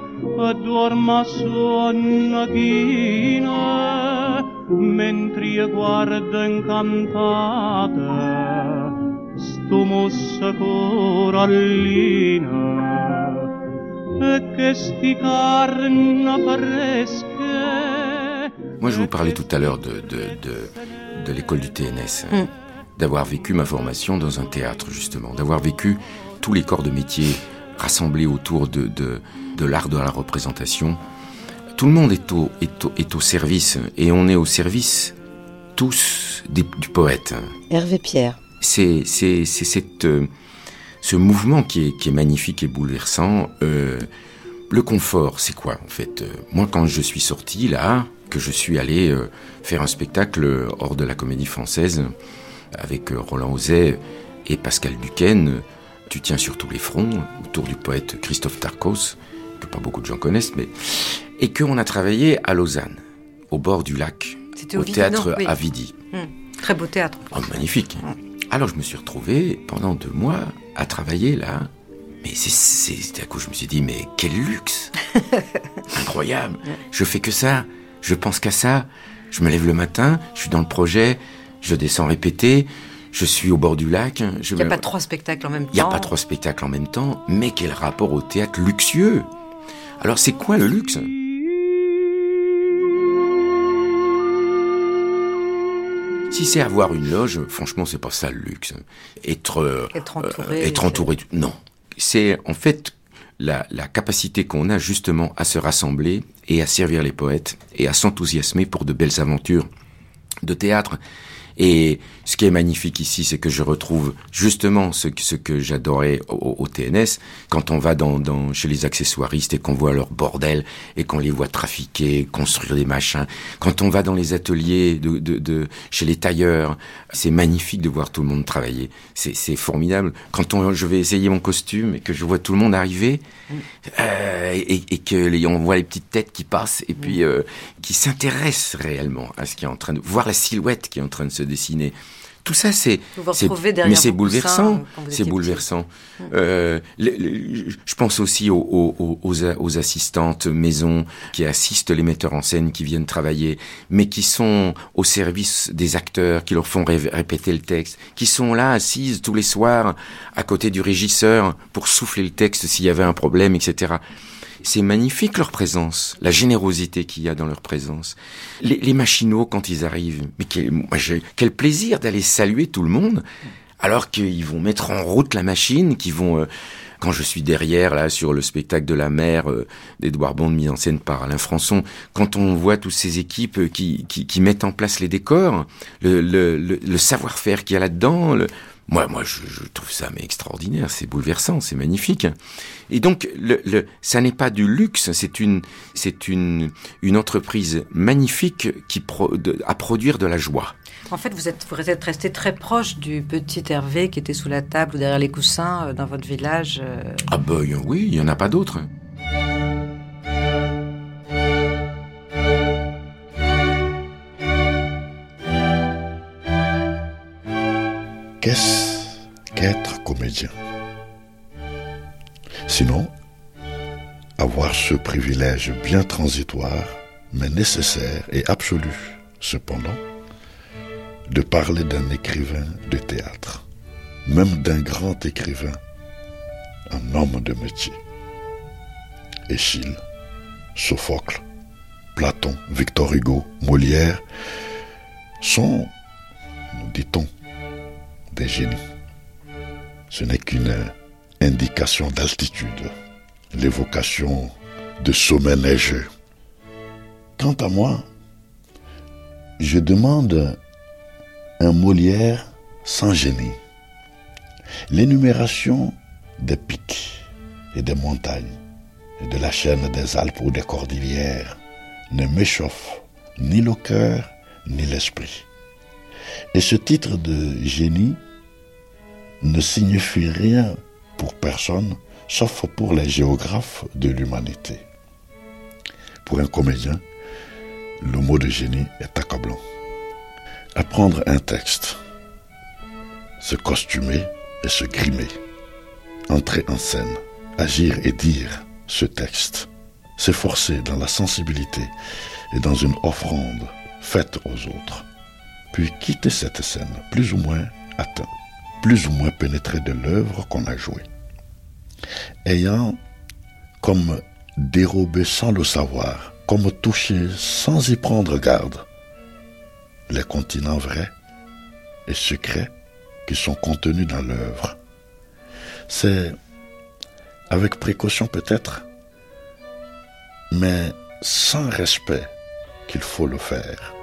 dorma sonna china, mentre io guardo incantata, sto mossa corallina, e che sti carna fresche, Moi, je vous parlais tout à l'heure de, de, de, de l'école du TNS, Mm. D'avoir vécu ma formation dans un théâtre, justement, d'avoir vécu tous les corps de métier rassemblés autour de, de, de l'art de la représentation. Tout le monde est au, est, au, est au service, et on est au service tous des- du poète. Hervé Pierre. C'est c'est c'est cette euh, ce mouvement qui est qui est magnifique et bouleversant. Euh, le confort, c'est quoi en fait? Moi, quand je suis sorti là, que je suis allé euh, faire un spectacle hors de la Comédie Française avec euh, Roland Ozet et Pascal Duquesne, tu tiens sur tous les fronts autour du poète Christophe Tarkos, que pas beaucoup de gens connaissent, mais et qu'on a travaillé à Lausanne, au bord du lac, au au Vidi, théâtre non Oui. à Vidi. Hum, Très beau théâtre. Oh, magnifique. Alors je me suis retrouvé pendant deux mois à travailler là. Mais c'est à coup je me suis dit mais quel luxe, incroyable. Je fais que ça, je pense qu'à ça. Je me lève le matin, je suis dans le projet, je descends répéter, je suis au bord du lac. Je Il n'y a me- pas trois spectacles en même temps. il n'y a pas trois spectacles en même temps, mais quel rapport au théâtre luxueux Alors c'est quoi le luxe? Si c'est avoir une loge, franchement, c'est pas ça le luxe. Être, euh, euh, entouré, être entouré. Non. C'est en fait la, la capacité qu'on a justement à se rassembler et à servir les poètes et à s'enthousiasmer pour de belles aventures de théâtre. Et ce qui est magnifique ici, c'est que je retrouve justement ce, ce que j'adorais au, au, TNS, quand on va dans, dans chez les accessoiristes et qu'on voit leur bordel et qu'on les voit trafiquer, construire des machins. Quand on va dans les ateliers de, de, de chez les tailleurs, c'est magnifique de voir tout le monde travailler. C'est formidable. Quand on, je vais essayer mon costume et que je vois tout le monde arriver, euh, et, et, que les, on voit les petites têtes qui passent et puis euh, qui s'intéressent réellement à ce qui est en train de voir la silhouette qui est en train de se dessiner. Tout ça, c'est, mais c'est bouleversant. C'est bouleversant. Euh, le, le, je pense aussi aux, aux, aux, aux, assistantes maison qui assistent les metteurs en scène qui viennent travailler, mais qui sont au service des acteurs, qui leur font ré répéter le texte, qui sont là assises tous les soirs à côté du régisseur pour souffler le texte s'il y avait un problème, etc. C'est magnifique leur présence, la générosité qu'il y a dans leur présence. Les, les machinaux quand ils arrivent, mais quel, moi, quel plaisir d'aller saluer tout le monde, alors qu'ils vont mettre en route la machine, qu'ils vont... Euh, quand je suis derrière là sur le spectacle de la mer euh, d'Edouard Bond mis en scène par Alain Françon, quand on voit toutes ces équipes qui, qui, qui mettent en place les décors, le, le, le, le savoir-faire qu'il y a là-dedans, moi, moi, je, je, trouve ça mais extraordinaire, c'est bouleversant, c'est magnifique. Et donc, le, le ça n'est pas du luxe, c'est une, c'est une, une entreprise magnifique qui pro, de, à produire de la joie. En fait, vous êtes, vous êtes resté très proche du petit Hervé qui était sous la table ou derrière les coussins euh, dans votre village. Euh... Ah ben oui, il y en a pas d'autres. Qu'est-ce qu'être comédien? Sinon, avoir ce privilège bien transitoire, mais nécessaire et absolu, cependant, de parler d'un écrivain de théâtre, même d'un grand écrivain, un homme de métier. Échille, Sophocle, Platon, Victor Hugo, Molière sont, nous dit-on, des génies. Ce n'est qu'une indication d'altitude, l'évocation de sommets neigeux. Quant à moi, je demande un Molière sans génie. L'énumération des pics et des montagnes, de la chaîne des Alpes ou des cordillères, ne m'échauffe ni le cœur ni l'esprit. Et ce titre de génie ne signifie rien pour personne, sauf pour les géographes de l'humanité. Pour un comédien, le mot de génie est accablant. Apprendre un texte, se costumer et se grimer, entrer en scène, agir et dire ce texte, s'efforcer dans la sensibilité et dans une offrande faite aux autres, puis quitter cette scène plus ou moins atteint, plus ou moins pénétré de l'œuvre qu'on a jouée, ayant comme dérobé sans le savoir, comme touché sans y prendre garde, les continents vrais et secrets qui sont contenus dans l'œuvre. C'est avec précaution peut-être, mais sans respect qu'il faut le faire.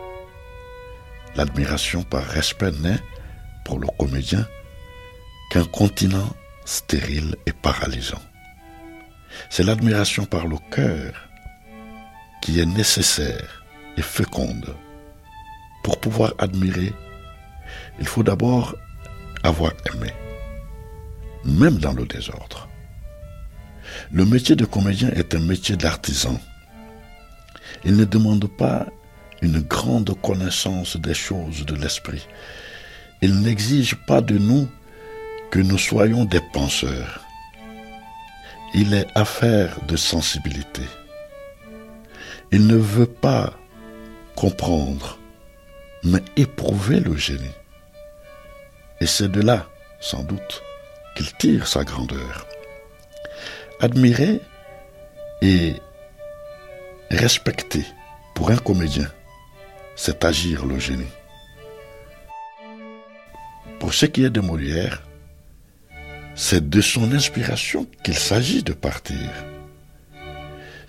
L'admiration par respect n'est, pour le comédien, qu'un continent stérile et paralysant. C'est l'admiration par le cœur qui est nécessaire et féconde. Pour pouvoir admirer, il faut d'abord avoir aimé, même dans le désordre. Le métier de comédien est un métier d'artisan. Il ne demande pas une grande connaissance des choses de l'esprit. Il n'exige pas de nous que nous soyons des penseurs. Il est affaire de sensibilité. Il ne veut pas comprendre, mais éprouver le génie. Et c'est de là, sans doute, qu'il tire sa grandeur. Admirer et respecter pour un comédien, c'est agir le génie. Pour ce qui est de Molière, c'est de son inspiration qu'il s'agit de partir.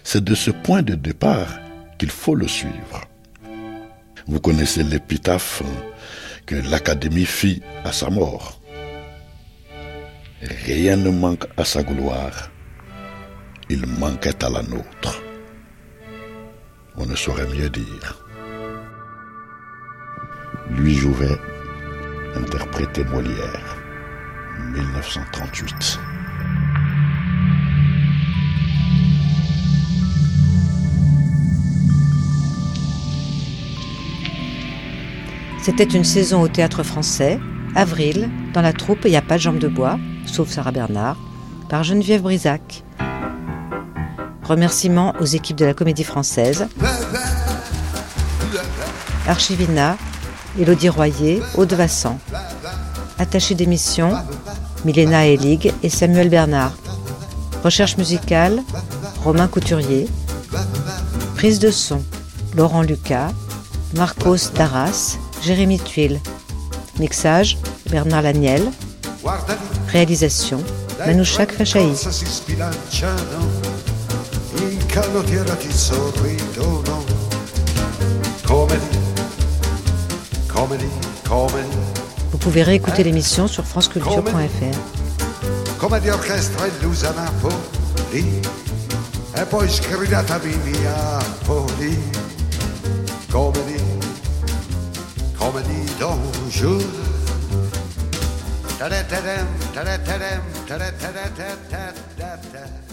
C'est de ce point de départ qu'il faut le suivre. Vous connaissez l'épitaphe que l'Académie fit à sa mort. Rien ne manque à sa gloire, il manquait à la nôtre. On ne saurait mieux dire. Lui Jouvet interprétait Molière, 1938. C'était une saison au théâtre français, avril, dans la troupe Il n'y a pas de jambes de bois, sauf Sarah Bernard, par Geneviève Brisac. Remerciements aux équipes de la Comédie Française, Archivina, Élodie Royer, Aude Vassan. Attaché d'émission, Milena Elig et Samuel Bernard. Recherche musicale, Romain Couturier. Prise de son, Laurent Lucas, Marcos Darras, Jérémy Tuile. Mixage, Bernard Laniel. Réalisation, Manouchak Fachaï. Vous pouvez réécouter l'émission sur franceculture.fr. come di orchestra illusa Napoli e poi Minneapoli comedy comedy bonjour Ta-da-ta-dam, ta-da-ta-dam, ta-da-ta-da-ta-ta-ta-ta. Ta-da-ta-da-ta.